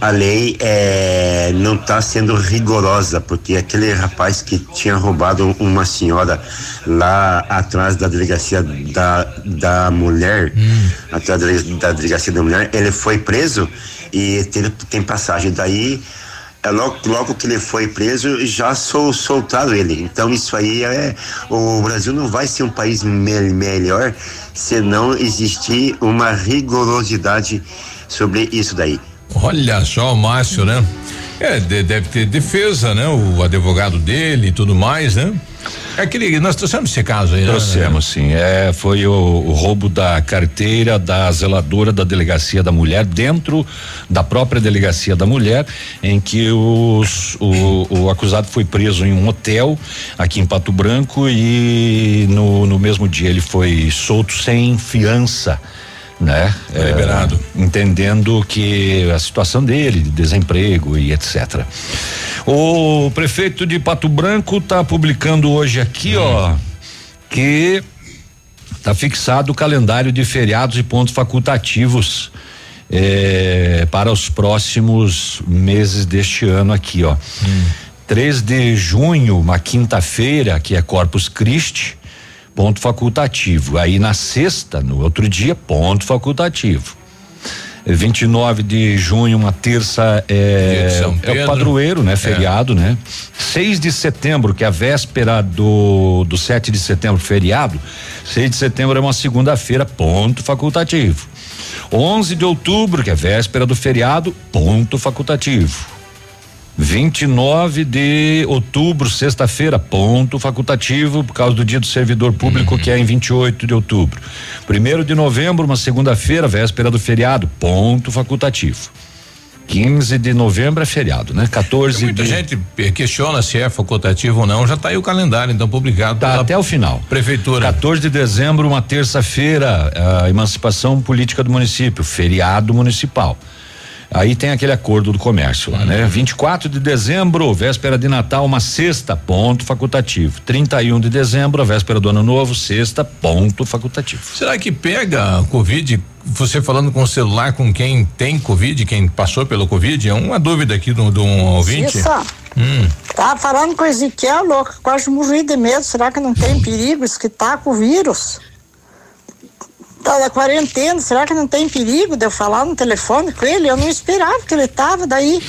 a lei é, não está sendo rigorosa, porque aquele rapaz que tinha roubado uma senhora lá atrás da delegacia da, da mulher, atrás da, dele- da delegacia da mulher, ele foi preso e tem, tem passagem. Daí é logo, logo que ele foi preso, já sol, soltaram ele. Então isso aí é. O Brasil não vai ser um país me- melhor se não existir uma rigorosidade sobre isso daí. Olha só o Márcio, né? É, de- deve ter defesa, né? O advogado dele e tudo mais, né? É aquele, nós trouxemos esse caso aí, né? Trouxemos, sim. É, foi o, o roubo da carteira da zeladora da delegacia da mulher dentro da própria delegacia da mulher, em que os, o, o acusado foi preso em um hotel aqui em Pato Branco e no, no mesmo dia ele foi solto sem fiança. Né? Foi liberado. entendendo que a situação dele, de desemprego e etc. O prefeito de Pato Branco está publicando hoje aqui, ó, que está fixado o calendário de feriados e pontos facultativos eh, para os próximos meses deste ano aqui, ó. 3 de junho, uma quinta-feira, que é Corpus Christi, ponto facultativo. Aí na sexta, no outro dia, ponto facultativo. 29 de junho, uma terça é, é o padroeiro, né? É. Feriado, né? 6 de setembro, que é a véspera do do 7 de setembro, feriado. 6 de setembro é uma segunda-feira, ponto facultativo. 11 de outubro, que é véspera do feriado, ponto facultativo. 29 de outubro, sexta-feira, ponto facultativo, por causa do dia do servidor público, que é em 28 de outubro. Primeiro de novembro, uma segunda-feira, véspera do feriado, ponto facultativo. 15 de novembro é feriado, né? 14 Muita de. gente questiona se é facultativo ou não, já está aí o calendário, então, publicado. Tá até o final. Prefeitura. 14 de dezembro, uma terça-feira, a emancipação política do município, feriado municipal. Aí tem aquele acordo do comércio lá, né? 24 de dezembro, véspera de Natal, uma sexta, ponto facultativo. 31 de dezembro, véspera do Ano Novo, sexta, ponto facultativo. Será que pega a Covid? Você falando com o celular com quem tem Covid, quem passou pelo Covid? É uma dúvida aqui de um ouvinte. Isso. Hum. Tava falando com o Ezequiel, louco, quase morri de medo. Será que não tem perigo isso que tá com o vírus? Tá na quarentena, será que não tem perigo de eu falar no telefone com ele? Eu não esperava que ele tava, daí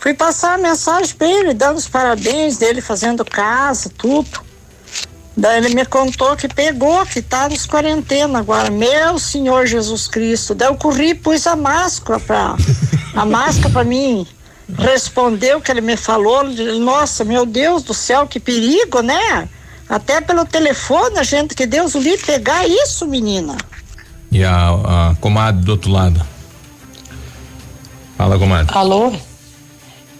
fui passar a mensagem pra ele, dando os parabéns dele, fazendo casa, tudo. Daí ele me contou que pegou, que tá nos quarentena agora. Meu Senhor Jesus Cristo. Daí eu corri e pus a máscara pra. A máscara pra mim respondeu o que ele me falou. Nossa, meu Deus do céu, que perigo, né? Até pelo telefone, a gente, que Deus o livre pegar isso, menina. E a, a comadre do outro lado. Fala, comadre. Alô?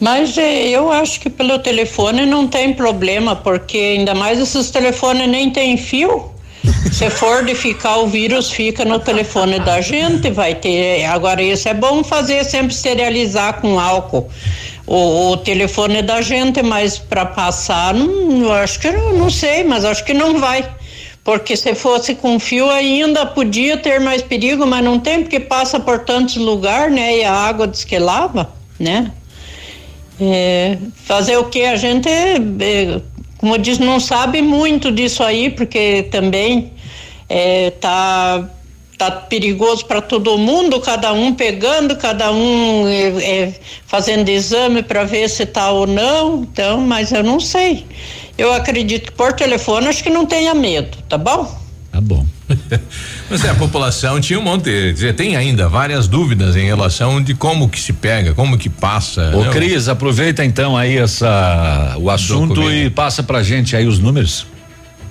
Mas eh, eu acho que pelo telefone não tem problema, porque ainda mais esses telefones nem tem fio. Se for de ficar o vírus, fica no telefone da gente, vai ter. Agora, isso é bom fazer sempre esterilizar com álcool o, o telefone da gente, mas para passar, não, eu acho que não, não sei, mas acho que não vai. Porque se fosse com fio ainda podia ter mais perigo, mas não tem, porque passa por tantos lugares, né? E a água diz que lava, né? É, fazer o que a gente, é, como disse, não sabe muito disso aí, porque também é, tá tá perigoso para todo mundo, cada um pegando, cada um é, é, fazendo exame para ver se tá ou não. Então, mas eu não sei. eu acredito que por telefone acho que não tenha medo, tá bom? Tá bom. Mas é, a população tinha um monte, tem ainda várias dúvidas em relação de como que se pega, como que passa. Ô né? Cris, aproveita então aí essa o assunto Documento. e passa pra gente aí os números.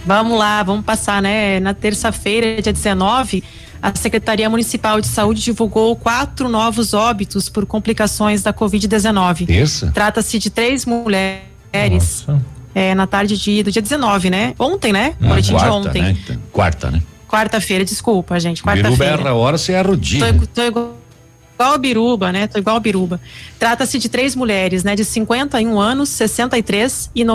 Vamos lá, vamos passar, né? Na terça-feira, dia 19, a Secretaria Municipal de Saúde divulgou quatro novos óbitos por complicações da Covid-19. Terça? Trata-se de três mulheres. É, na tarde de, do dia 19, né? Ontem, né? Ah, Boletim quarta, de ontem. Né? Então, Quarta, né? Quarta-feira, desculpa, gente. Biruba Quarta-feira. erra a hora, você erra o dia. Tô, tô igual igual a Biruba, né? Tô igual a Biruba. Trata-se de três mulheres, né? De 51 anos, 63 e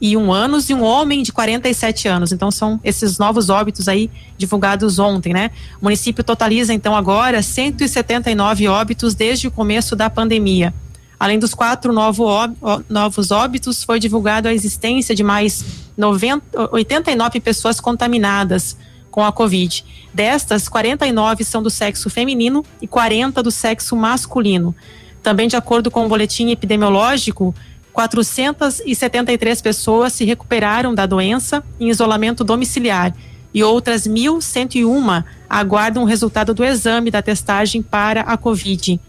91 anos e um homem de 47 anos. Então são esses novos óbitos aí divulgados ontem, né? O município totaliza então agora 179 óbitos desde o começo da pandemia. Além dos quatro novos óbitos, foi divulgado a existência de mais 90, 89 pessoas contaminadas com a Covid. Destas, 49 são do sexo feminino e 40 do sexo masculino. Também, de acordo com o boletim epidemiológico, 473 pessoas se recuperaram da doença em isolamento domiciliar e outras 1.101 aguardam o resultado do exame da testagem para a Covid.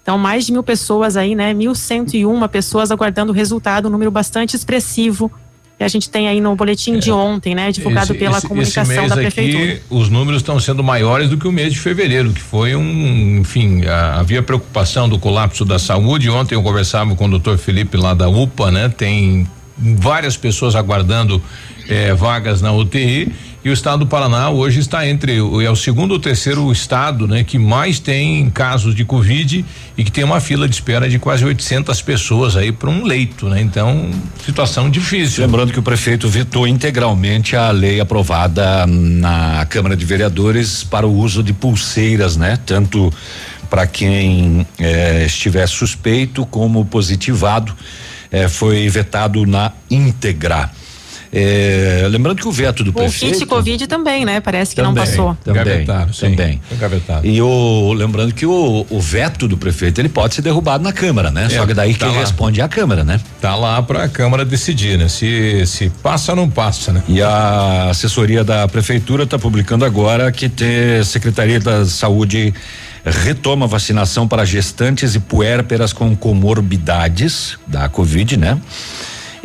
Então, mais de mil pessoas aí, né? 1.101 pessoas aguardando o resultado, um número bastante expressivo que a gente tem aí no boletim de ontem, né? Divulgado Esse- pela esse- comunicação esse mês da aqui, prefeitura. os números estão sendo maiores do que o mês de fevereiro, que foi um, enfim, a- havia preocupação do colapso da saúde. Ontem eu conversava com o doutor Felipe lá da UPA, né? Tem várias pessoas aguardando eh, vagas na UTI e o estado do Paraná hoje está entre é o segundo ou terceiro estado, né, que mais tem casos de covid e que tem uma fila de espera de quase 800 pessoas aí para um leito, né? Então, situação difícil. Lembrando que o prefeito vetou integralmente a lei aprovada na Câmara de Vereadores para o uso de pulseiras, né? Tanto para quem eh, estiver suspeito como positivado, eh, foi vetado na íntegra. Eh, lembrando que o veto do O prefeito. kit Covid também, né? Parece que não Também, passou. Também, sim. também. Gavetado. E o lembrando que o, o veto do prefeito ele pode ser derrubado na Câmara, né? Só É, que daí tá quem lá. responde é a Câmara, né? Tá lá para a Câmara decidir, né? Se se passa ou não passa, né? E a assessoria da prefeitura está publicando agora que a Secretaria da Saúde retoma a vacinação para gestantes e puérperas com comorbidades da Covid, né?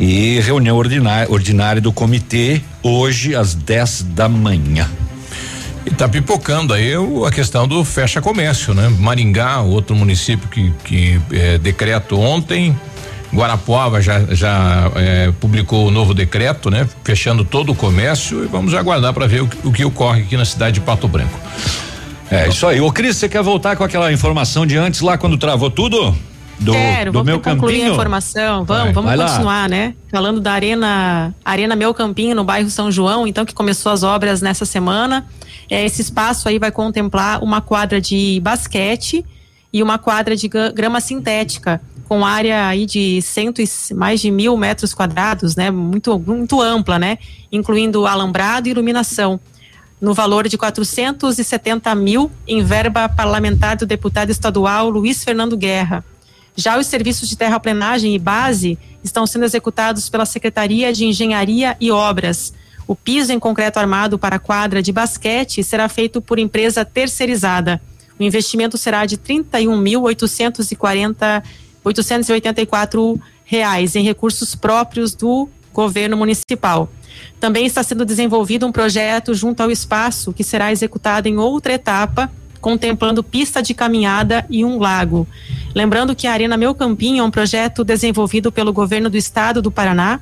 E reunião ordinária, ordinária do comitê hoje às 10 da manhã. E tá pipocando aí o- a questão do fecha comércio, né? Maringá, outro município que, que eh, decreto ontem. Guarapuava já, já eh, publicou o novo decreto, né? Fechando todo o comércio e vamos aguardar para ver o, que- o que ocorre aqui na cidade de Pato Branco. É isso aí. Ô Cris, você quer voltar com aquela informação de antes lá quando travou tudo? Do, Quero, do vamos meu concluir campinho? a informação. Vamos, Vai, vamos vai lá. continuar, né? Falando da Arena, Arena Meu Campinho, no bairro São João, então, que começou as obras nessa semana. É, esse espaço aí vai contemplar uma quadra de basquete e uma quadra de gra- grama sintética, com área aí de cento e, mais de mil metros quadrados, né? Muito, muito ampla, né? Incluindo alambrado e iluminação no valor de 470 mil em verba parlamentar do deputado estadual Luiz Fernando Guerra. Já os serviços de terraplenagem e base estão sendo executados pela Secretaria de Engenharia e Obras. O piso em concreto armado para a quadra de basquete será feito por empresa terceirizada. O investimento será de R$ 31.840 884 reais em recursos próprios do governo municipal. Também está sendo desenvolvido um projeto junto ao espaço que será executado em outra etapa, contemplando pista de caminhada e um lago. Lembrando que a Arena Meu Campinho é um projeto desenvolvido pelo governo do estado do Paraná.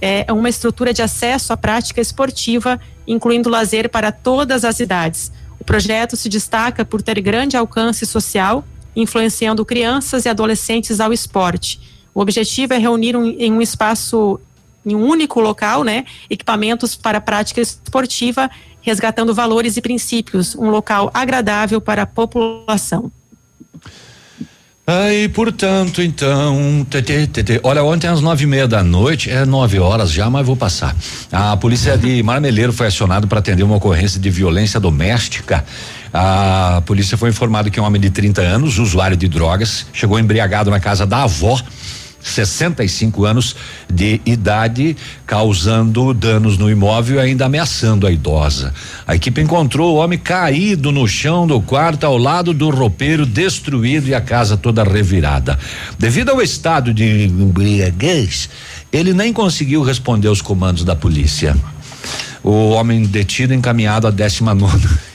É uma estrutura de acesso à prática esportiva, incluindo lazer para todas as idades. O projeto se destaca por ter grande alcance social, influenciando crianças e adolescentes ao esporte. O objetivo é reunir um, em um espaço, em um único local, né, equipamentos para prática esportiva, resgatando valores e princípios, um local agradável para a população. Aí, portanto, então, tê, tê, olha, ontem às nove e meia da noite, é nove horas já, mas vou passar. A polícia de Marmeleiro foi acionada para atender uma ocorrência de violência doméstica. A polícia foi informada que um homem de 30 anos, usuário de drogas, chegou embriagado na casa da avó 65 anos de idade, causando danos no imóvel e ainda ameaçando a idosa. A equipe encontrou o homem caído no chão do quarto ao lado do roupeiro, destruído e a casa toda revirada. Devido ao estado de embriaguez, ele nem conseguiu responder aos comandos da polícia. O homem detido encaminhado à décima nona.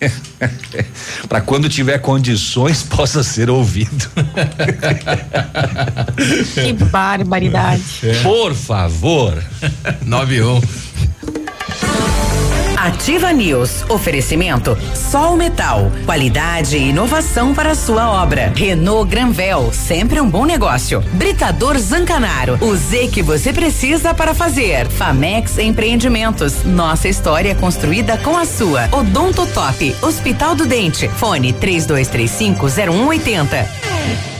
para quando tiver condições possa ser ouvido. Que barbaridade. Por favor. 91. Ativa News. Oferecimento Sol Metal. Qualidade e inovação para a sua obra. Renault Granvel. Sempre um bom negócio. Britador Zancanaro. O Z que você precisa para fazer. Famex Empreendimentos. Nossa história construída com a sua. Odonto Top. Hospital do Dente. Fone 3235 0180.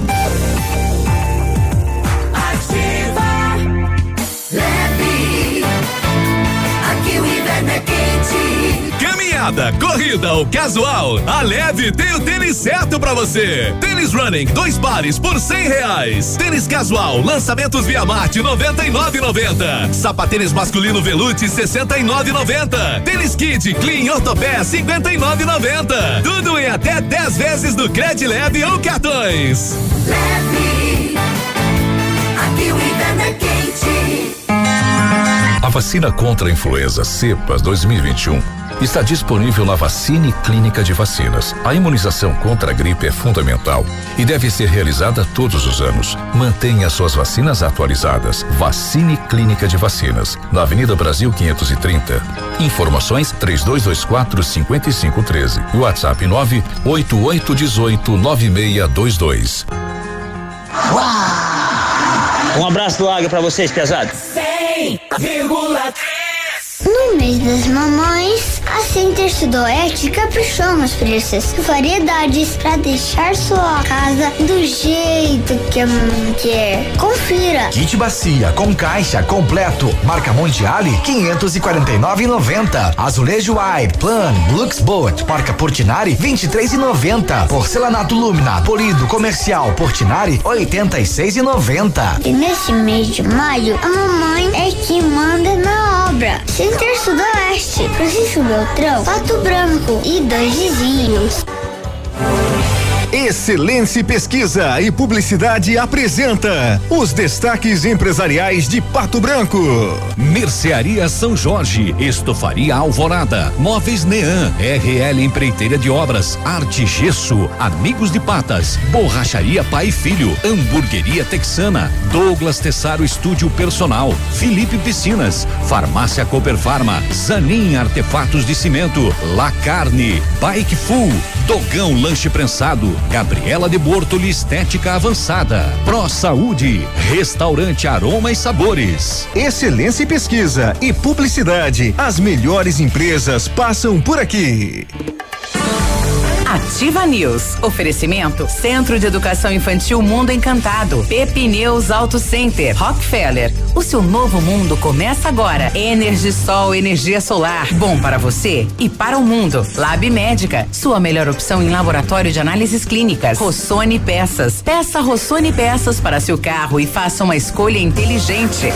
Quente. Caminhada, corrida ou casual, a Leve tem o tênis certo pra você. Tênis Running, dois pares por cem reais. Tênis casual, lançamentos Via Marte, noventa e nove noventa. Sapatênis masculino Velute, sessenta e nove noventa. Tênis Kid, Clean Ortopé, cinquenta e nove noventa. Tudo em até 10 vezes no Cred Leve ou cartões. Leve. Vacina contra a influenza cepas 2021 está disponível na Vacine Clínica de Vacinas. A imunização contra a gripe é fundamental e deve ser realizada todos os anos. Mantenha suas vacinas atualizadas. Vacine Clínica de Vacinas, na Avenida Brasil 530. Informações 3224 5513. WhatsApp 98818 9622. Um abraço do Águia pra vocês, pesados. 100,3. No mês das mamães, a Center Sudoeste caprichou nos preços e variedades para deixar sua casa do jeito que a mamãe quer. Confira. Kit bacia com caixa completo, marca Mondiale 549,90. Azulejo Wire Plan Lux Boat, marca Portinari 23,90. Porcelanato Lumina polido comercial Portinari 86,90. E nesse mês de maio, a mamãe é que manda na obra. Center Sudoeste, Francisco Beltrão, Pato Branco e dois vizinhos. Excelência Pesquisa e Publicidade apresenta os destaques empresariais de Pato Branco. Mercearia São Jorge, Estofaria Alvorada, Móveis Nean, RL Empreiteira de Obras, Arte Gesso, Amigos de Patas, Borracharia Pai e Filho, Hamburgueria Texana, Douglas Tessaro Estúdio Personal, Felipe Piscinas, Farmácia Cooper Farma, Zanin Artefatos de Cimento, La Carne, Bike Full, Dogão Lanche Prensado, Gabriela de Bortoli Estética Avançada, Pro Saúde, Restaurante Aroma e Sabores. Excelência em Pesquisa e Publicidade. As melhores empresas passam por aqui. Ativa News. Oferecimento Centro de Educação Infantil Mundo Encantado. Pepineus Auto Center. Rockefeller. O seu novo mundo começa agora. Energisol, energia solar. Bom para você e para o mundo. Lab Médica. Sua melhor opção em laboratório de análises clínicas. Rossoni Peças. Peça Rossoni Peças para seu carro e faça uma escolha inteligente.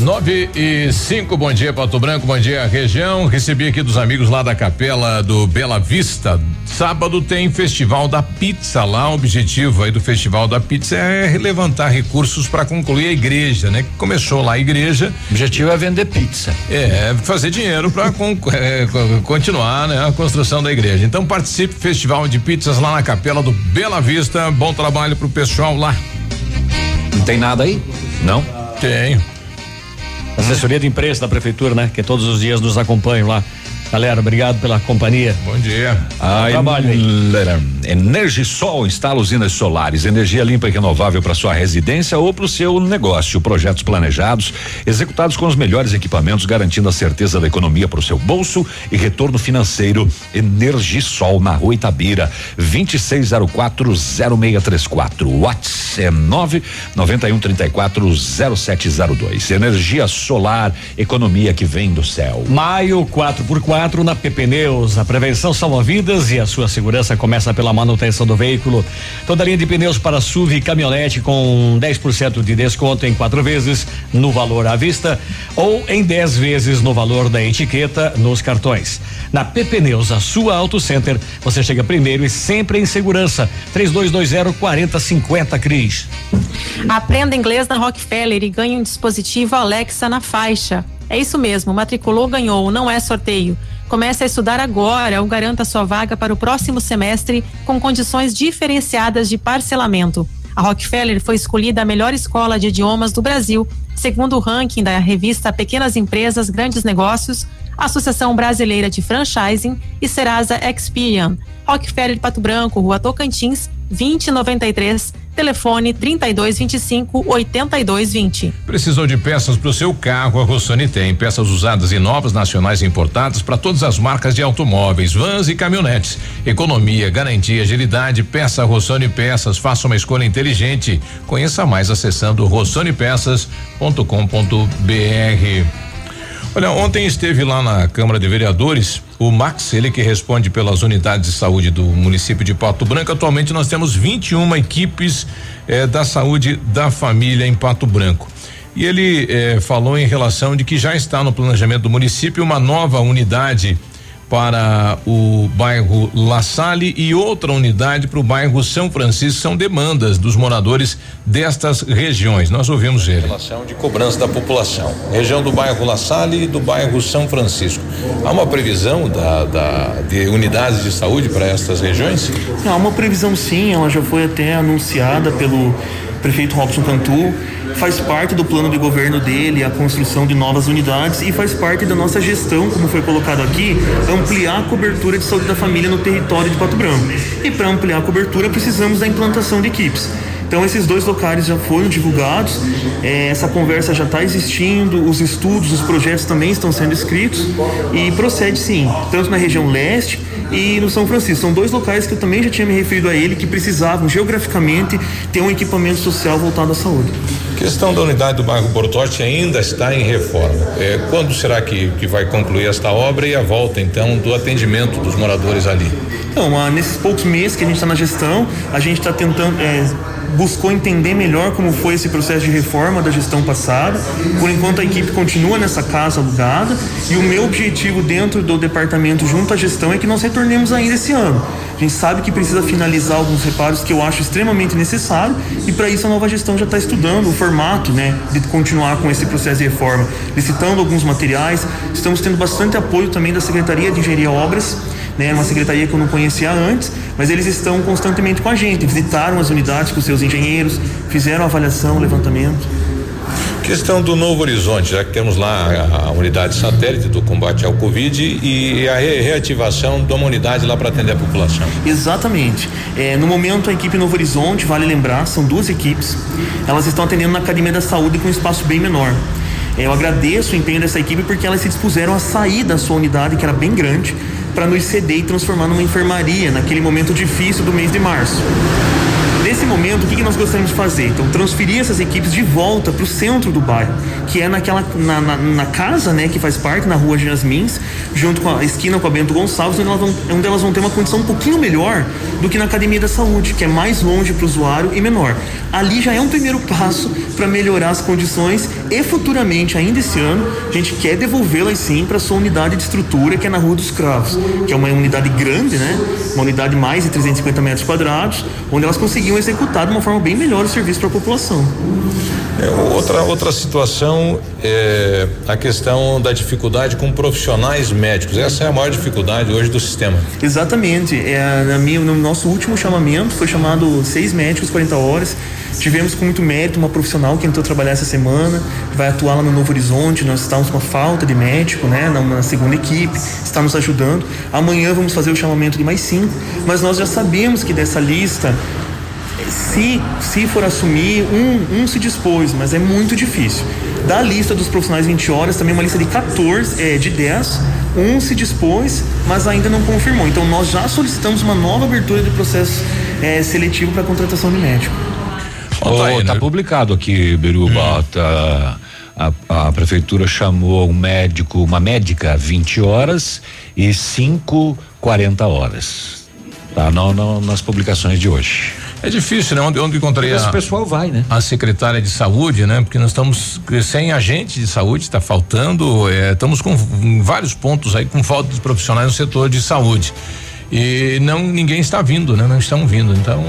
9 e 5, bom dia, Pato Branco, bom dia, região. Recebi aqui dos amigos lá da capela do Bela Vista. Sábado tem Festival da Pizza lá. O objetivo aí do Festival da Pizza é levantar recursos para concluir a igreja, né? Que começou lá a igreja. O objetivo é vender pizza. É, fazer dinheiro para é, co- continuar, né? A construção da igreja. Então participe do Festival de Pizzas lá na capela do Bela Vista. Bom trabalho pro pessoal lá. Não tem nada aí? Não? Tenho. Assessoria de imprensa da prefeitura, né? Que todos os dias nos acompanham lá. Galera, obrigado pela companhia. Bom dia. Trabalho aí. Energisol instala usinas solares, energia limpa e renovável para sua residência ou para o seu negócio. Projetos planejados, executados com os melhores equipamentos, garantindo a certeza da economia para o seu bolso e retorno financeiro. Energisol na Rua Itabira, 26040634. WhatsApp é 991340702. Energia solar, economia que vem do céu. Maio 4x4 na Pneus. A prevenção salva vidas e a sua segurança começa pela manutenção do veículo. Toda linha de pneus para SUV e caminhonete com 10% de desconto em quatro vezes no valor à vista ou em 10 vezes no valor da etiqueta nos cartões. Na Pneus, a sua Auto Center, você chega primeiro e sempre em segurança. 3220 4050 Cris. Aprenda inglês na Rockefeller e ganhe um dispositivo Alexa na faixa. É isso mesmo, matriculou, ganhou, não é sorteio. Comece a estudar agora ou garanta sua vaga para o próximo semestre com condições diferenciadas de parcelamento. A Rockefeller foi escolhida a melhor escola de idiomas do Brasil, segundo o ranking da revista Pequenas Empresas Grandes Negócios, Associação Brasileira de Franchising e Serasa Experian. Rockefeller Pato Branco, Rua Tocantins, 2093, telefone 3225 8220. Precisou de peças para o seu carro? A Rossoni tem peças usadas e novas, nacionais e importadas para todas as marcas de automóveis, vans e caminhonetes. Economia, garantia, agilidade, peça Rossoni Peças. Faça uma escolha inteligente. Conheça mais acessando rossonepeças.com.br. Olha, ontem esteve lá na Câmara de Vereadores o Max, ele que responde pelas unidades de saúde do município de Pato Branco. Atualmente nós temos 21 equipes eh, da saúde da família em Pato Branco. E ele eh, falou em relação de que já está no planejamento do município uma nova unidade para o bairro La Salle e outra unidade para o bairro São Francisco. São demandas dos moradores destas regiões. Nós ouvimos ele. Relação de cobrança da população. Região do bairro La Salle e do bairro São Francisco. Há uma previsão da, da de unidades de saúde para estas regiões? Há uma previsão sim, ela já foi até anunciada pelo prefeito Robson Cantu faz parte do plano de governo dele a construção de novas unidades e faz parte da nossa gestão, como foi colocado aqui, ampliar a cobertura de saúde da família no território de Pato Branco. E para ampliar a cobertura precisamos da implantação de equipes. Então esses dois locais já foram divulgados, eh, essa conversa já está existindo, os estudos, os projetos também estão sendo escritos e procede sim, tanto na região leste e no São Francisco. São dois locais que eu também já tinha me referido a ele que precisavam geograficamente ter um equipamento social voltado à saúde. Questão da unidade do bairro Bortote ainda está em reforma. É, quando será que, que vai concluir esta obra e a volta então do atendimento dos moradores ali? Então, ah, nesses poucos meses que a gente está na gestão, a gente está tentando, é, buscou entender melhor como foi esse processo de reforma da gestão passada. Por enquanto, a equipe continua nessa casa alugada e o meu objetivo dentro do departamento junto à gestão é que nós retornemos ainda esse ano. A gente sabe que precisa finalizar alguns reparos que eu acho extremamente necessário e para isso a nova gestão já está estudando o formato, né, de continuar com esse processo de reforma, licitando alguns materiais. Estamos tendo bastante apoio também da Secretaria de Engenharia Obras né? Uma secretaria que eu não conhecia antes, mas eles estão constantemente com a gente, visitaram as unidades com seus engenheiros, fizeram avaliação, levantamento. Questão do Novo Horizonte, já que temos lá a, unidade satélite do combate ao Covid e a re, reativação de uma unidade lá para atender a população. Exatamente. É, no momento, a equipe Novo Horizonte, vale lembrar, são duas equipes. Elas estão atendendo na Academia da Saúde com um espaço bem menor. É, eu agradeço o empenho dessa equipe porque elas se dispuseram a sair da sua unidade, que era bem grande, para nos ceder e transformar numa enfermaria naquele momento difícil do mês de março. Nesse momento, o que, que nós gostaríamos de fazer? Então, transferir essas equipes de volta para o centro do bairro, que é naquela na, na, na, casa, né, que faz parte na rua Jasmins, junto com a esquina com a Bento Gonçalves, onde elas, vão, onde elas vão ter uma condição um pouquinho melhor do que na academia da saúde, que é mais longe para o usuário e menor. Ali já é um primeiro passo para melhorar as condições e futuramente, ainda esse ano, a gente quer devolvê-las sim para sua unidade de estrutura, que é na Rua dos Cravos, que é uma unidade grande, né? Uma unidade de mais de 350 metros quadrados, onde elas conseguiam executar de uma forma bem melhor o serviço para a população. É, outra, outra situação é a questão da dificuldade com profissionais médicos. Essa é a maior dificuldade hoje do sistema. Exatamente. É, na minha, no nosso último chamamento foi chamado seis médicos 40 horas. Tivemos com muito mérito uma profissional que entrou trabalhar essa semana, vai atuar lá no Novo Horizonte. Nós estamos com falta de médico, né, na segunda equipe, está nos ajudando. Amanhã vamos fazer o chamamento de mais cinco, mas nós já sabemos que dessa lista se, se for assumir, um, um se dispôs, mas é muito difícil. Da lista dos profissionais 20 horas, também uma lista de 14, é, de 10, um se dispôs, mas ainda não confirmou. Então nós já solicitamos uma nova abertura de processo é, seletivo para contratação de médico. Oh, tá publicado aqui, Beruba, tá, a, a prefeitura chamou um médico, uma médica 20 horas e 5 40 horas. Tá no, no, nas publicações de hoje. É difícil, né? Onde, onde encontrei Mas a, o pessoal vai, né? a secretária de saúde, né? Porque nós estamos sem agente de saúde, está faltando, é, estamos com em vários pontos aí com falta de profissionais no setor de saúde. E não ninguém está vindo, né? Não estão vindo. Então,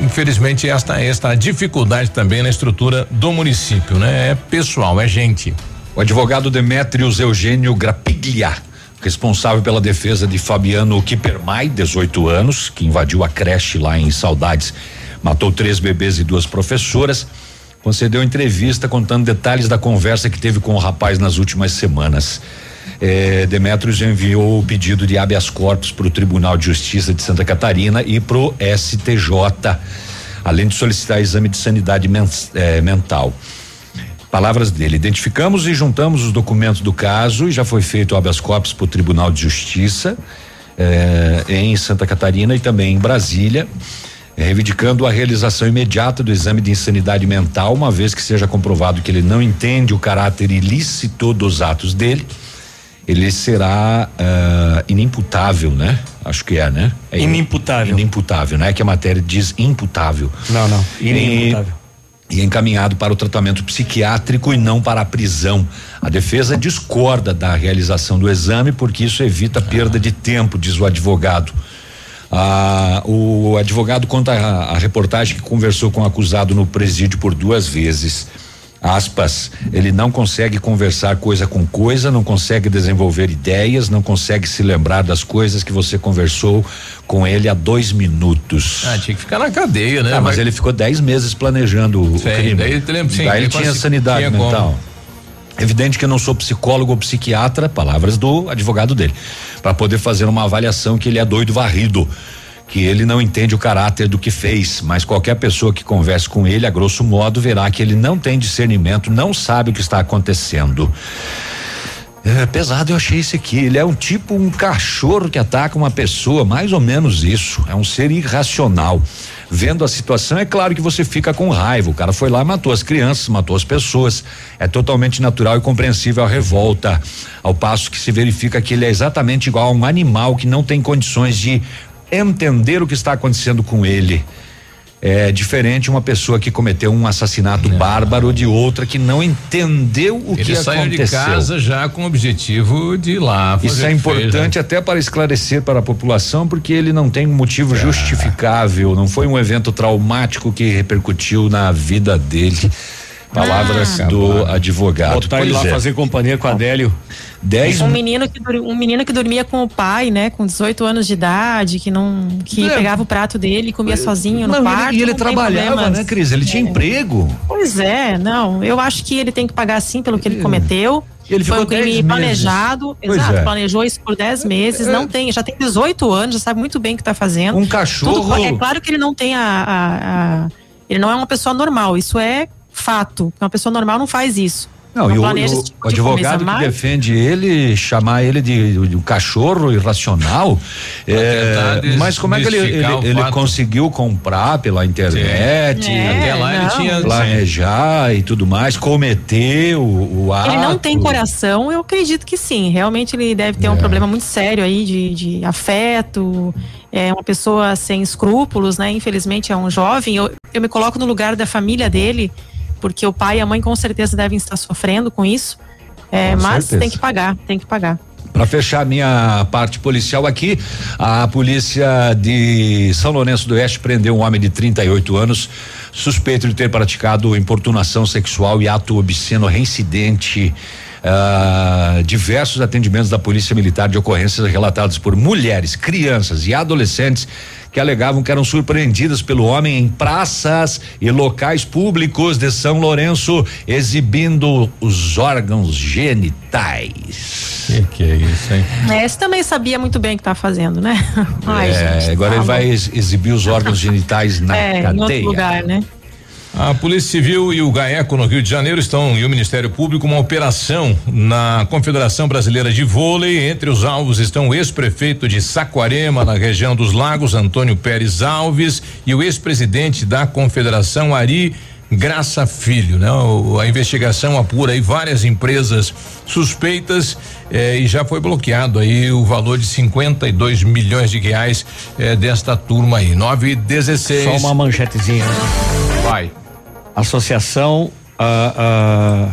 infelizmente, esta esta dificuldade também na estrutura do município, né? É pessoal, é gente. O advogado Demetrios Eugênio Grapiglia, responsável pela defesa de Fabiano Kippermay, 18 anos, que invadiu a creche lá em Saudades, matou três bebês e duas professoras, concedeu entrevista contando detalhes da conversa que teve com o rapaz nas últimas semanas. Eh, Demetrios enviou o pedido de habeas corpus para o Tribunal de Justiça de Santa Catarina e para o STJ, além de solicitar exame de sanidade men- eh, mental. Palavras dele. Identificamos e juntamos os documentos do caso e já foi feito o habeas corpus para o Tribunal de Justiça eh, em Santa Catarina e também em Brasília, reivindicando a realização imediata do exame de insanidade mental, uma vez que seja comprovado que ele não entende o caráter ilícito dos atos dele. Ele será ah, inimputável, né? Acho que é, né? É inimputável. Inimputável, né? Que a matéria diz imputável. Não, não. Inimputável. E encaminhado para o tratamento psiquiátrico e não para a prisão. A defesa discorda da realização do exame porque isso evita perda de tempo, diz o advogado. Ah, o advogado conta a, a reportagem que conversou com o acusado no presídio por duas vezes. Aspas, ele não consegue conversar coisa com coisa, não consegue desenvolver ideias, não consegue se lembrar das coisas que você conversou com ele há dois minutos. Ah, tinha que ficar na cadeia, né? Ah, mas ele ficou dez meses planejando o Sim, crime. daí lembro, sim, Daí ele tinha consegui- sanidade tinha como. mental. Evidente que eu não sou psicólogo ou psiquiatra, palavras do advogado dele, para poder fazer uma avaliação que ele é doido varrido, que ele não entende o caráter do que fez, mas qualquer pessoa que converse com ele, a grosso modo, verá que ele não tem discernimento, não sabe o que está acontecendo. É pesado, eu achei esse aqui. Ele é um tipo um cachorro que ataca uma pessoa, mais ou menos isso. É um ser irracional. Vendo a situação, é claro que você fica com raiva. O cara foi lá, matou as crianças, matou as pessoas. É totalmente natural e compreensível a revolta. Ao passo que se verifica que ele é exatamente igual a um animal que não tem condições de entender o que está acontecendo com ele. É diferente uma pessoa que cometeu um assassinato bárbaro de outra que não entendeu o Ele que saiu aconteceu. de casa já com o objetivo de ir lá. fazer Isso é importante fez, né? até para esclarecer para a população, porque ele não tem um motivo É. justificável, não foi um evento traumático que repercutiu na vida dele. Palavras do advogado. Botar ele lá é. fazer companhia com a Adélio. Dez Um menino, que, um menino que dormia com o pai, né, com 18 anos de idade, que não, que É. pegava o prato dele e comia sozinho no Não, quarto. e ele, ele trabalhava, problemas. né, Cris? Ele tinha É. emprego. Pois é, não, eu acho que ele tem que pagar sim pelo que ele cometeu. Ele Foi um crime 10 planejado, Pois exato, é. planejou isso por 10 meses, não tem, já tem 18 anos, já sabe muito bem o que tá fazendo. Um cachorro- Tudo- é claro que ele não tem a, a- a- ele não é uma pessoa normal, isso é fato. Uma pessoa normal não faz isso. Não, e o, o- tipo o advogado que defende ele, chamar ele de, de um cachorro irracional. é, mas como é que ele, ele, ele conseguiu comprar pela internet? É, Até lá ele não. tinha. planejar e tudo mais, cometer o, o ato. Ele não tem coração, eu acredito que sim. Realmente ele deve ter um problema muito sério aí de, de afeto. É uma pessoa sem escrúpulos, né? Infelizmente é um jovem. Eu, eu me coloco no lugar da família dele, porque o pai e a mãe com certeza devem estar sofrendo com isso. É, Com mas certeza. tem que pagar, tem que pagar. Para fechar minha parte policial aqui, a polícia de São Lourenço do Oeste prendeu um homem de 38 anos suspeito de ter praticado importunação sexual e ato obsceno reincidente. Uh, diversos atendimentos da Polícia Militar de ocorrências relatados por mulheres, crianças e adolescentes que alegavam que eram surpreendidas pelo homem em praças e locais públicos de São Lourenço, exibindo os órgãos genitais. Que que é isso, hein? É, esse também sabia muito bem o que tá fazendo, né? Ai, é, gente, agora tá ele vai exibir os órgãos genitais na é, cadeia. Em outro lugar, né? A Polícia Civil e o GAECO no Rio de Janeiro estão e o Ministério Público uma operação na Confederação Brasileira de Vôlei. Entre os alvos estão o ex-prefeito de Saquarema, na região dos Lagos, Antônio Pérez Alves, e o ex-presidente da Confederação, Ari Graça Filho, né? O, a investigação apura aí várias empresas suspeitas eh, e já foi bloqueado aí o valor de 52 milhões de reais eh, desta turma aí. 9 e 16. Só uma manchetezinha. Vai. Associação a,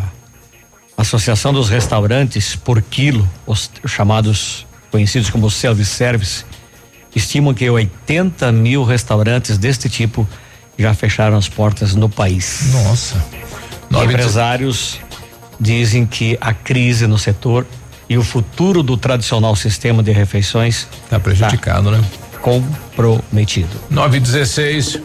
a Associação dos Restaurantes por Quilo, os chamados conhecidos como self-service, estimam que 80 mil restaurantes deste tipo já fecharam as portas no país. Nossa. Empresários dizem que a crise no setor e o futuro do tradicional sistema de refeições está prejudicado, tá né? Comprometido. 9 e 16.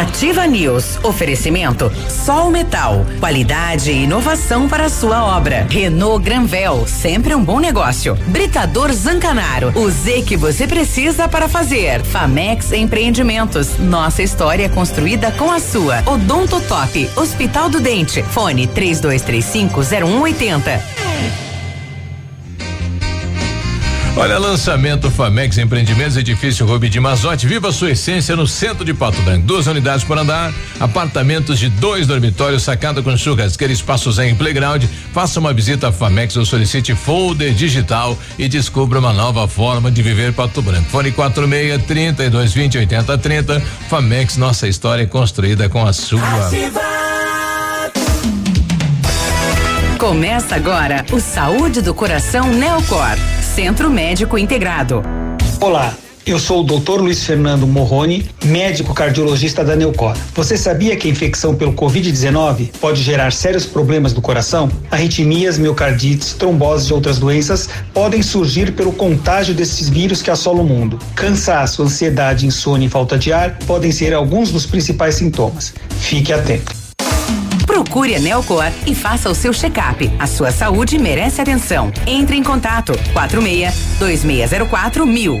Ativa News. Oferecimento Sol Metal. Qualidade e inovação para a sua obra. Renault Granvel. Sempre um bom negócio. Britador Zancanaro. O Z que você precisa para fazer. Famex Empreendimentos. Nossa história é construída com a sua. Odonto Top. Hospital do Dente. Fone 3235 0180. Olha, lançamento Famex Empreendimentos, edifício Rubi de Mazote. Viva sua essência no centro de Pato Branco. Duas unidades por andar, apartamentos de dois dormitórios, sacada com churrasqueira, espaços em playground. Faça uma visita à Famex ou solicite folder digital e descubra uma nova forma de viver Pato Branco. Fone 46 32 20 80 30. Famex, nossa história é construída com a sua. Começa agora o Saúde do Coração Neocor. Centro Médico Integrado. Olá, eu sou o Dr. Luiz Fernando Morrone, médico cardiologista da Neucor. Você sabia que a infecção pelo Covid-19 pode gerar sérios problemas do coração? Arritmias, miocardites, tromboses e outras doenças podem surgir pelo contágio desses vírus que assolam o mundo. Cansaço, ansiedade, insônia e falta de ar podem ser alguns dos principais sintomas. Fique atento. Procure a Neocor e faça o seu check-up. A sua saúde merece atenção. Entre em contato 46 2604 mil.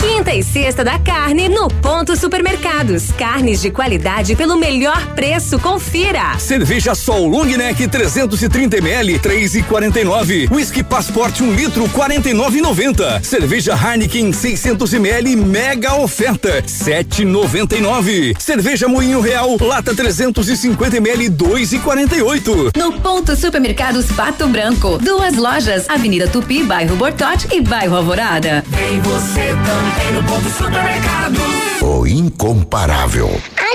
Quinta e sexta da carne no Ponto Supermercados. Carnes de qualidade pelo melhor preço. Confira. Cerveja Sol Long Neck 330 ml 3,49. Whisky Passport 1 um litro 49,90. Cerveja Heineken 600 ml mega oferta 7,99. Cerveja Moinho Real lata 350 ml 2,48. No Ponto Supermercados Pato Branco. Duas lojas, Avenida Tupi, bairro Bortote e bairro Alvorada. Vem você no ponto supermercado. O incomparável.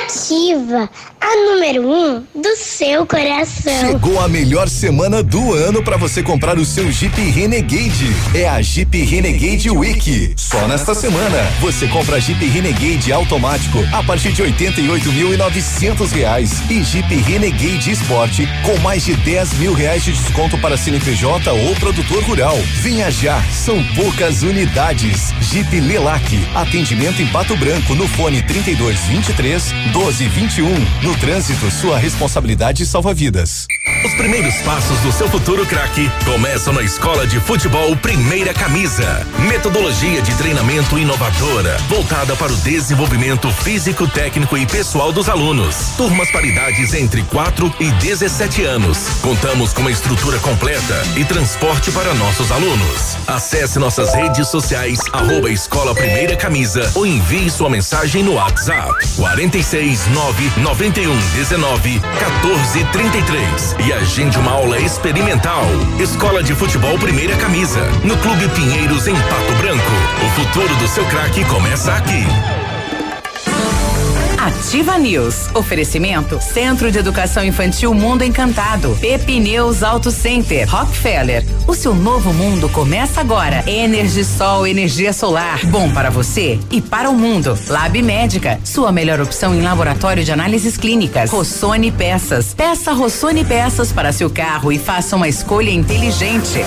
Ativa, a número um do seu coração. Chegou a melhor semana do ano para você comprar o seu Jeep Renegade. É a Jeep Renegade Week. Só nesta semana você compra Jeep Renegade automático a partir de 88.900 reais e Jeep Renegade Sport com mais de 10 mil reais de desconto para CNPJ ou produtor rural. Venha já, são poucas unidades. Jeep Lelac, atendimento em Pato Branco no fone 3223 1221. No trânsito, sua responsabilidade salva vidas. Os primeiros passos do seu futuro craque começam na Escola de Futebol Primeira Camisa. Metodologia de treinamento inovadora, voltada para o desenvolvimento físico, técnico e pessoal dos alunos. Turmas paridades entre 4 e 17 anos. Contamos com uma estrutura completa e transporte para nossos alunos. Acesse nossas redes sociais, arroba Escola Primeira Camisa ou envie sua mensagem no WhatsApp 46 9 91 19 14 33 e agende uma aula experimental. Escola de Futebol Primeira Camisa, no Clube Pinheiros, em Pato Branco. O futuro do seu craque começa aqui. Ativa News. Oferecimento Centro de Educação Infantil Mundo Encantado. Pepineus Auto Center. Rockefeller. O seu novo mundo começa agora. Energisol, energia solar. Bom para você e para o mundo. Lab Médica. Sua melhor opção em laboratório de análises clínicas. Rossoni Peças. Peça Rossoni Peças para seu carro e faça uma escolha inteligente.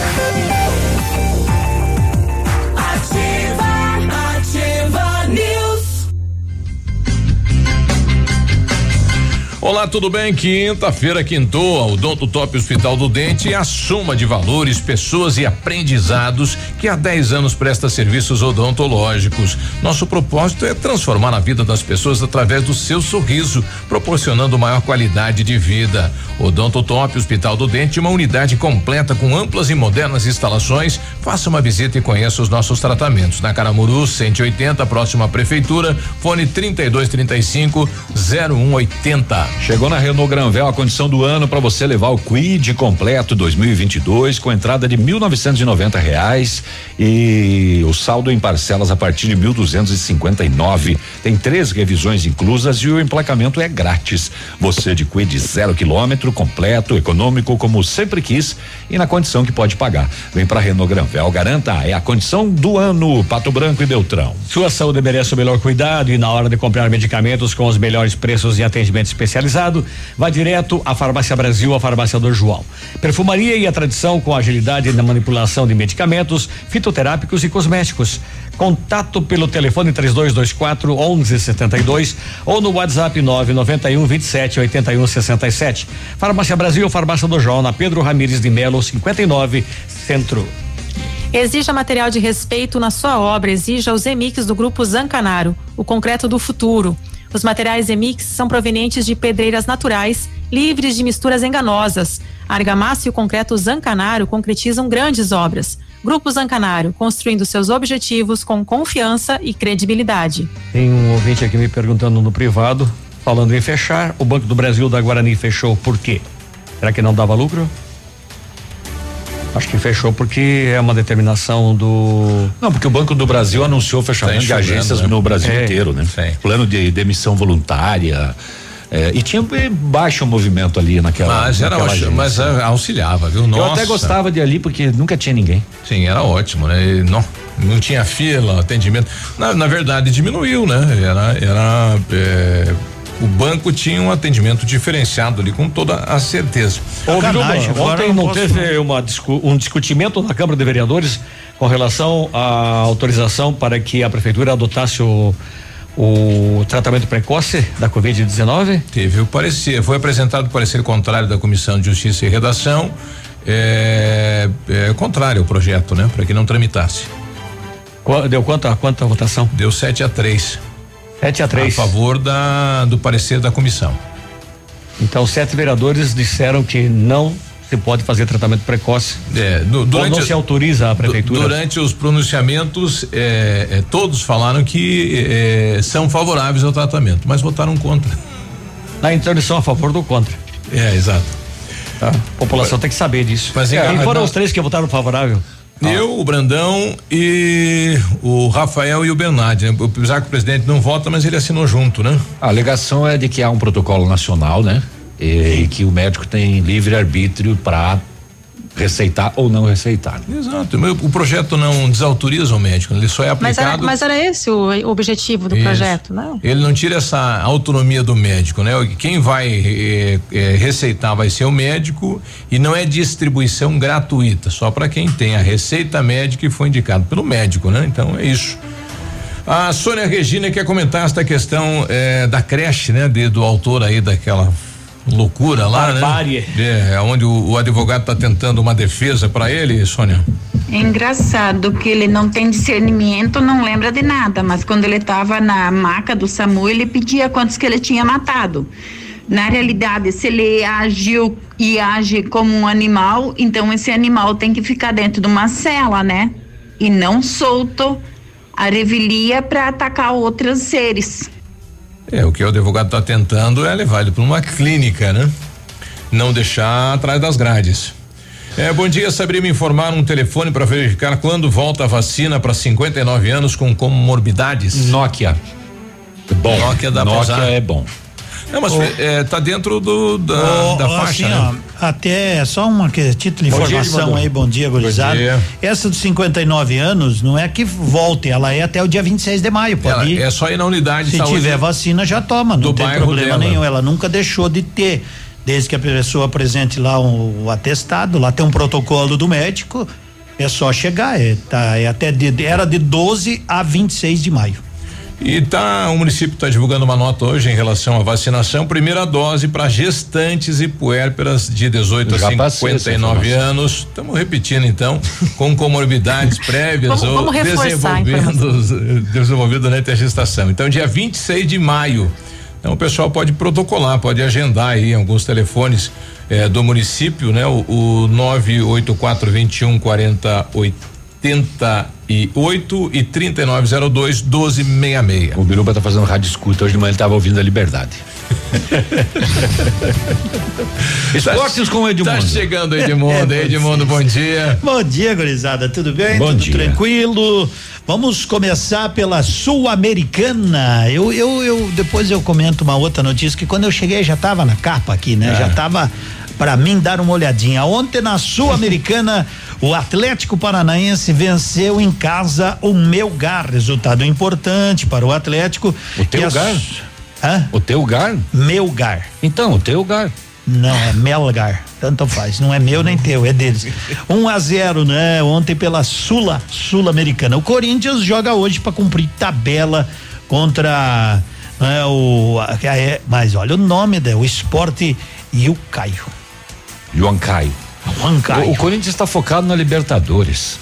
Olá, tudo bem? Quinta-feira quintou, a Odonto Top Hospital do Dente é a soma de valores, pessoas e aprendizados que há 10 anos presta serviços odontológicos. Nosso propósito é transformar a vida das pessoas através do seu sorriso, proporcionando maior qualidade de vida. Odonto Top Hospital do Dente, uma unidade completa com amplas e modernas instalações. Faça uma visita e conheça os nossos tratamentos. Na Caramuru, 180, próxima à prefeitura, fone 3235 0180. Chegou na Renault Granvel a condição do ano para você levar o Quid completo 2022 com entrada de 1.990 reais e o saldo em parcelas a partir de 1.259. Tem três revisões inclusas e o emplacamento é grátis. Você de Quid zero quilômetro completo, econômico como sempre quis e na condição que pode pagar. Vem para Renault Granvel, garanta é a condição do ano. Pato Branco e Beltrão. Sua saúde merece o melhor cuidado e na hora de comprar medicamentos com os melhores preços e atendimento especializado, vá direto à Farmácia Brasil, a Farmácia do João. Perfumaria e a tradição com agilidade na manipulação de medicamentos, fitoterápicos e cosméticos. Contato pelo telefone 3224 1172 ou no WhatsApp 991 27 81 67. Farmácia Brasil, Farmácia do João, na Pedro Ramires de Melo, 59, Centro. Exija material de respeito na sua obra, exija os EMIX do Grupo Zancanaro, o concreto do futuro. Os materiais EMIX são provenientes de pedreiras naturais, livres de misturas enganosas. A argamassa e o concreto Zancanaro concretizam grandes obras. Grupo Zancanaro, construindo seus objetivos com confiança e credibilidade. Tem um ouvinte aqui me perguntando no privado, falando em fechar. O Banco do Brasil da Guarani fechou por quê? Será que não dava lucro? Acho que fechou porque é uma determinação do. Não, porque o Banco do Brasil anunciou o fechamento de agências né? no Brasil É. inteiro, né? Plano de demissão voluntária. é, e tinha baixo movimento ali naquela. Mas era naquela ótimo, mas agência. ah, auxiliava, viu? Eu Nossa. até gostava de ali porque nunca tinha ninguém. Sim, era ótimo, né? E Não, não tinha fila, atendimento. Na, na verdade, diminuiu, né? Era, era é, o banco tinha um atendimento diferenciado ali, com toda a certeza. Ô, Biruba, ontem não teve uma um discutimento na Câmara de Vereadores com relação à autorização para que a prefeitura adotasse o, o tratamento precoce da Covid-19? Teve o parecer, foi apresentado o parecer contrário da Comissão de Justiça e Redação, é, é contrário ao projeto, né? Para que não tramitasse. Deu quanta, quanta votação? Deu 7 a 3 7 a 3 A favor da, do parecer da comissão. Então, sete vereadores disseram que não se pode fazer tratamento precoce. É, du- Ou durante não se autoriza a prefeitura. Durante os pronunciamentos, é, é, todos falaram que é, são favoráveis ao tratamento, mas votaram contra. Na são a favor do contra. É, exato. Tá? A população tem que saber disso. Mas em- Quem foram os três que votaram favorável? Eu, o Brandão e o Rafael e o Bernardi, né? Apesar que o presidente não vota, mas ele assinou junto, né? A alegação é de que há um protocolo nacional, né? E, e que o médico tem livre arbítrio para receitar ou não receitar. Exato. O projeto não desautoriza o médico, ele só é Mas era, aplicado. mas era esse o objetivo do Isso. projeto, né? Ele não tira essa autonomia do médico, né? Quem vai eh, eh, receitar vai ser o médico e não é distribuição gratuita, só para quem tem a receita médica e foi indicado pelo médico, né? Então é isso. A Sônia Regina quer comentar esta questão eh, da creche, né? De- do autor aí daquela loucura lá, Barbárie. né? É, onde o, o advogado está tentando uma defesa para ele, Sônia. É engraçado que ele não tem discernimento, não lembra de nada, mas quando ele estava na maca do SAMU, ele pedia quantos que ele tinha matado. Na realidade, se ele agiu e age como um animal, então esse animal tem que ficar dentro de uma cela, né? E não solto a revelia para atacar outros seres. É, o que o advogado está tentando é levar ele para uma clínica, né? Não deixar atrás das grades. É, bom dia, saberia me informar um telefone para verificar quando volta a vacina para 59 anos com comorbidades? Nokia. Bom. Nokia pra Nokia é bom. Não, mas Ô. é, tá dentro do, da, Ô, da faixa, assim, né? ó, até só uma que, título de dia, informação Edmundo. aí, bom dia, gurizada. dia. Essa dos 59 anos não é que volte, ela é até o dia 26 de maio, pode Ela é só ir na unidade de Se tiver vacina, já toma, não tem problema dela. nenhum. Ela nunca deixou de ter. Desde que a pessoa apresente lá o, o atestado, lá tem um protocolo do médico, é só chegar. É, tá, é até de, era de 12 a 26 de maio. E tá, o município está divulgando uma nota hoje em relação à vacinação. Primeira dose para gestantes e puérperas de 18 Já a passei essa 59 informação. anos. Estamos repetindo então, com comorbidades prévias Vamos- ou vamos desenvolvendo, desenvolvido durante a gestação. Então, dia 26 de maio. Então, o pessoal pode protocolar, pode agendar aí alguns telefones eh, do município, né? O, o 984 21 40 88 e 3902 1266. O Biruba tá fazendo rádio escuta. Hoje de manhã ele tava ouvindo a liberdade. Esportes com o Edmundo. Tá chegando Edmundo, É, Edmundo, bom dia. Bom dia, gurizada, tudo bem? Bom tudo dia. tranquilo? Vamos começar pela Sul-Americana. Eu, eu, eu depois eu comento uma outra notícia que quando eu cheguei já tava na capa aqui, né? É. Já tava para mim dar uma olhadinha. Ontem na Sul-Americana, o Atlético Paranaense venceu em casa o Melgar, resultado importante para o Atlético. O teu E a Hã? O teu gar? Melgar. Então, o teu gar. Não, é Melgar. Tanto faz. Não é meu nem teu, é deles. 1 a 0 né? Ontem pela Sula, Sul-Americana. O Corinthians joga hoje para cumprir tabela contra né, o. é, mas olha o nome, né? O esporte e o Caio. João Caio. O Corinthians está focado na Libertadores.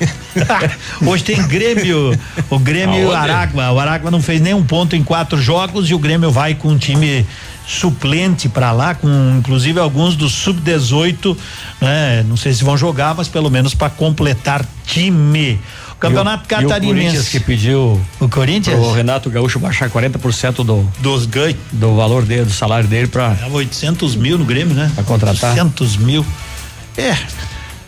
Hoje tem Grêmio, o Grêmio Aonde? Aragua. O Aragua não fez nenhum ponto em quatro jogos e o Grêmio vai com um time suplente para lá, com inclusive alguns do sub-18, né? Não sei se vão jogar, mas pelo menos para completar time. Campeonato E o- E o Corinthians Catarinense. que pediu O Corinthians? o Renato Gaúcho baixar 40% do dos ganhos do valor dele, do salário dele para 800 mil no Grêmio, né? Pra contratar. 800 mil. É,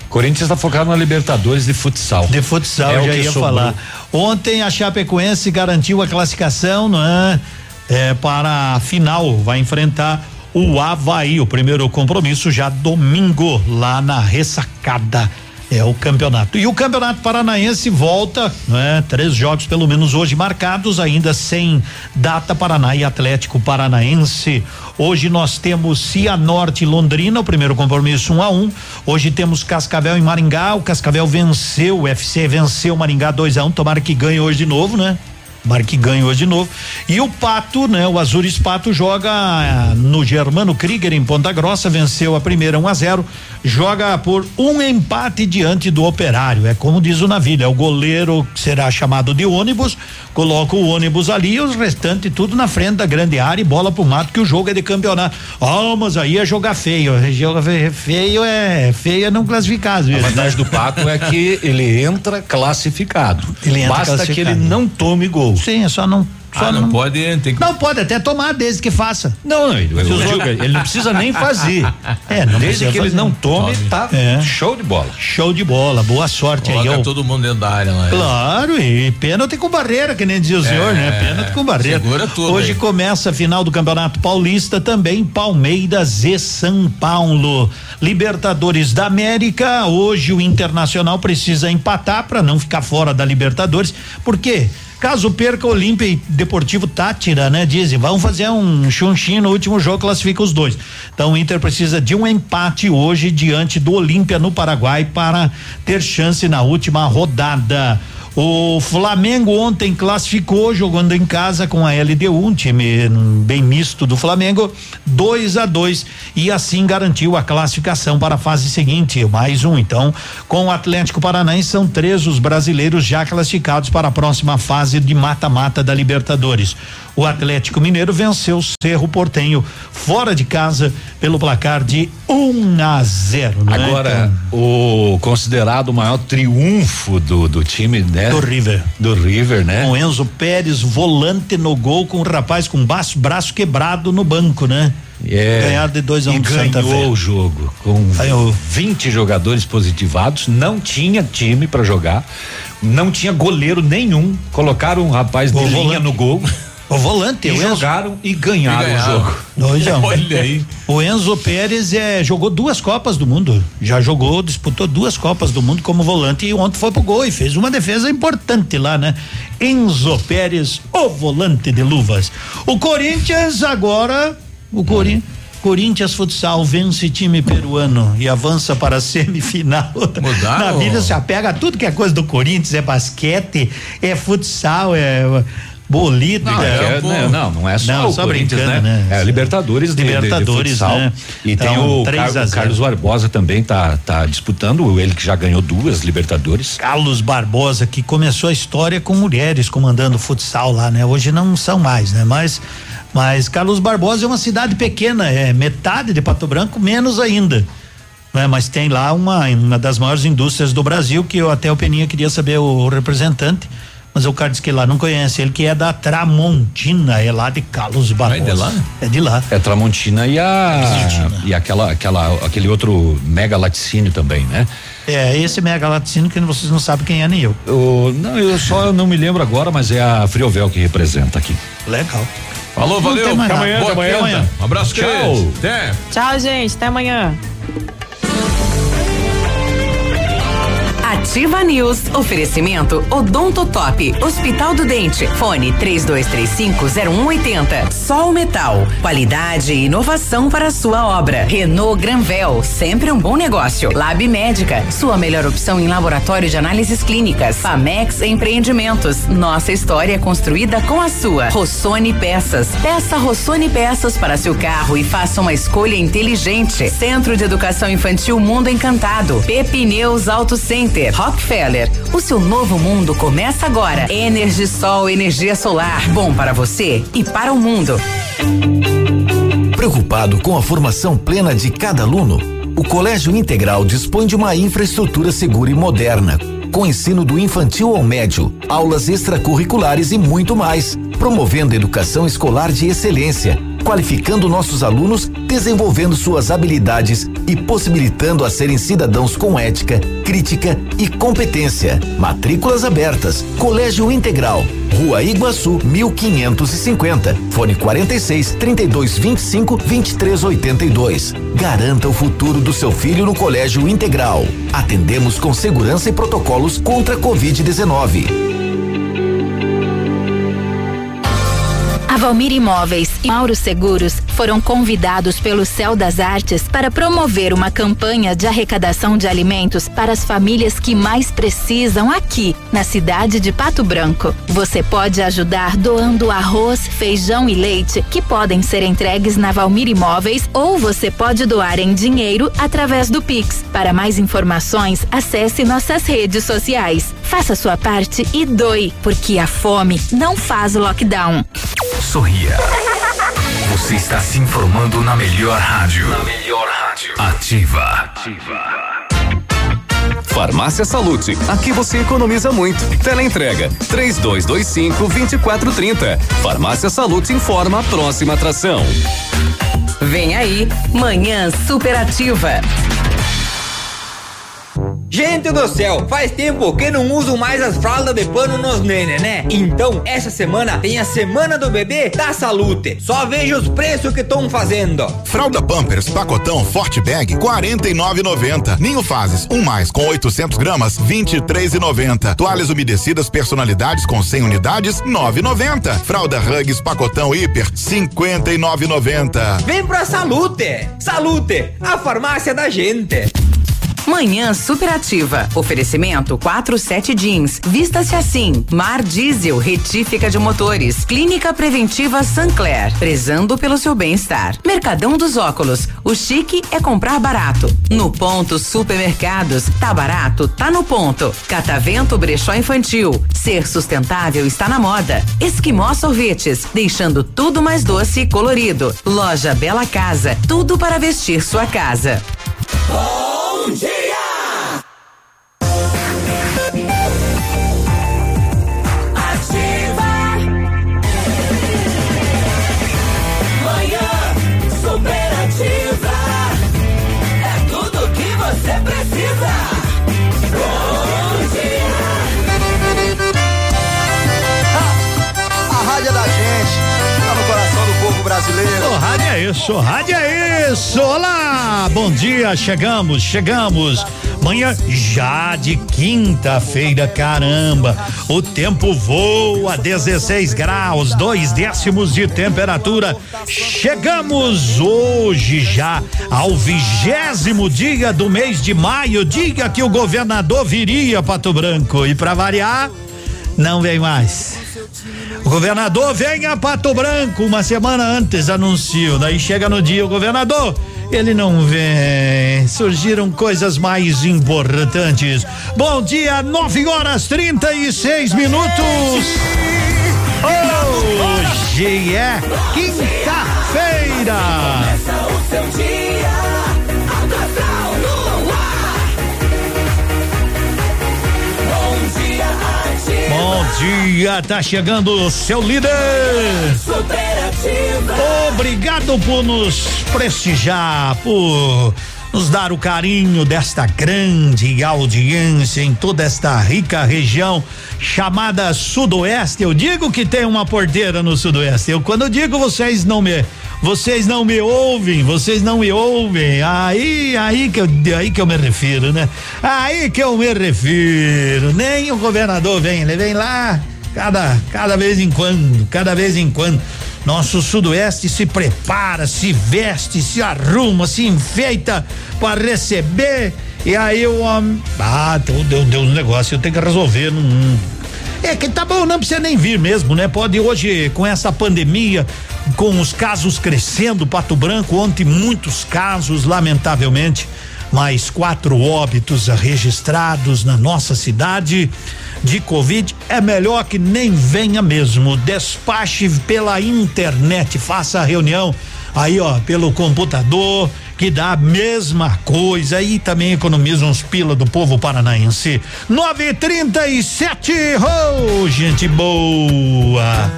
Corinthians está focado na Libertadores de futsal. De futsal, É o já ia sobrou. falar. Ontem a Chapecoense garantiu a classificação, não é? É, para a final, vai enfrentar o Havaí, o primeiro compromisso já domingo, lá na ressacada. É o campeonato. E o campeonato paranaense volta, né? Três jogos pelo menos hoje marcados, ainda sem data Paraná e Atlético Paranaense. Hoje nós temos Cianorte e Londrina, o primeiro compromisso 1 um a 1 um. Hoje temos Cascavel e Maringá. O Cascavel venceu, o FC venceu o Maringá 2 a 1 um. Tomara que ganhe hoje de novo, né? Tomara que ganhe hoje de novo. E o Pato, né? O Azures Pato joga ah, no Germano Krieger em Ponta Grossa, venceu a primeira 1 a 0 joga por um empate diante do Operário. É como diz o navio, é o goleiro que será chamado de ônibus, coloca o ônibus ali e os restantes tudo na frente da grande área e bola pro mato que o jogo é de campeonato. Ah, mas aí é jogar feio. Joga fe- feio é feio é não classificar às A vezes. né? vantagem do Pato é que ele entra classificado. Ele entra Basta que classificado. ele não tome gol. Sim, é só não só Ah, não, pode, tem que. Não pode até tomar desde que faça. Não, não, ele, eu ele não precisa nem fazer. É, não Desde que ele fazer. não tome, Tome. tá É. show de bola. Show de bola, boa sorte aí. Coloca ó. todo mundo dentro da área lá. Claro, e pênalti com barreira, que nem dizia o senhor, né? Pênalti com barreira. segura tudo Hoje aí. começa a final do Campeonato Paulista também, Palmeiras e São Paulo. Libertadores da América, hoje o Internacional precisa empatar para não ficar fora da Libertadores, porque Caso perca Olímpia e Deportivo Tátira, né? Dizem, vão fazer um chunchim no último jogo, classifica os dois. Então o Inter precisa de um empate hoje diante do Olímpia no Paraguai para ter chance na última rodada. O Flamengo ontem classificou jogando em casa com a LDU, um time bem misto do Flamengo, 2 a 2 e assim garantiu a classificação para a fase seguinte. Mais um, então, com o Atlético Paranaense são três os brasileiros já classificados para a próxima fase de mata-mata da Libertadores. O Atlético Mineiro venceu o Cerro Portenho fora de casa pelo placar de 1 um a 0. Né? Agora, então, o considerado maior triunfo do, do time, né? Do River. Do River, né? Com Enzo Pérez, volante no gol, com um rapaz com braço, braço quebrado no banco, né? É, Ganhar de 2 a 1 um ganhou o jogo com ganhou. 20 jogadores positivados, não tinha time para jogar, não tinha goleiro nenhum, colocaram um rapaz o de linha no gol. O volante, e o jogaram e ganharam, e ganharam, o jogo. Dois a um. Olha aí. O Enzo Pérez é, jogou duas Copas do Mundo. Já jogou, disputou duas Copas do Mundo como volante e ontem foi pro gol e fez uma defesa importante lá, né? Enzo Pérez, o volante de luvas. O Corinthians agora, o Corinthians. Corinthians Futsal vence time peruano e avança para a semifinal. Mudar, Na vida se apega a tudo que é coisa do Corinthians, é basquete, é futsal, é Bolívar. Não, é, é, não, não, é só não, o só Corinthians, né? né? É Libertadores, Libertadores, de, de futsal. Né? E então, tem o, Car o Carlos Barbosa também tá, tá disputando, ele que já ganhou duas Libertadores. Carlos Barbosa que começou a história com mulheres comandando futsal lá, né? Hoje não são mais, né? Mas mas Carlos Barbosa é uma cidade pequena, é metade de Pato Branco, menos ainda. Né? Mas tem lá uma, uma das maiores indústrias do Brasil, que eu até o Peninha queria saber o representante mas o cara disse que lá não conhece ele, que é da Tramontina, é lá de Carlos Barbosa. É de lá? É de lá. É Tramontina e a e aquela aquela aquele outro mega laticínio também, né? É, esse mega laticínio que vocês não sabem quem é nem eu. eu não, eu só não me lembro agora, mas é a Friovel que representa aqui. Legal. Falou, valeu. Até amanhã. Até amanhã. amanhã. Um abraço, tchau. Até. Tchau, gente. Até amanhã. Ativa News. Oferecimento Odonto Top. Hospital do Dente. Fone 32250180. Sol Metal. Qualidade e inovação para a sua obra. Renault Granvel. Sempre um bom negócio. Lab Médica. Sua melhor opção em laboratório de análises clínicas. Famex Empreendimentos. Nossa história construída com a sua. Rossoni Peças. Peça Rossoni Peças para seu carro e faça uma escolha inteligente. Centro de Educação Infantil Mundo Encantado. Pepineus Auto Center. Rockefeller. O seu novo mundo começa agora. Energisol, energia solar. Bom para você e para o mundo. Preocupado com a formação plena de cada aluno? O Colégio Integral dispõe de uma infraestrutura segura e moderna, com ensino do infantil ao médio, aulas extracurriculares e muito mais, promovendo educação escolar de excelência qualificando nossos alunos, desenvolvendo suas habilidades e possibilitando a serem cidadãos com ética, crítica e competência. Matrículas abertas. Colégio Integral. Rua Iguaçu, 1550. Fone 46 32 25 23 82. Garanta o futuro do seu filho no Colégio Integral. Atendemos com segurança e protocolos contra a Covid-19. Valmir Imóveis e Mauro Seguros foram convidados pelo Céu das Artes para promover uma campanha de arrecadação de alimentos para as famílias que mais precisam aqui, na cidade de Pato Branco. Você pode ajudar doando arroz, feijão e leite, que podem ser entregues na Valmir Imóveis, ou você pode doar em dinheiro através do Pix. Para mais informações, acesse nossas redes sociais. Faça sua parte e doe, porque a fome não faz lockdown. Sorria. Você está se informando na melhor rádio. Na melhor rádio. Ativa. Ativa. Farmácia Salute. Aqui você economiza muito. Teleentrega 3225 2430. Farmácia Salute informa a próxima atração. Vem aí, Manhã Superativa. Gente do céu, faz tempo que não uso mais as fraldas de pano nos nene, né? Então, essa semana tem a Semana do Bebê da Salute. Só veja os preços que estão fazendo. Fralda Pampers, pacotão Forte Bag, 49,90. Ninho Fases, um mais com 800 gramas, 23,90. Toalhas umedecidas personalidades com 100 unidades, 9,90. Fralda Hugs, pacotão Hiper, 59,90. Vem pra Salute. Salute, a farmácia da gente. Manhã superativa. Oferecimento 47 jeans. Vista-se assim. Mar Diesel, retífica de motores. Clínica Preventiva Sancler. Prezando pelo seu bem-estar. Mercadão dos Óculos. O chique é comprar barato. No ponto supermercados. Tá barato, tá no ponto. Catavento Brechó Infantil. Ser sustentável está na moda. Esquimó Sorvetes. Deixando tudo mais doce e colorido. Loja Bela Casa. Tudo para vestir sua casa. Bom dia! Isso, rádio é isso. Olá, bom dia, chegamos, chegamos. Manhã já de quinta-feira, caramba. O tempo voa, 16 graus, dois décimos de temperatura. Chegamos hoje já ao vigésimo dia do mês de maio. Diga que o governador viria, Pato Branco. E para variar, não vem mais. O governador vem a Pato Branco uma semana antes anunciou. Daí chega no dia o governador, ele não vem. Surgiram coisas mais importantes. Bom dia, 9 horas 36 minutos. Hoje é quinta-feira. O seu dia, Bom dia, tá chegando o seu líder. Obrigado por nos prestigiar, por nos dar o carinho desta grande audiência em toda esta rica região chamada Sudoeste. Eu digo que tem uma porteira no Sudoeste. Eu quando digo vocês não me vocês não me ouvem, vocês não me ouvem. Aí, aí que eu, aí que eu me refiro, né? Aí que eu me refiro. Nem o governador vem, ele vem lá cada cada vez em quando, cada vez em quando. Nosso sudoeste se prepara, se veste, se arruma, se enfeita para receber. E aí o homem. Ah, deu, deu, um negócio, eu tenho que resolver. É que tá bom, não precisa nem vir mesmo, né? Pode hoje, com essa pandemia, com os casos crescendo, Pato Branco, ontem muitos casos, lamentavelmente, mais quatro óbitos registrados na nossa cidade de Covid. É melhor que nem venha mesmo. Despache pela internet, faça a reunião aí, ó, pelo computador, que dá a mesma coisa e também economiza uns pila do povo paranaense. 937, oh, gente boa.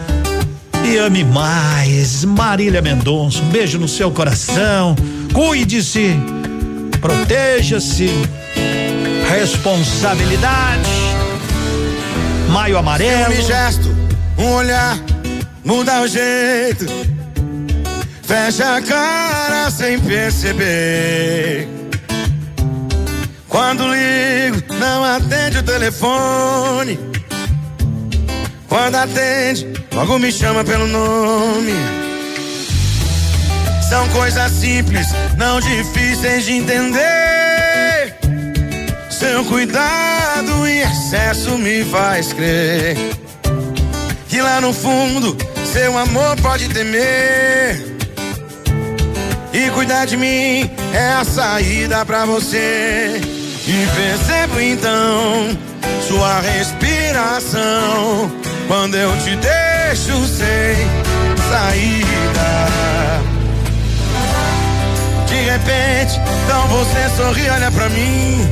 E ame mais, Marília Mendonça. Um beijo no seu coração. Cuide-se, proteja-se. Responsabilidade. Maio amarelo. Um gesto, um olhar, muda o jeito. Fecha a cara sem perceber. Quando ligo, não atende o telefone. Quando atende, logo me chama pelo nome. São coisas simples, não difíceis de entender. Seu cuidado em excesso me faz crer que lá no fundo seu amor pode temer. E cuidar de mim é a saída pra você. E percebo então sua respiração quando eu te deixo sem saída. De repente, então você sorri, olha pra mim.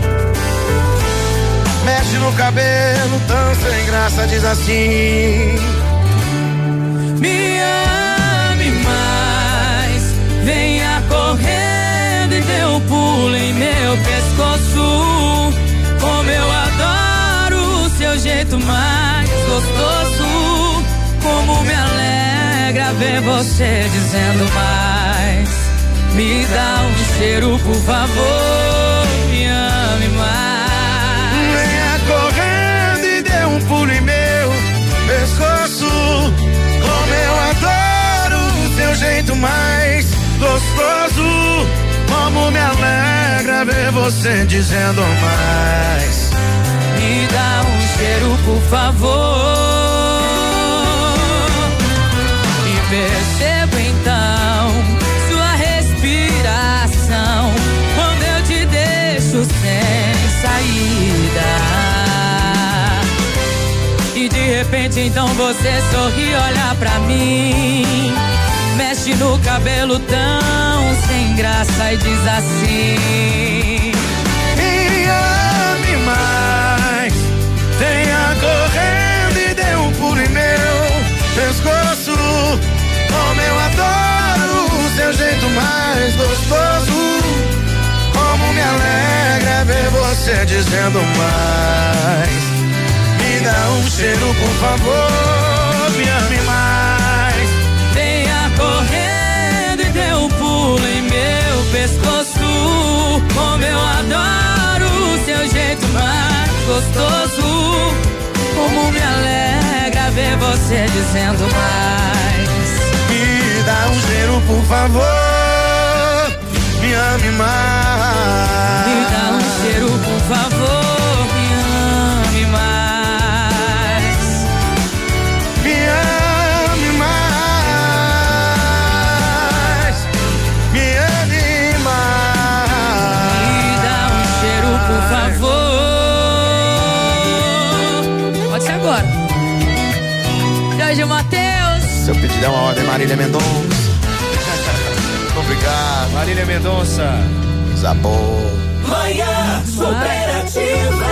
Mexe no cabelo, tão sem graça, diz assim. Me ame mais, venha correndo e dê um pulo em meu pescoço. Como eu adoro o seu jeito mais gostoso. Como me alegra ver você dizendo mais. Me dá um cheiro, por favor, me ame mais. Venha correndo e dê um pulo em meu pescoço. Como eu adoro o seu jeito mais gostoso. Como me alegra alegra ver você dizendo mais. Me dá um cheiro, por favor. Percebo então sua respiração quando eu te deixo sem saída. E de repente então você sorri, olha pra mim. Mexe no cabelo tão sem graça e diz assim: Me ame mais. Venha correndo e dê um pulo em meu pescoço. Como eu adoro o seu jeito mais gostoso. Como me alegra ver você dizendo mais. Me dá um cheiro, por favor. Me ame mais. Venha correndo e dê um pulo em meu pescoço. Como eu adoro o seu jeito mais gostoso. Como me alegra ver você dizendo mais. Dá um cheiro, por favor. Me ame mais. Me dá um cheiro, por favor. Seu pedido é uma ordem, Marília Mendonça. Obrigado. Marília Mendonça. Zabor. Manhã superativa.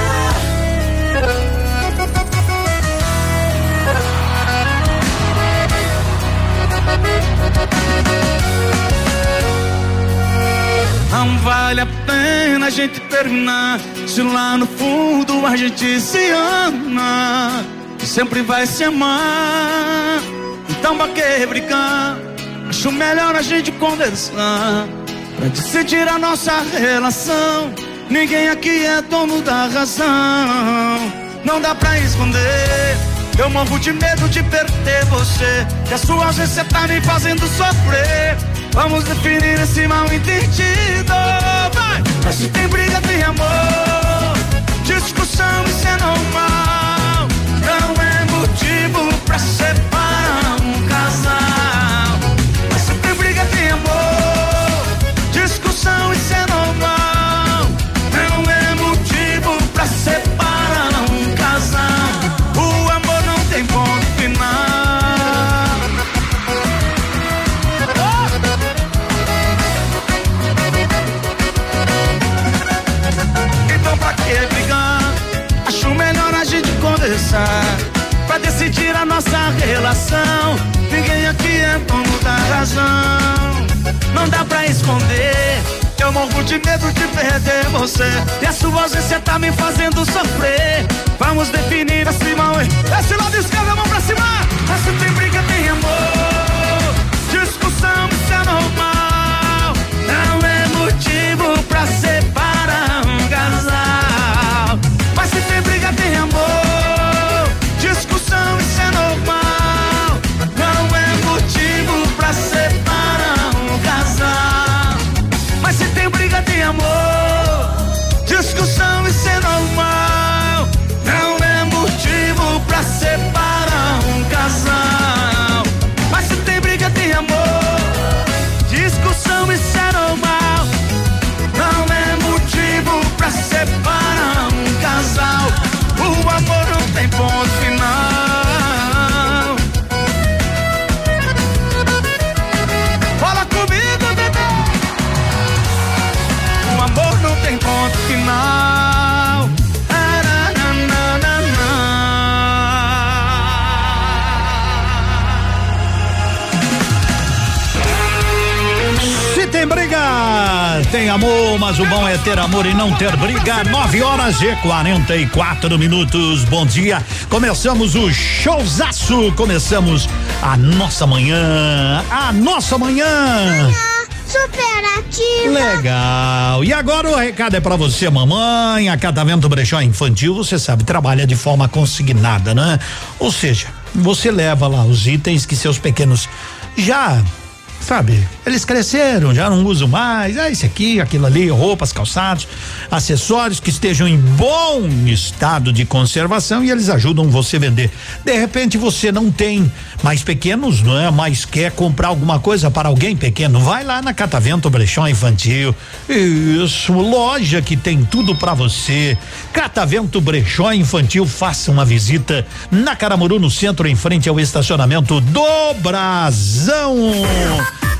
Não vale a pena a gente terminar se lá no fundo a gente se ama sempre vai se amar. Então pra que brigar? Acho melhor a gente conversar pra decidir a nossa relação. Ninguém aqui é dono da razão. Não dá pra esconder. Eu morro de medo de perder você. Que a sua ausência tá me fazendo sofrer. Vamos definir esse mal entendido. Vai! Mas se tem briga, tem amor. Discussão, isso é normal. Não é motivo pra separar um casal. Ninguém aqui é dono da razão. Não dá pra esconder Eu morro de medo de perder você. E a sua ausência tá me fazendo sofrer. Vamos definir esse mal Esse lado esquerdo, mão pra cima. Se tem briga, tem amor. Discussão, isso é normal. Não é motivo pra separar um casal. Mas se tem briga, tem amor. Discussão, isso é normal. Não é motivo pra separar um casal. Mas se tem briga, tem amor. Discussão, isso é normal. Não é motivo pra separar um casal. O amor não tem ponto final tem amor, mas o bom é ter amor e não ter briga. 9 horas e 44 minutos. Bom dia. Começamos o showzaço. Começamos a nossa manhã. A nossa manhã. Superativa. Legal. E agora o recado é pra você, mamãe. A Catavento Brechó Infantil, você sabe, trabalha de forma consignada, né? Ou seja, você leva lá os itens que seus pequenos já sabe? Eles cresceram, já não usam mais. É esse aqui, aquilo ali, roupas, calçados, acessórios que estejam em bom estado de conservação e eles ajudam você vender. De repente você não tem mais pequenos, não é? Mas quer comprar alguma coisa para alguém pequeno, vai lá na Catavento Brechó Infantil. Isso, loja que tem tudo para você. Catavento Brechó Infantil, faça uma visita na Caramuru no centro em frente ao estacionamento do Brasão.